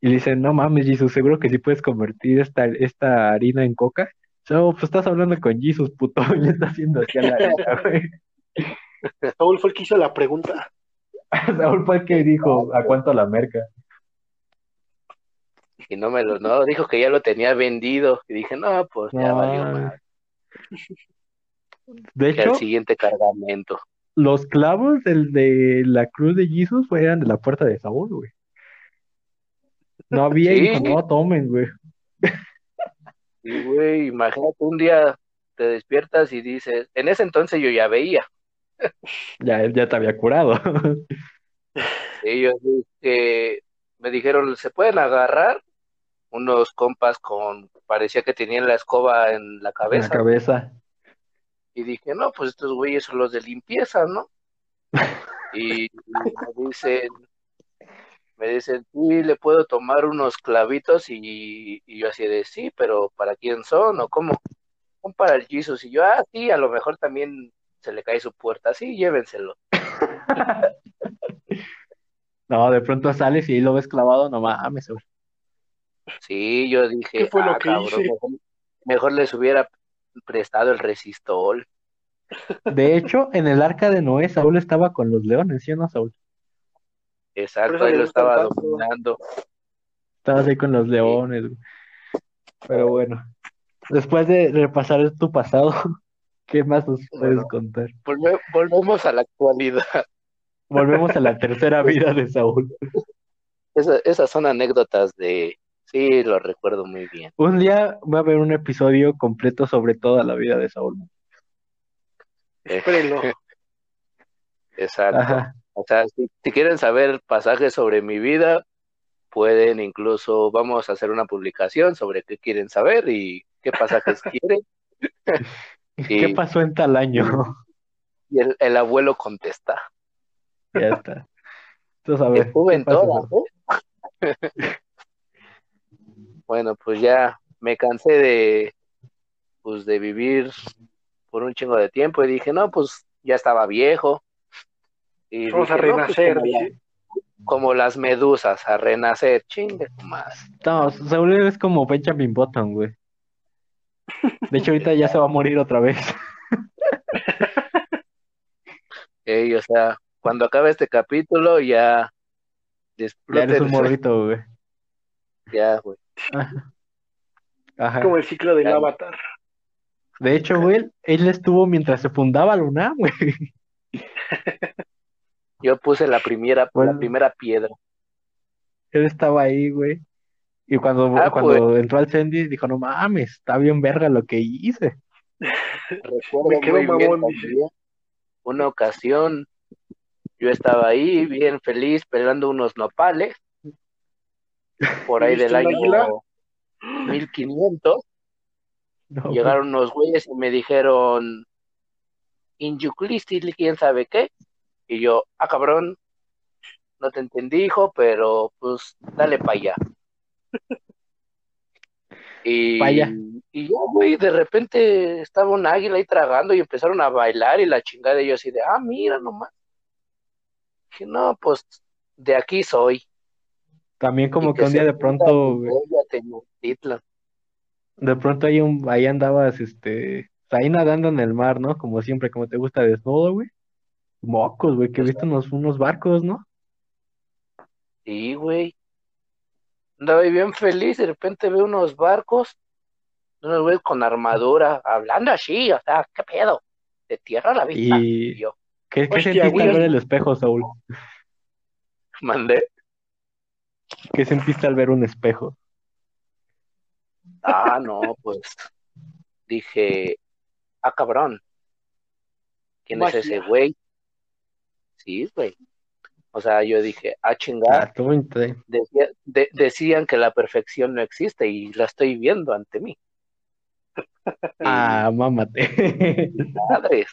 Y le dicen, no mames, Jesus, seguro que sí puedes convertir esta, esta harina en coca. No, pues estás hablando con Jesus, puto, y le está haciendo así a la harina, güey. Saúl fue el que hizo la pregunta. Saúl fue el que dijo, ¿a cuánto la merca? Y no me lo, no, dijo que ya lo tenía vendido. Y dije, no, pues ya No, valió más. De Que hecho, al siguiente cargamento. los clavos del, de la cruz de Jesus eran de la puerta de Saúl, güey. No había y Sí. dijo, no, tomen, güey. Y güey, imagínate un día te despiertas y dices, en ese entonces yo ya veía. Ya, ya te había curado. Ellos eh, me dijeron, ¿se pueden agarrar? Unos compas con, parecía que tenían la escoba en la En la cabeza. cabeza. Y dije, no, pues estos güeyes son los de limpieza, ¿no? Y me dicen, me dicen, sí, le puedo tomar unos clavitos y, y yo así de, sí, pero ¿para quién son o cómo? Son para el Jesus. Y yo, ah, sí, a lo mejor también se le cae su puerta, sí, llévenselo. No, de pronto sales y lo ves clavado, no mames, güey. Sí, yo dije, ¿Qué fue lo ah, que cabrón, hice? mejor, mejor les hubiera prestado el resistol. De hecho, en el arca de Noé, Saúl estaba con los leones, ¿sí o no, Saúl? Exacto, ahí lo estaba tanto. dominando. Estabas ahí con los leones, güey. Pero bueno, después de repasar tu pasado, ¿qué más nos puedes Bueno. contar? Volve- volvemos a la actualidad. Volvemos a la tercera vida de Saúl. Esa- esas son anécdotas de... Sí, lo recuerdo muy bien. Un día va a haber un episodio completo sobre toda la vida de Saúl. Espérenlo. Exacto. Ajá. O sea, si, si quieren saber pasajes sobre mi vida, pueden incluso, vamos a hacer una publicación sobre qué quieren saber y qué pasajes quieren. ¿Qué Y- pasó en tal año? Y el, el abuelo contesta. Ya está. Entonces, a ver, Estuve ¿qué en todas? ¿eh? Bueno, pues ya me cansé de, pues de vivir por un chingo de tiempo y dije, no, pues ya estaba viejo. Y Vamos a no, pues, renacer, como, la- dice. como las medusas, a renacer, chingue madre. No, Saúl es como Benjamin Button, güey. De hecho, ahorita ya se va a morir otra vez. Ey, o sea, cuando acabe este capítulo ya Ya eres un morrito, güey. ya, güey. Ajá. Como el ciclo del avatar. De hecho, güey, él estuvo mientras se fundaba la UNAM, güey. Yo puse la primera, Bueno. la primera piedra. Él estaba ahí, güey. Y cuando, Ah, cuando entró al Cendi, dijo, no mames, está bien verga lo que hice. Recuerdo Me quedo muy bien mamón, dice. también una ocasión, yo estaba ahí bien feliz pelando unos nopales por ahí ¿Viste del año águila? 1500. No, pues, Llegaron unos güeyes y me dijeron, Inyuclistil, quién sabe qué. Y yo, ah, cabrón, no te entendí, hijo, pero pues dale para allá. Y, Pa' allá. y yo, güey, de repente estaba un águila ahí tragando y empezaron a bailar y la chingada y yo así de, ah, mira nomás. Dije, no, pues de aquí soy. También como que un día de pronto, de pronto ahí, un, ahí andabas, este, ahí nadando en el mar, ¿no? Como siempre, como te gusta desnudo, güey. Mocos, güey, que he visto unos, unos barcos, ¿no? Sí, güey. Andaba ahí bien feliz, de repente veo unos barcos, unos güeyes con armadura, hablando así, o sea, ¿qué pedo? De tierra a la vista. Y Y yo, ¿qué, qué sentiste al ver el espejo, Saúl? mandé. ¿Qué sentiste al ver un espejo? Ah, no, pues dije, ah, cabrón, ¿quién Magia. es ese güey? Sí, güey. O sea, yo dije, ah, Ah, chingada. Decía- de- decían que la perfección no existe y la estoy viendo ante mí. Ah, mámate. Madres.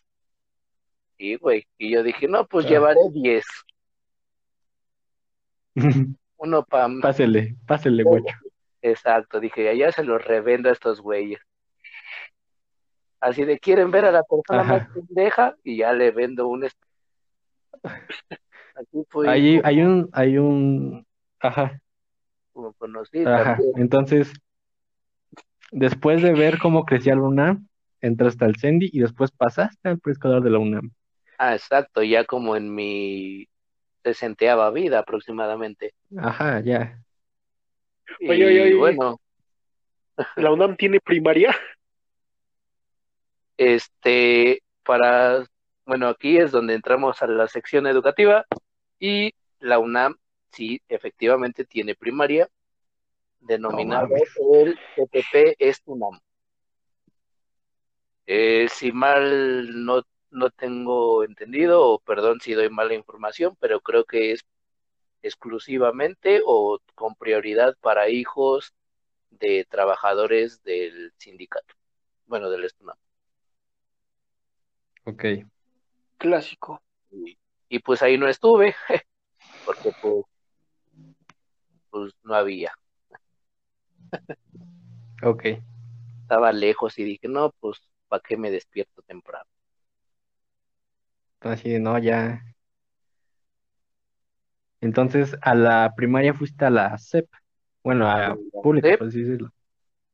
Sí, güey. Y yo dije, no, pues Ah. llevaré 10. Uno para... Pásele, pásele, guacho. Exacto, dije, allá se los revendo a estos güeyes. Así de, ¿quieren ver a la persona Ajá. más pendeja? Y ya le vendo un... fue Hay, un, hay un, ajá, como conocí ajá. Entonces, después de ver cómo crecía la UNAM, entraste al CENDI y después pasaste al preescolar de la UNAM. Ah, exacto, ya como en mi sesenteava vida aproximadamente. Ajá, ya. Oye, Y oye, oye. bueno, ¿La UNAM tiene primaria? este, para, bueno, aquí es donde entramos a la sección educativa y la UNAM, sí, efectivamente tiene primaria, denominado el TPP es UNAM. Eh, si mal no, no tengo entendido, o perdón si doy mala información, pero creo que es exclusivamente o con prioridad para hijos de trabajadores del sindicato, bueno, del ESTUNAM. Ok. Clásico. Y, y pues ahí no estuve, porque pues, pues no había, Ok. estaba lejos y dije, no, pues, ¿para qué me despierto temprano? Así de, no, ya. Entonces, a la primaria fuiste a la SEP. Bueno, a La pública, SEP. por así decirlo.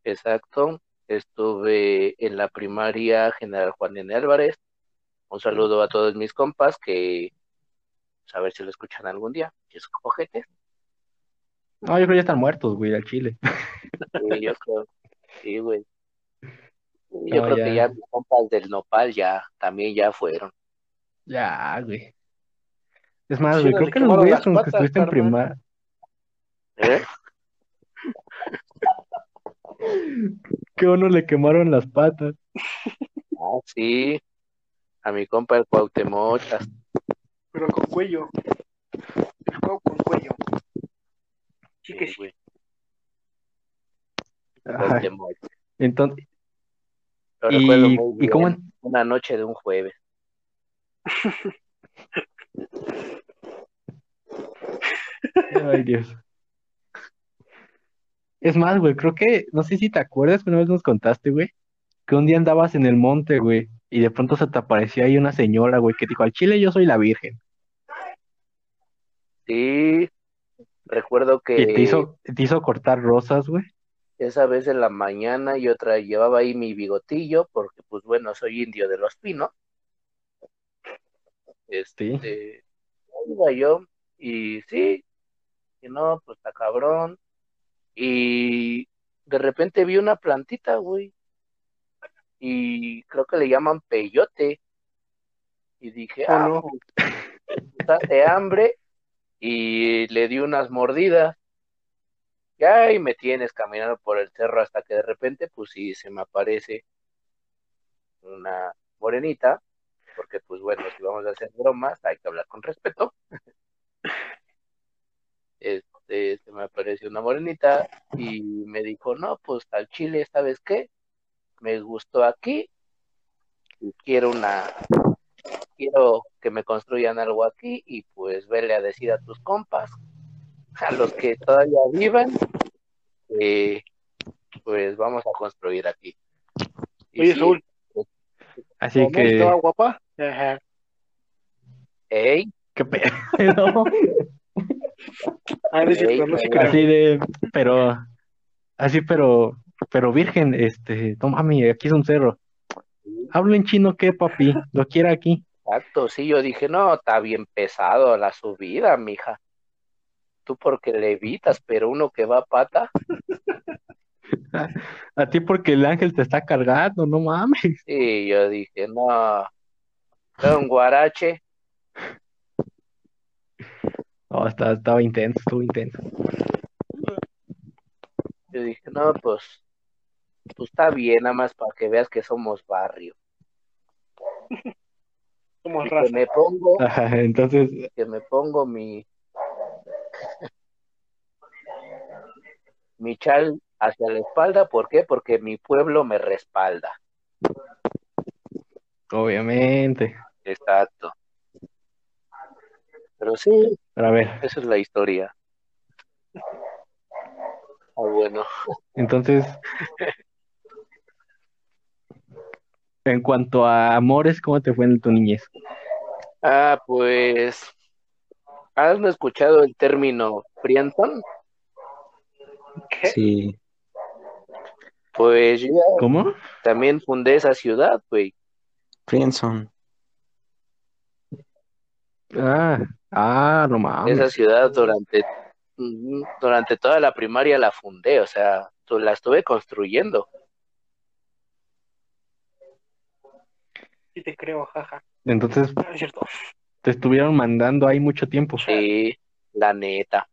Exacto, estuve en la primaria General Juan N. Álvarez. Un saludo a todos mis compas que pues, a ver si lo escuchan algún día, que es cojetes. No, yo creo que ya están muertos, güey, al Chile. Sí, yo creo, sí, güey. Yo No, creo ya. que ya mis compas del Nopal ya también ya fueron. Ya, güey. Es más, güey, creo que los güeyes con los que estuviste en primaria, ¿Eh? que uno le quemaron las patas. Ah, sí, a mi compa el Cuauhtémoc, Pero con cuello. El juego con cuello. Sí que sí, güey. Cuauhtémoc. Entonces, Lo recuerdo y, muy y cómo, una noche de un jueves. Ay, Dios. Es más, güey, creo que, no sé si te acuerdas que una vez nos contaste, güey, que un día andabas en el monte, güey, y de pronto se te apareció ahí una señora, güey, que dijo, al chile yo soy la virgen. Sí, recuerdo Y te que hizo, te hizo cortar rosas, güey. esa vez en la mañana yo tra llevaba ahí mi bigotillo, porque pues bueno, soy indio de los pinos. Sí. Este, iba yo, y sí, y no, pues está cabrón. Y de repente vi una plantita, güey, y creo que le llaman peyote. Y dije, ¿O ah, no? pues, está de hambre, y le di unas mordidas. Ya, y me tienes caminando por el cerro hasta que de repente, pues sí, se me aparece una morenita, porque pues bueno, si vamos a hacer bromas, hay que hablar con respeto. Este, se me apareció una morenita y me dijo, no, pues al chile, ¿sabes qué? Me gustó aquí y quiero una, quiero que me construyan algo aquí y pues vele a decir a tus compas, a los que todavía vivan, que pues vamos a construir aquí. Y Oye, sí, Saúl, Así ¿cómo que, estaba guapa? Ajá. ey, qué pedo. No es cierto, no se crea. Así de, pero, así, pero, pero virgen, este, no mami, aquí es un cerro. Hablo en chino, ¿qué, papi? Lo quiere aquí. Exacto, sí, yo dije, no, está bien pesado la subida, mija. Tú porque levitas, pero uno que va a pata, A ti porque el ángel te está cargando, no mames. y yo dije, no, un guarache, No, estaba, estaba intenso, estuvo intenso. yo dije, no, pues, pues está bien, nada más para que veas que somos barrio. Somos Y que raza. me pongo, Ajá, entonces, que me pongo mi mi chal hacia la espalda, ¿por qué? Porque mi pueblo me respalda. obviamente. Exacto. Pero sí, Pero a ver, esa es la historia. Ah, bueno. entonces, en cuanto a amores, ¿cómo te fue en tu niñez? Ah, pues, ¿has no escuchado el término Friendzone? ¿Qué? Sí. Pues yo ¿Cómo? también fundé esa ciudad, güey. Friendzone. Ah, ah, no Esa mames. ciudad durante, mm, durante toda la primaria la fundé, o sea, la estuve construyendo. Sí te creo, jaja. Entonces, No es cierto. te estuvieron mandando ahí mucho tiempo. Sí, la neta.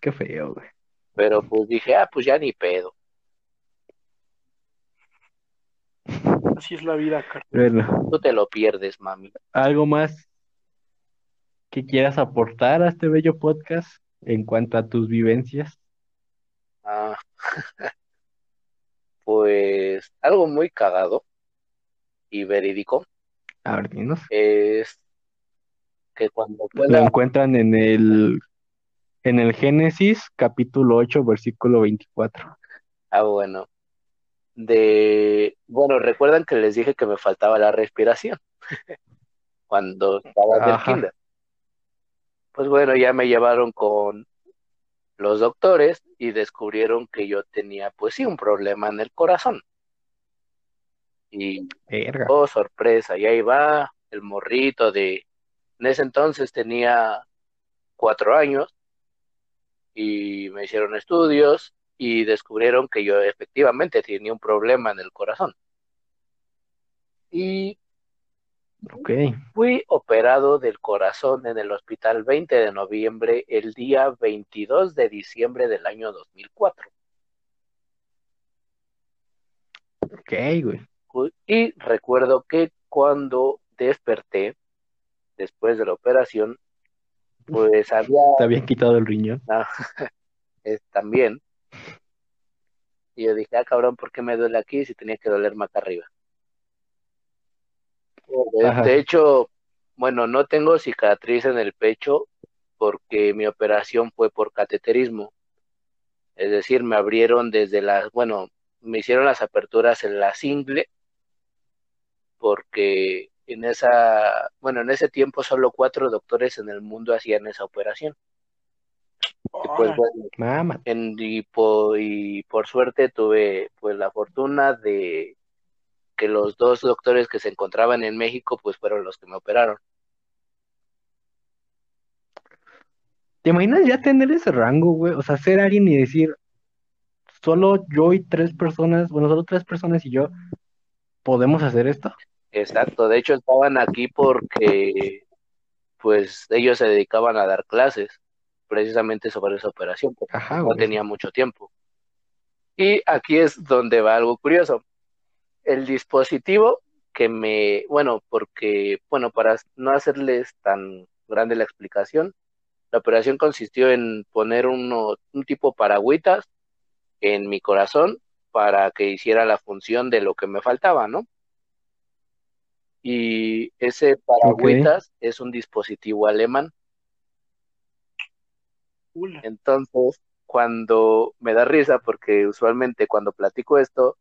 Qué feo, güey. Pero pues dije, ah, pues ya ni pedo. Así es la vida, carnal. Bueno, Tú te lo pierdes, mami. ¿algo más que quieras aportar a este bello podcast en cuanto a tus vivencias? Ah, pues algo muy cagado y verídico A ver, dinos. es que cuando Lo pueda, encuentran en el en el Génesis, capítulo 8, versículo 24. ah, bueno, de, bueno, recuerdan que les dije que me faltaba la respiración cuando estaba en el kinder. Pues bueno, ya me llevaron con los doctores y descubrieron que yo tenía, pues sí, un problema en el corazón. Y Verga. Oh, sorpresa, y ahí va el morrito de, en ese entonces tenía cuatro años y me hicieron estudios y descubrieron que yo efectivamente tenía un problema en el corazón. Y Ok. fui operado del corazón en el hospital 20 de noviembre, el día 22 de diciembre del año 2004. Ok, güey. Y recuerdo que cuando desperté, después de la operación, pues había Te habían quitado el riñón. Ah, es también. Y yo dije, ah, cabrón, ¿por qué me duele aquí si tenía que dolerme acá arriba? De, Ajá. de hecho, bueno, no tengo cicatriz en el pecho porque mi operación fue por cateterismo. Es decir, me abrieron desde las, bueno, me hicieron las aperturas en la cingle porque en esa, bueno, en ese tiempo solo cuatro doctores en el mundo hacían esa operación. Y pues bueno, en- y, po- y por suerte tuve pues la fortuna de que los dos doctores que se encontraban en México pues fueron los que me operaron. ¿Te imaginas ya tener ese rango, güey? O sea, ser alguien y decir, solo yo y tres personas, bueno, solo tres personas y yo podemos hacer esto. Exacto, de hecho estaban aquí porque pues ellos se dedicaban a dar clases precisamente sobre esa operación, porque Ajá, no tenía mucho tiempo. Y aquí es donde va algo curioso. El dispositivo que me, bueno, porque, bueno, para no hacerles tan grande la explicación, la operación consistió en poner uno, un tipo paragüitas en mi corazón para que hiciera la función de lo que me faltaba, ¿no? Y ese paragüitas es un dispositivo alemán. Ula. Entonces, cuando me da risa, porque usualmente cuando platico esto,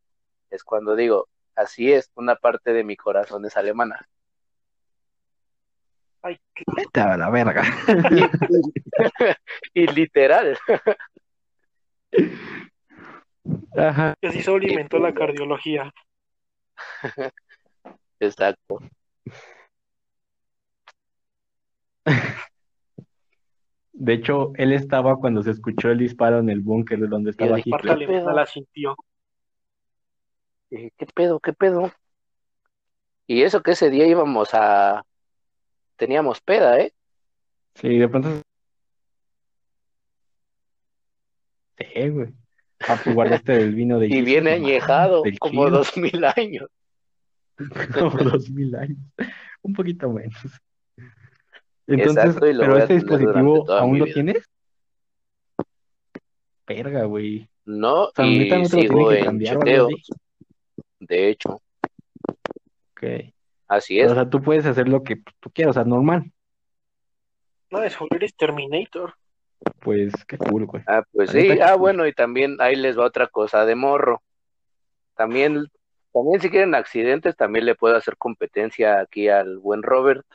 es cuando digo, así es, una parte de mi corazón es alemana. Ay, qué... Vete a la verga. Y literal, Ajá. Y así se alimentó la cardiología. exacto. De hecho, él estaba cuando se escuchó el disparo en el búnker de donde estaba Hitler. alemana la sintió. Dije, ¿qué pedo, qué pedo? Y eso que ese día íbamos a... Teníamos peda, ¿eh? Sí, de pronto. Sí, güey. Ah, pues guardaste el vino de Y viene añejado, como dos mil años. Como dos mil años. Un poquito menos. Entonces, Exacto, y lo ¿pero voy a este tener durante dispositivo toda aún mi lo vida. tienes? Verga, güey. No, sea, neta, y no te lo sigo tienen que en cambiar o algo chequeos. así. De hecho, Ok. así O es. sea, tú puedes hacer lo que tú quieras, o sea, normal. No, es eres Terminator. Pues qué cool, güey. Ah, pues La sí. neta, Ah, bueno, y también ahí les va otra cosa de morro. También, también si quieren accidentes, también le puedo hacer competencia aquí al buen Robert.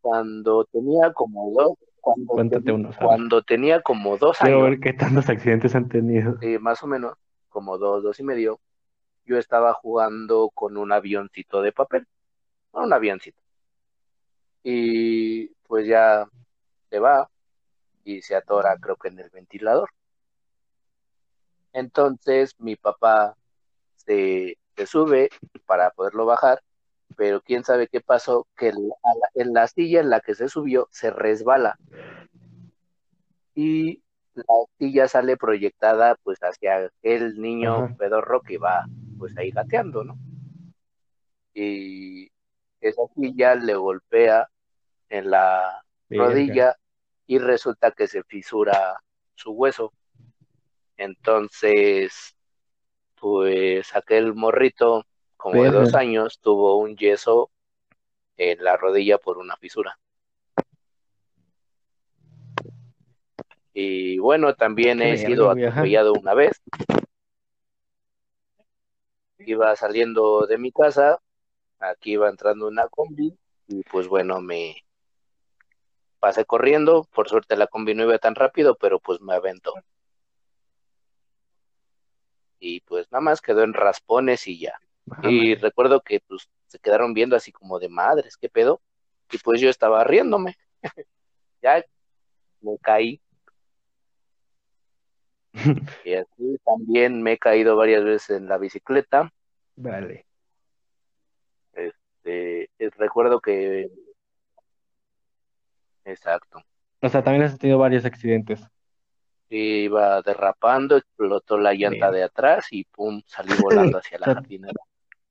Cuando tenía como dos, cuando, Cuéntate cuando tenía como dos Quiero años, ver qué tantos accidentes han tenido. eh, más o menos, como dos, dos y medio, yo estaba jugando con un avioncito de papel, un avioncito. Y pues ya se va y se atora, creo que en el ventilador. Entonces mi papá se, se sube para poderlo bajar, pero quién sabe qué pasó, que a la- en la silla en la que se subió se resbala y la silla sale proyectada pues hacia el niño Ajá. pedorro que va pues ahí gateando, ¿no? Y esa silla le golpea en la rodilla y resulta que se fisura su hueso. Entonces, pues aquel morrito, como de dos años, tuvo un yeso en la rodilla por una fisura. Y bueno, también he sido atropellado una vez. Iba saliendo de mi casa, aquí iba entrando una combi y pues bueno, me pasé corriendo, por suerte la combi no iba tan rápido, pero pues me aventó. Y pues nada más quedó en raspones y ya. Y Mames. recuerdo que pues se quedaron viendo así como de madres, ¿qué pedo? Y pues yo estaba riéndome. ya me caí. Y así también me he caído varias veces en la bicicleta. Vale. Eh, eh, recuerdo que... Exacto. O sea, también has tenido varios accidentes. Iba derrapando, explotó la llanta Bien. de atrás y pum, salí volando hacia la jardinera.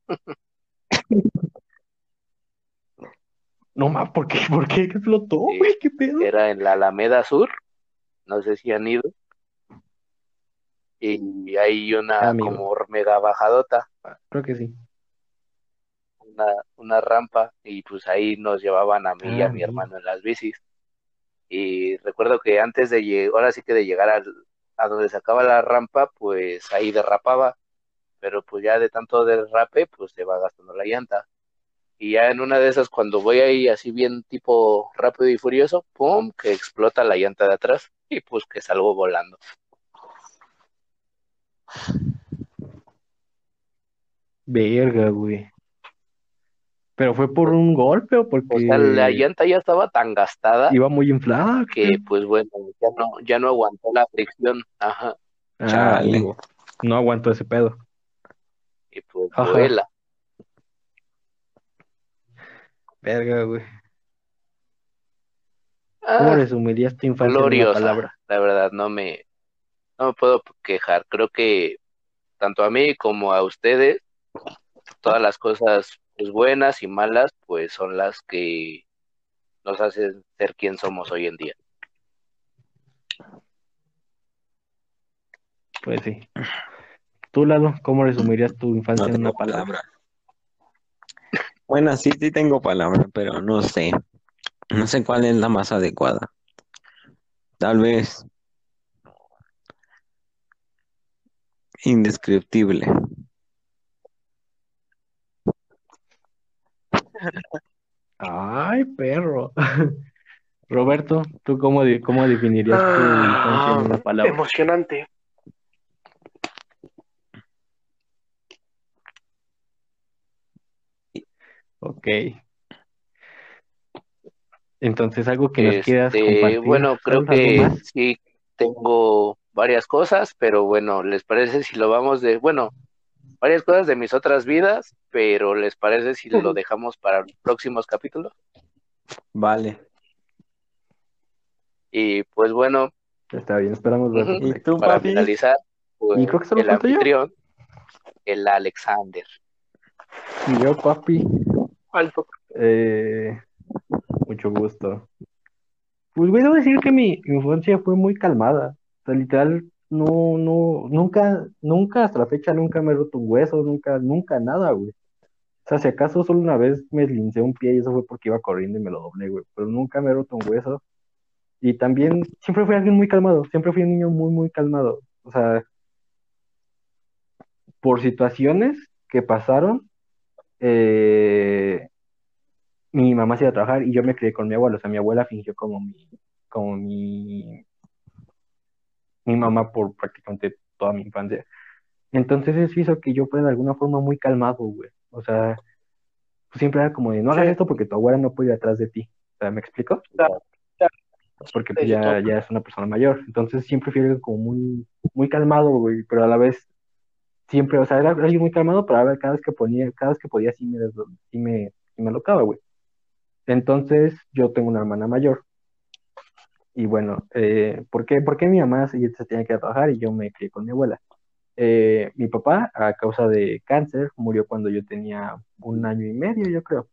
No más, ¿por qué? ¿Por qué explotó, Sí. ¿Qué pedo? Era en la Alameda Sur, no sé si han ido. Y hay una Amigo. como mega bajadota, Creo que sí. una, una rampa, y pues ahí nos llevaban a mí y Ah, a mi amigo. hermano en las bicis. Y recuerdo que antes de llegar, ahora sí que de llegar al- a donde se acaba la rampa, pues ahí derrapaba, pero pues ya de tanto derrape, pues se va gastando la llanta. Y ya en una de esas, cuando voy ahí así bien tipo rápido y furioso, pum, que explota la llanta de atrás y pues que salgo volando. Verga, güey. ¿Pero fue por un golpe o O porque sea, la llanta ya estaba tan gastada iba muy inflada? que pues bueno, ya no, ya no aguantó la fricción, ajá, Ah, Chale. No aguantó ese pedo. Y pues Ajá. vuela. Verga, güey. ¿Cómo Ah, resumirías tu infancia en una gloriosa, palabra? la verdad, no me, no me puedo quejar. Creo que tanto a mí como a ustedes, todas las cosas pues, buenas y malas, pues son las que nos hacen ser quien somos hoy en día. Pues sí. Tú, Lalo, ¿cómo resumirías tu infancia No en una palabra? palabra. Bueno, sí, sí tengo palabra, pero no sé. No sé cuál es la más adecuada. Tal vez indescriptible. Ay, perro. Roberto, ¿tú cómo, cómo definirías tu infancia en una Ah, palabra? emocionante. Ok. Entonces, algo que nos quieras Este, compartir, bueno, creo Saúl, ¿algo que más? sí tengo varias cosas, pero bueno, ¿les parece si lo vamos de, bueno, varias cosas de mis otras vidas, pero ¿les parece si lo dejamos para los próximos capítulos? Vale. Y pues bueno, Está bien, esperamos. Ujú. ¿Y tú, para papi? finalizar, pues, Y creo que solo el yo. anfitrión, el Alexander. Y yo, papi, Alto. eh, mucho gusto. Pues voy a decir que mi infancia fue muy calmada. O sea, literal, no, no, nunca, nunca hasta la fecha nunca me he roto un hueso, nunca, nunca nada, güey. O sea, si acaso solo una vez me lincé un pie y eso fue porque iba corriendo y me lo doblé, güey. Pero nunca me he roto un hueso. Y también siempre fui alguien muy calmado, siempre fui un niño muy, muy calmado. O sea, por situaciones que pasaron, eh, mi mamá se iba a trabajar y yo me crié con mi abuelo. O sea, mi abuela fingió como mi, como mi, mi mamá por prácticamente toda mi infancia. Entonces eso hizo que yo fuera de alguna forma muy calmado, güey. O sea, pues siempre era como de, no hagas Sí. esto porque tu abuela no puede ir atrás de ti. O sea, ¿me explico? Claro, claro. Porque pues ya, ya es una persona mayor. Entonces siempre fui como muy, muy calmado, güey, pero a la vez siempre, o sea, era alguien muy calmado, pero ver, cada vez que ponía, cada vez que podía sí me, sí me, sí me alocaba, güey. Entonces yo tengo una hermana mayor. Y bueno, eh, ¿por qué, mi mamá se, tenía que trabajar y yo me crié con mi abuela? Eh, mi papá, a causa de cáncer, murió cuando yo tenía un año y medio, yo creo.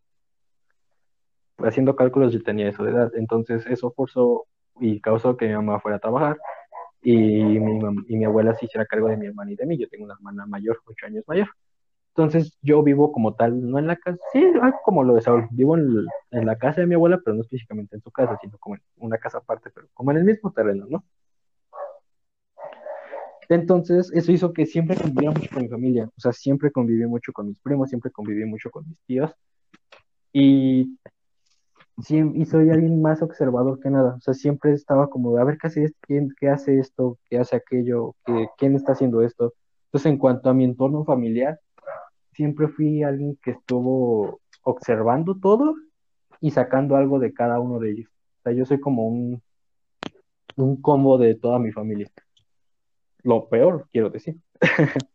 Haciendo cálculos, yo tenía de edad. Entonces, eso forzó y causó que mi mamá fuera a trabajar y mi, y mi abuela se hiciera cargo de mi hermana y de mí. Yo tengo una hermana mayor, ocho años mayor. Entonces, yo vivo como tal, no en la casa, sí, algo como lo de Saúl. Vivo en la casa de mi abuela, pero no específicamente en su casa, sino como en una casa aparte, pero como en el mismo terreno, ¿no? Entonces, eso hizo que siempre conviviera mucho con mi familia. O sea, siempre conviví mucho con mis primos, siempre conviví mucho con mis tíos. Y, y soy alguien más observador que nada. O sea, siempre estaba como, a ver, ¿qué hace esto? ¿Quién, qué hace esto? ¿Qué hace aquello? ¿Qué, quién está haciendo esto? Entonces, en cuanto a mi entorno familiar, siempre fui alguien que estuvo observando todo y sacando algo de cada uno de ellos. O sea, yo soy como un, un combo de toda mi familia. Lo peor, quiero decir.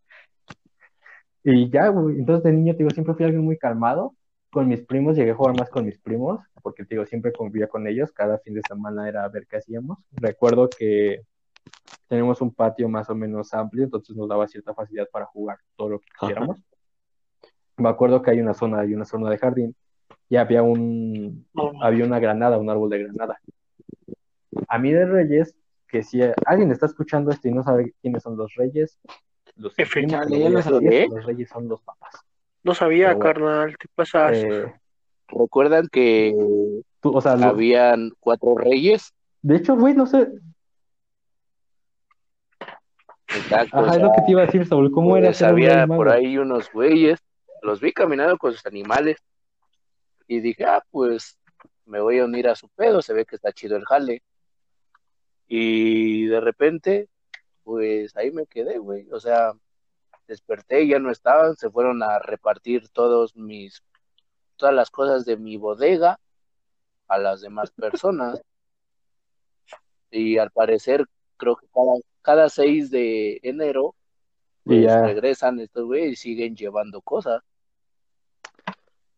Y ya, entonces de niño, te digo, siempre fui alguien muy calmado. Con mis primos, llegué a jugar más con mis primos, porque te digo, siempre convivía con ellos. Cada fin de semana era a ver qué hacíamos. Recuerdo que tenemos un patio más o menos amplio, entonces nos daba cierta facilidad para jugar todo lo que Ajá. quisiéramos. Me acuerdo que hay una zona, hay una zona de jardín, y había un, No, había una granada, un árbol de granada. A mí de Reyes, que si alguien está escuchando esto y no sabe quiénes son los Reyes, los F. saludé. los Reyes son los papás. No sabía, bueno. carnal, te pasas. Eh, ¿Recuerdan que tú, o sea, lo- habían cuatro reyes? de hecho, güey, no sé, Exacto, ajá, o es lo que te iba a decir, Saúl, ¿cómo era pues ser un había por ahí unos güeyes, los vi caminando con sus animales y dije, ah, pues me voy a unir a su pedo, se ve que está chido el jale. Y de repente, pues ahí me quedé, güey, o sea, desperté y ya no estaban, se fueron a repartir todos mis, todas las cosas de mi bodega a las demás personas. Y al parecer, creo que cada, cada 6 de enero, pues ya, regresan estos güeyes y siguen llevando cosas. y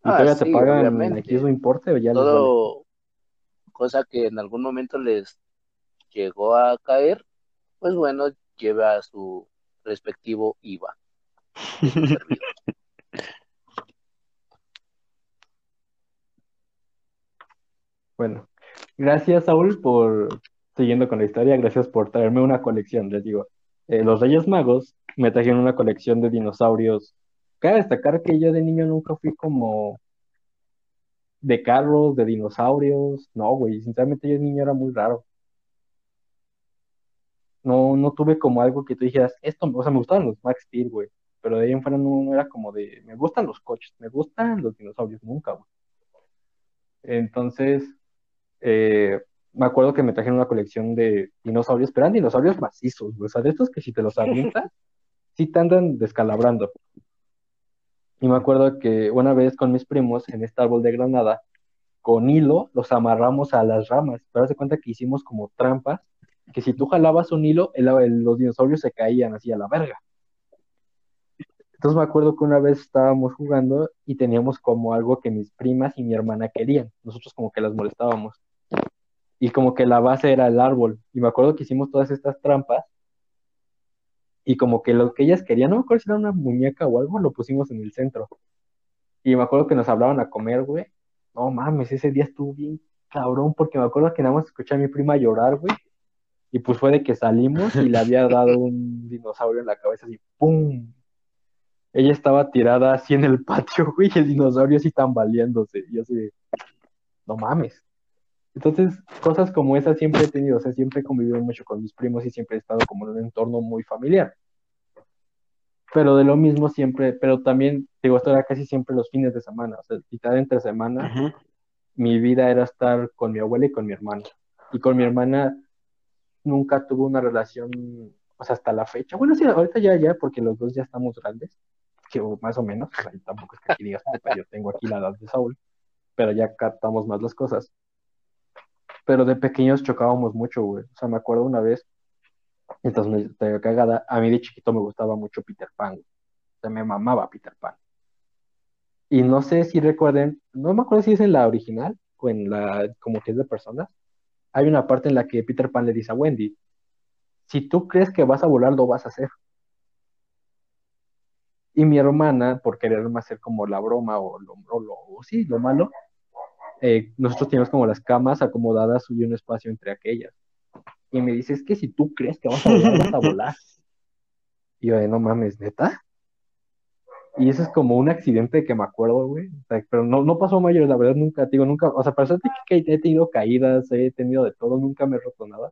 Ah, te sí, pagan obviamente. aquí su importe o ya vale. Todo cosa que en algún momento les llegó a caer, pues bueno, lleva su respectivo IVA. Bueno, gracias Saúl por, siguiendo con la historia, gracias por traerme una colección, les digo. Eh, los Reyes Magos me trajeron una colección de dinosaurios. Cabe destacar que yo de niño nunca fui como de carros, de dinosaurios. No, güey, sinceramente yo de niño era muy raro. No, no tuve como algo que tú dijeras, esto, o sea, me gustaban los Max Steel, güey. Pero de ahí en fuera no, no era como de, me gustan los coches, me gustan los dinosaurios, nunca, güey. Entonces, eh, me acuerdo que me trajeron una colección de dinosaurios, pero eran dinosaurios macizos, güey. O sea, de estos que si te los avientas, sí te andan descalabrando. Y me acuerdo que una vez con mis primos en este árbol de granada, con hilo los amarramos a las ramas. Pero haz de cuenta que hicimos como trampas, que si tú jalabas un hilo, el- los dinosaurios se caían así a la verga. Entonces me acuerdo que una vez estábamos jugando y teníamos como algo que mis primas y mi hermana querían. Nosotros como que las molestábamos. Y como que la base era el árbol. Y me acuerdo que hicimos todas estas trampas. Y como que lo que ellas querían, no me acuerdo si era una muñeca o algo, lo pusimos en el centro. Y me acuerdo que nos hablaban a comer, güey. No mames, ese día estuvo bien cabrón, porque me acuerdo que nada más escuché a mi prima llorar, güey. Y pues fue de que salimos y le había dado un dinosaurio en la cabeza, así, ¡pum! Ella estaba tirada así en el patio, güey, y el dinosaurio así tambaleándose. Y yo así, de, no mames. Entonces, cosas como esas siempre he tenido, o sea, siempre he convivido mucho con mis primos y siempre he estado como en un entorno muy familiar. Pero de lo mismo siempre, pero también, digo, esto era casi siempre los fines de semana, o sea, quizá entre semana, Ujú. mi vida era estar con mi abuela y con mi hermana. Y con mi hermana nunca tuve una relación, o sea, hasta la fecha. Bueno, sí, ahorita ya, ya, porque los dos ya estamos grandes, que más o menos, o tampoco es que digas, "Puta, yo tengo aquí la edad de Saúl, pero ya captamos más las cosas. Pero de pequeños chocábamos mucho, güey. O sea, me acuerdo una vez, entonces me estoy cagada, a mí de chiquito me gustaba mucho Peter Pan, güey. O sea, me mamaba Peter Pan. Y no sé si recuerden, no me acuerdo si es en la original o en la como que es de personas. Hay una parte en la que Peter Pan le dice a Wendy, si tú crees que vas a volar, lo vas a hacer. Y mi hermana, por quererme hacer como la broma o lo, o lo- o sí, lo malo, eh, nosotros teníamos como las camas acomodadas y un espacio entre aquellas. Y me dice, es que si tú crees que vas a volar, vas a volar. Y yo, no mames, neta. Y eso es como un accidente que me acuerdo, güey. O sea, pero no, no pasó a mayores, la verdad, nunca, te digo, nunca, o sea, para ser que he tenido caídas, he tenido de todo, nunca me he roto nada.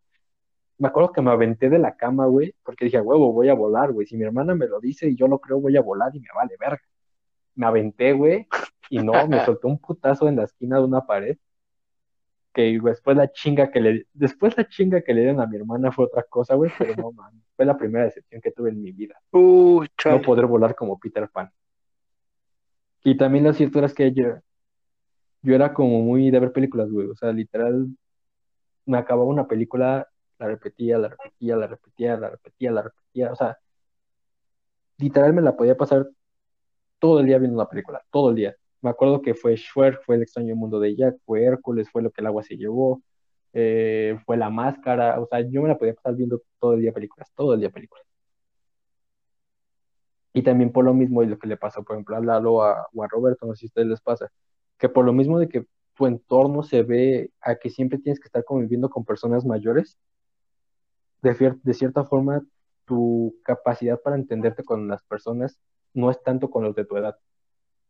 Me acuerdo que me aventé de la cama, güey, porque dije, huevo, voy a volar, güey. Si mi hermana me lo dice y yo lo creo, voy a volar y me vale verga. Me aventé, güey, y no, me soltó un putazo en la esquina de una pared. Que después la chinga que le, después la chinga que le dieron a mi hermana fue otra cosa, güey, pero no, man, fue la primera decepción que tuve en mi vida Uy, no poder volar como Peter Pan. Y también lo cierto era que yo, yo era como muy de ver películas, güey. O sea, literal, me acababa una película, la repetía, la repetía, la repetía, la repetía, la repetía. O sea, literal me la podía pasar todo el día viendo una película, todo el día. Me acuerdo que fue Shrek, fue El extraño mundo de Jack, fue Hércules, fue Lo que el agua se llevó, eh, fue La máscara. O sea, yo me la podía pasar viendo todo el día películas, todo el día películas. Y también por lo mismo, y lo que le pasó, por ejemplo, a Lalo a- o a Roberto, no sé si a ustedes les pasa, que por lo mismo de que tu entorno se ve a que siempre tienes que estar conviviendo con personas mayores, de, de cierta forma, tu capacidad para entenderte con las personas no es tanto con los de tu edad.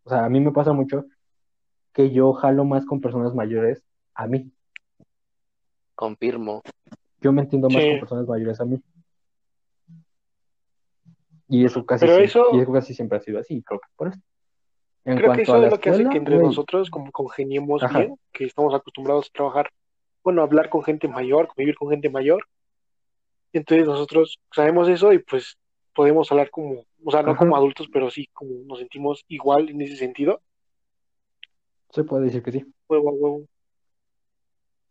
O sea, a mí me pasa mucho que yo jalo más con personas mayores a mí. Confirmo. Yo me entiendo más Sí. con personas mayores a mí. Y eso casi, Pero sie- eso- y eso casi siempre ha sido así, creo que por eso. En Creo que eso es lo que hace escuela, que entre güey, nosotros como congeniemos Ajá. bien, que estamos acostumbrados a trabajar, bueno, a hablar con gente mayor, convivir con gente mayor. Entonces nosotros sabemos eso y pues podemos hablar como, o sea, no Ajá. como adultos, pero sí como nos sentimos igual en ese sentido. se puede decir que sí. Huevo a huevo.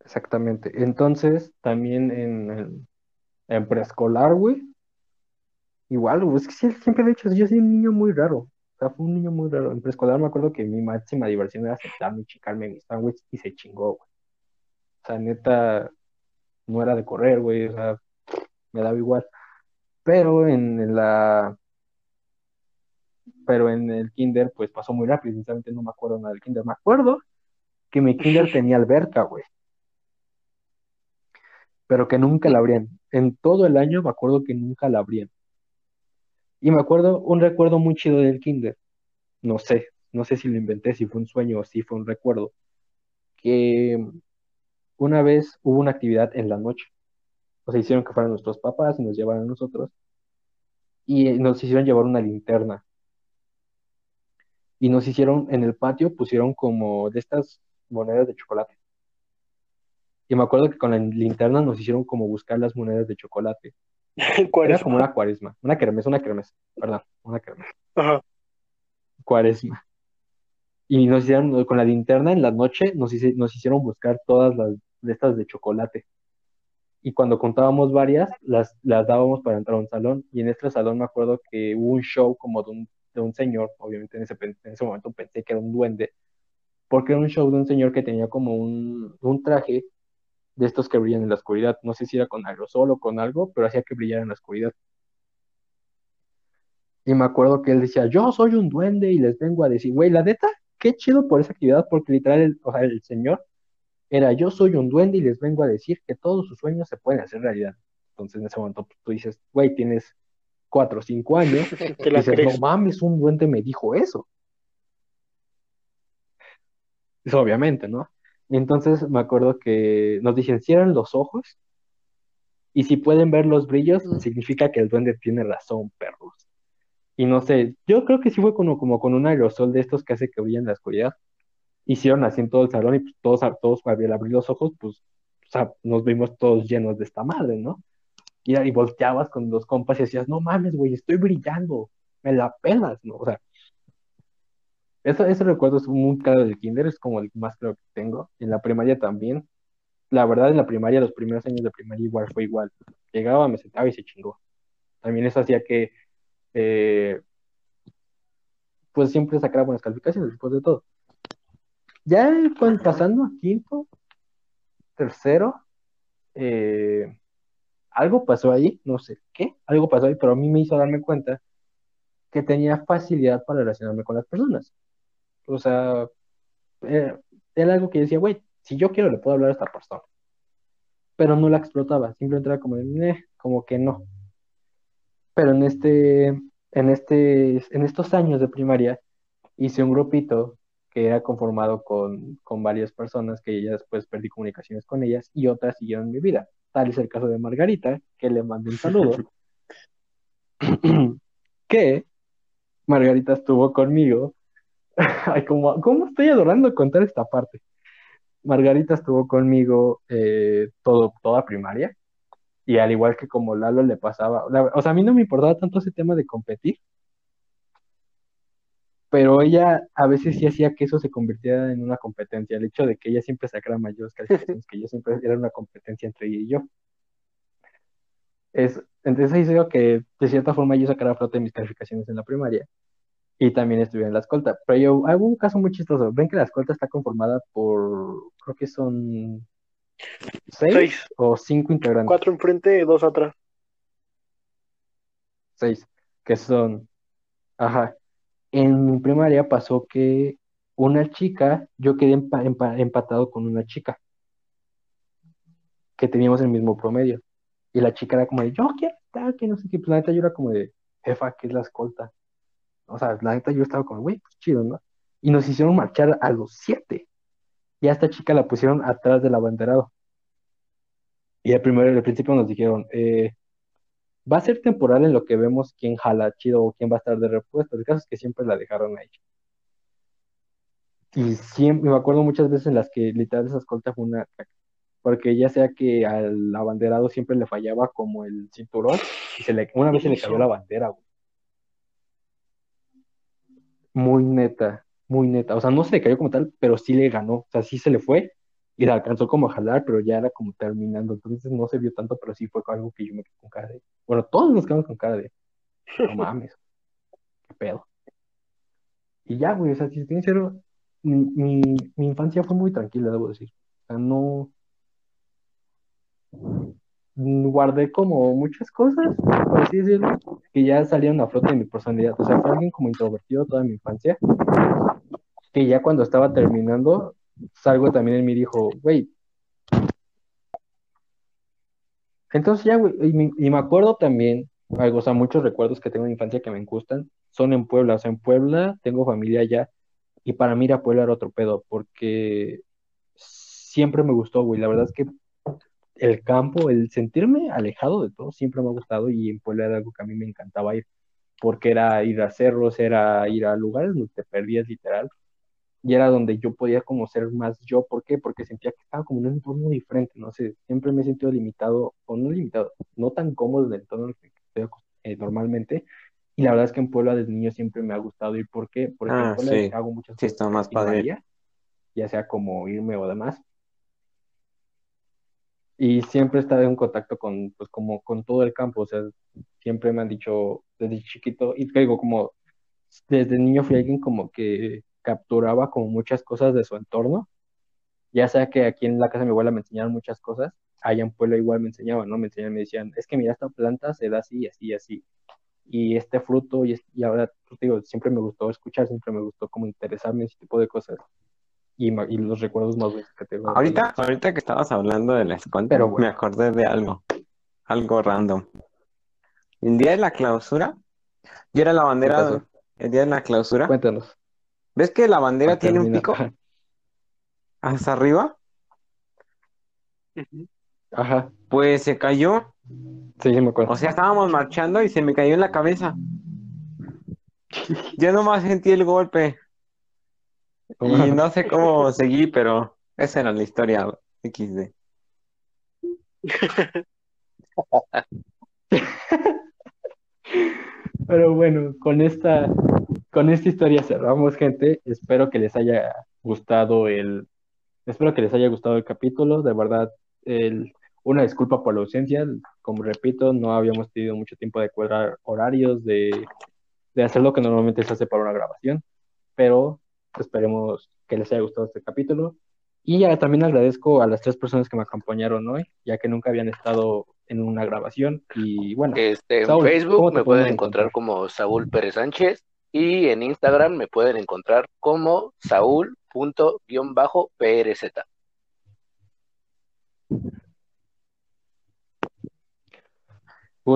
Exactamente. Entonces, también en, en, en preescolar, güey, igual, güey, es que siempre he dicho, yo soy un niño muy raro. O sea, fue un niño muy raro. En preescolar me acuerdo que mi máxima diversión era sentarme y chicarme mis sándwiches y se chingó, güey. O sea, neta, no era de correr, güey, o sea, me daba igual. Pero en la, pero en el kinder, pues pasó muy rápido, sinceramente no me acuerdo nada del kinder. Me acuerdo que mi kinder tenía alberca, güey. Pero que nunca la abrían. En todo el año me acuerdo que nunca la abrían. Y me acuerdo un recuerdo muy chido del kinder. No sé, no sé si lo inventé, si fue un sueño o si fue un recuerdo. Que una vez hubo una actividad en la noche. O sea, hicieron que fueran nuestros papás y nos llevaran a nosotros. Y eh, nos hicieron llevar una linterna. Y nos hicieron, en el patio pusieron como de estas monedas de chocolate. Y me acuerdo que con la linterna nos hicieron como buscar las monedas de chocolate. ¿Cuál Era como una cuaresma, una kermés, una kermés, perdón, una kermés, Ajá. cuaresma. Y nos hicieron, con la linterna en la noche, nos, hice- nos hicieron buscar todas las de estas de chocolate. Y cuando contábamos varias, las, las dábamos para entrar a un salón. Y en este salón me acuerdo que hubo un show como de un, de un señor, obviamente en ese, en ese momento pensé que era un duende, porque era un show de un señor que tenía como un, un traje de estos que brillan en la oscuridad. No sé si era con aerosol o con algo, pero hacía que brillara en la oscuridad. Y me acuerdo que él decía, yo soy un duende y les vengo a decir, güey, la neta, qué chido por esa actividad, porque literal, el, o sea, el señor era, yo soy un duende y les vengo a decir que todos sus sueños se pueden hacer realidad. Entonces en ese momento pues, tú dices, güey, tienes cuatro o cinco años, la dices, crees. no mames, un duende me dijo eso. Es obviamente, ¿no? Entonces me acuerdo que nos dicen, cierren los ojos y si pueden ver los brillos, Mm. significa que el duende tiene razón, perros. Y no sé, yo creo que sí fue como, como con un aerosol de estos que hace que brillen en la oscuridad. Hicieron así en todo el salón y pues, todos, todos al abrir los ojos, pues, o sea, nos vimos todos llenos de esta madre, ¿no? Y, volteabas con los compas y decías, no mames, güey, estoy brillando, me la pelas, ¿no? O sea, eso, ese recuerdo es muy claro del kinder, es como el más claro que tengo. En la primaria también. La verdad, en la primaria, los primeros años de primaria igual fue igual. Llegaba, me sentaba y se chingó. También eso hacía que, eh, pues siempre sacara buenas calificaciones después de todo. Ya cuando pasando a quinto, tercero, eh, algo pasó ahí, no sé qué, algo pasó ahí, pero a mí me hizo darme cuenta que tenía facilidad para relacionarme con las personas. O sea, eh, era algo que decía, güey, si yo quiero le puedo hablar a esta persona. Pero no la explotaba, simplemente era como "Meh", como que no. Pero en este, en este, en estos años de primaria, hice un grupito que era conformado con, con varias personas que ya después perdí comunicaciones con ellas y otras siguieron mi vida. Tal es el caso de Margarita, que le mandé un saludo. que Margarita estuvo conmigo. Ay, como, ¿cómo estoy adorando contar esta parte? Margarita estuvo conmigo eh, todo, toda primaria. Y al igual que como Lalo le pasaba, la- o sea, a mí no me importaba tanto ese tema de competir, pero ella a veces sí hacía que eso se convirtiera en una competencia, el hecho de que ella siempre sacara mayores calificaciones que yo, siempre era una competencia entre ella y yo. Es, entonces hizo que de cierta forma yo sacara a flote mis calificaciones en la primaria y también estuve en la escolta. Pero yo, hay un caso muy chistoso. Ven que la escolta está conformada por, creo que son seis, Seis. o cinco integrantes. Cuatro enfrente, dos atrás. Seis, que son, ajá. En mi primaria pasó que una chica, yo quedé empa- empa- empatado con una chica que teníamos el mismo promedio. Y la chica era como de, yo quiero estar, que no sé qué. Pues la neta yo era como de, jefa, ¿qué es la escolta? O sea, la neta yo estaba como, güey, pues chido, ¿no? Y nos hicieron marchar a los siete. Y a esta chica la pusieron atrás del abanderado. Y al primero, al principio nos dijeron, eh, va a ser temporal en lo que vemos quién jala chido o quién va a estar de repuesto. El caso es que siempre la dejaron ahí. Y siempre, me acuerdo muchas veces en las que literal esa escolta fue una. Porque ya sea que al abanderado siempre le fallaba como el cinturón y se le, una vez se le cayó la bandera, güey. Muy neta, muy neta. O sea, no se le cayó como tal, pero sí le ganó. O sea, sí se le fue y la alcanzó como a jalar, pero ya era como terminando. Entonces no se vio tanto, pero sí fue algo que yo me quedé con cara de. Bueno, todos nos quedamos con cara de. No mames. Qué pedo. Y ya, güey, o sea, si estoy sincero, mi, mi, mi infancia fue muy tranquila, debo decir. O sea, no. Guardé como muchas cosas, por así decirlo, que ya salieron a flote de mi personalidad. O sea, fue alguien como introvertido toda mi infancia, que ya cuando estaba terminando, salgo también en mí dijo, güey. Entonces ya, güey, y me acuerdo también, algo, o sea, muchos recuerdos que tengo de infancia que me gustan, son en Puebla. O sea, en Puebla tengo familia allá, y para mí ir a Puebla era otro pedo, porque siempre me gustó, güey. La verdad es que el campo, el sentirme alejado de todo, siempre me ha gustado, y en Puebla era algo que a mí me encantaba ir, porque era ir a cerros, era ir a lugares donde te perdías literal. Y era donde yo podía como ser más yo. ¿Por qué? Porque sentía que estaba como en un entorno diferente, no sé, siempre me he sentido limitado, o no limitado, no tan cómodo en el entorno que estoy eh, normalmente. Y la verdad es que en Puebla desde niño siempre me ha gustado ir. ¿Por qué? Porque Ah, en Puebla sí. hago muchas Sí, está más padre. varía, ya sea como irme o demás. Y siempre he estado en contacto con, pues, como con todo el campo, o sea, siempre me han dicho desde chiquito, y te digo, como desde niño fui alguien como que capturaba como muchas cosas de su entorno, ya sea que aquí en la casa de mi abuela me enseñaron muchas cosas, allá en Puebla igual me enseñaban, ¿no? Me enseñaban, me decían, es que mira, esta planta se da así, así, así, y este fruto, y, y ahora, pues, digo, siempre me gustó escuchar, siempre me gustó como interesarme en ese tipo de cosas, y, y los recuerdos más bonitos que tengo. Ahorita, ahorita que estabas hablando de la escuela, Pero bueno. me acordé de algo, algo random. El día de la clausura, yo era la bandera, el día de la clausura, Cuéntanos. ¿Ves que la bandera para tiene un pico hasta arriba? Ajá, Pues se cayó, sí, sí me acuerdo. o sea, estábamos marchando y se me cayó en la cabeza. Yo nomás sentí el golpe y no sé cómo seguí, pero esa era la historia XD. Pero bueno, con esta, con esta historia cerramos, gente. Espero que les haya gustado el, espero que les haya gustado el capítulo. De verdad, el, una disculpa por la ausencia. Como repito, no habíamos tenido mucho tiempo de cuadrar horarios, de, de hacer lo que normalmente se hace para una grabación. Pero esperemos que les haya gustado este capítulo. Y ya también agradezco a las tres personas que me acompañaron hoy, ya que nunca habían estado en una grabación. Y bueno, Este, en Saúl, ¿cómo Facebook me pueden encontrar encontrar? como Saúl Pérez Sánchez y en Instagram me pueden encontrar como Saúl.PRZ.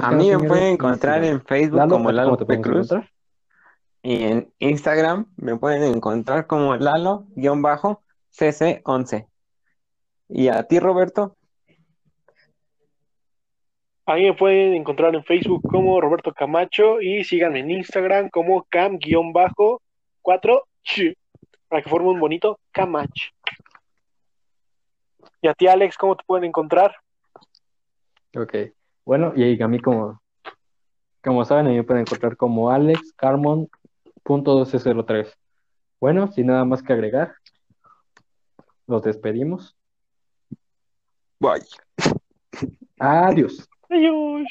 A mí me pueden encontrar en Facebook Lalo, como ¿a ti Lalo ¿cómo te podemos Cruz y en Instagram me pueden encontrar como Lalo-CC11. Y a ti, Roberto, Ahí me pueden encontrar en Facebook como Roberto Camacho y síganme en Instagram como cam-4 para que forme un bonito Camacho. Y a ti, Alex, ¿cómo te pueden encontrar? Ok. Bueno, y a mí como, como saben, a mí me pueden encontrar como Alex Carmon.1203. Bueno, sin nada más que agregar, nos despedimos. bye. Adiós. Adiós.